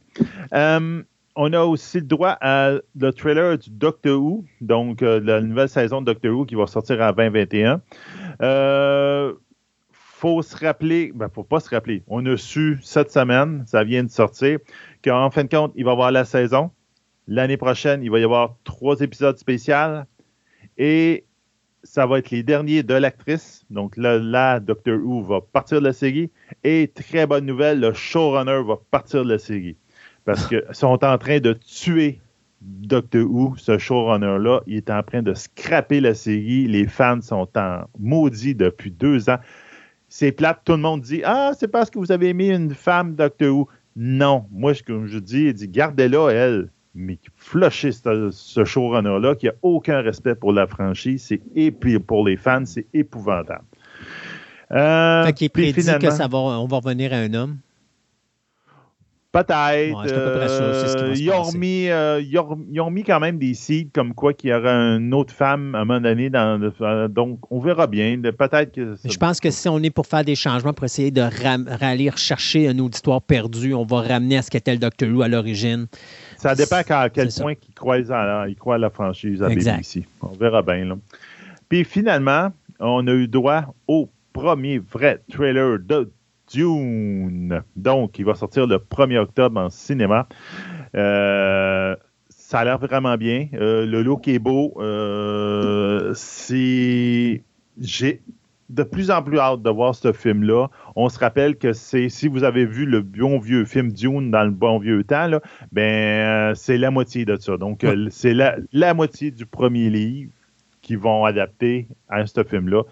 Speaker 3: Euh, on a aussi le droit à le trailer du Doctor Who, donc euh, la nouvelle saison de Doctor Who qui va sortir en 2021. Euh, faut se rappeler, ben, faut pas se rappeler. On a su cette semaine, ça vient de sortir, qu'en fin de compte, il va y avoir la saison. L'année prochaine, il va y avoir trois épisodes spéciaux. Et ça va être les derniers de l'actrice. Donc là, là, Doctor Who va partir de la série. Et très bonne nouvelle, le showrunner va partir de la série. Parce qu'ils sont en train de tuer Doctor Who, ce showrunner-là. Il est en train de scraper la série. Les fans sont en maudit depuis deux ans c'est plate, tout le monde dit Ah, c'est parce que vous avez mis une femme Doctor Who. Non, moi, comme je dis, il dit gardez-la, elle. Mais flushez ce, ce showrunner-là qui n'a aucun respect pour la franchise, c'est et puis pour les fans, c'est épouvantable.
Speaker 2: Euh, fait qu'il prédit que ça va, on va revenir à un homme.
Speaker 3: Peut-être. ils, ont mis, euh, ils, ont, mis quand même des sites comme quoi qu'il y aura une autre femme à un moment donné. Dans donc, on verra bien. Peut-être que.
Speaker 2: Je pense que si on est pour faire des changements, pour essayer de aller chercher un auditoire perdu, on va ramener à ce qu'était le Doctor Who à l'origine.
Speaker 3: Ça dépend à quel point ils croient, à, à la franchise à BBC. On verra bien. Là. Puis finalement, on a eu droit au premier vrai trailer de Dune. Donc, il va sortir le 1er octobre en cinéma. Euh, ça a l'air vraiment bien. Euh, le look est beau. Euh, c'est. J'ai de plus en plus hâte de voir ce film-là. On se rappelle que c'est, si vous avez vu le bon vieux film Dune dans le bon vieux temps, ben, c'est la moitié de ça. Donc, c'est la, la, moitié du premier livre qui vont adapter à ce film-là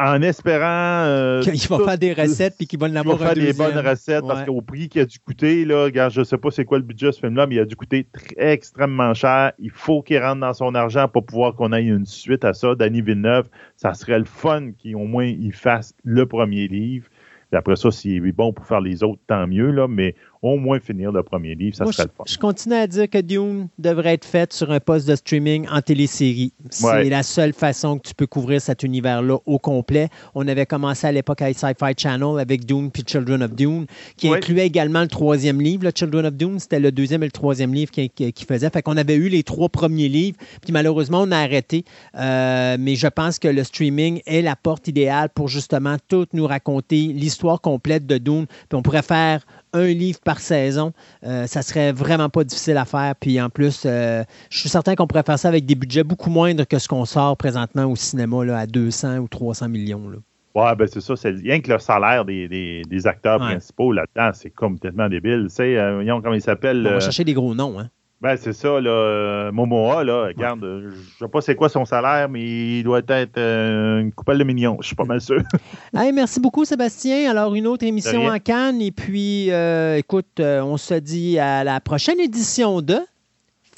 Speaker 3: en espérant.
Speaker 2: Euh, qu'il va faire des recettes puis qu'il va en avoir
Speaker 3: faire des bonnes recettes parce qu'au prix qu'il a dû coûter, là, regarde, je sais pas c'est quoi le budget de ce film-là, mais il a dû coûter très, extrêmement cher. Il faut qu'il rentre dans son argent pour pouvoir qu'on ait une suite à ça. Danny Villeneuve, ça serait le fun qu'au moins il fasse le premier livre. Et après ça, s'il est bon pour faire les autres, tant mieux, là, mais au moins finir le premier livre, ça serait le fun.
Speaker 2: Je continue à dire que Dune devrait être faite sur un poste de streaming en télésérie. C'est la seule façon que tu peux couvrir cet univers-là au complet. On avait commencé à l'époque avec Sci-Fi Channel avec Dune puis Children of Dune, qui incluait également le troisième livre. Le Children of Dune, c'était le deuxième et le troisième livre qui, faisait. Fait qu'on avait eu les trois premiers livres, puis malheureusement, on a arrêté. Euh, mais je pense que le streaming est la porte idéale pour justement tout nous raconter l'histoire complète de Dune. Puis on pourrait faire un livre par saison, euh, ça serait vraiment pas difficile à faire. Puis en plus, euh, je suis certain qu'on pourrait faire ça avec des budgets beaucoup moindres que ce qu'on sort présentement au cinéma là, à 200 ou 300 millions. Là.
Speaker 3: Ouais, ben c'est ça. C'est rien que le salaire des, acteurs principaux là-dedans, c'est complètement débile. Tu sais, euh, voyons comment il s'appelle.
Speaker 2: On va chercher des gros noms, hein.
Speaker 3: Ben, c'est ça, là. Momoa, là, regarde, je sais pas c'est quoi son salaire, mais il doit être euh, une coupelle de millions. Je suis pas mal sûr.
Speaker 2: merci beaucoup, Sébastien. Alors, une autre émission en Cannes. Et puis, euh, écoute, euh, on se dit à la prochaine édition de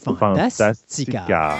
Speaker 3: Fantastica. Fantastica.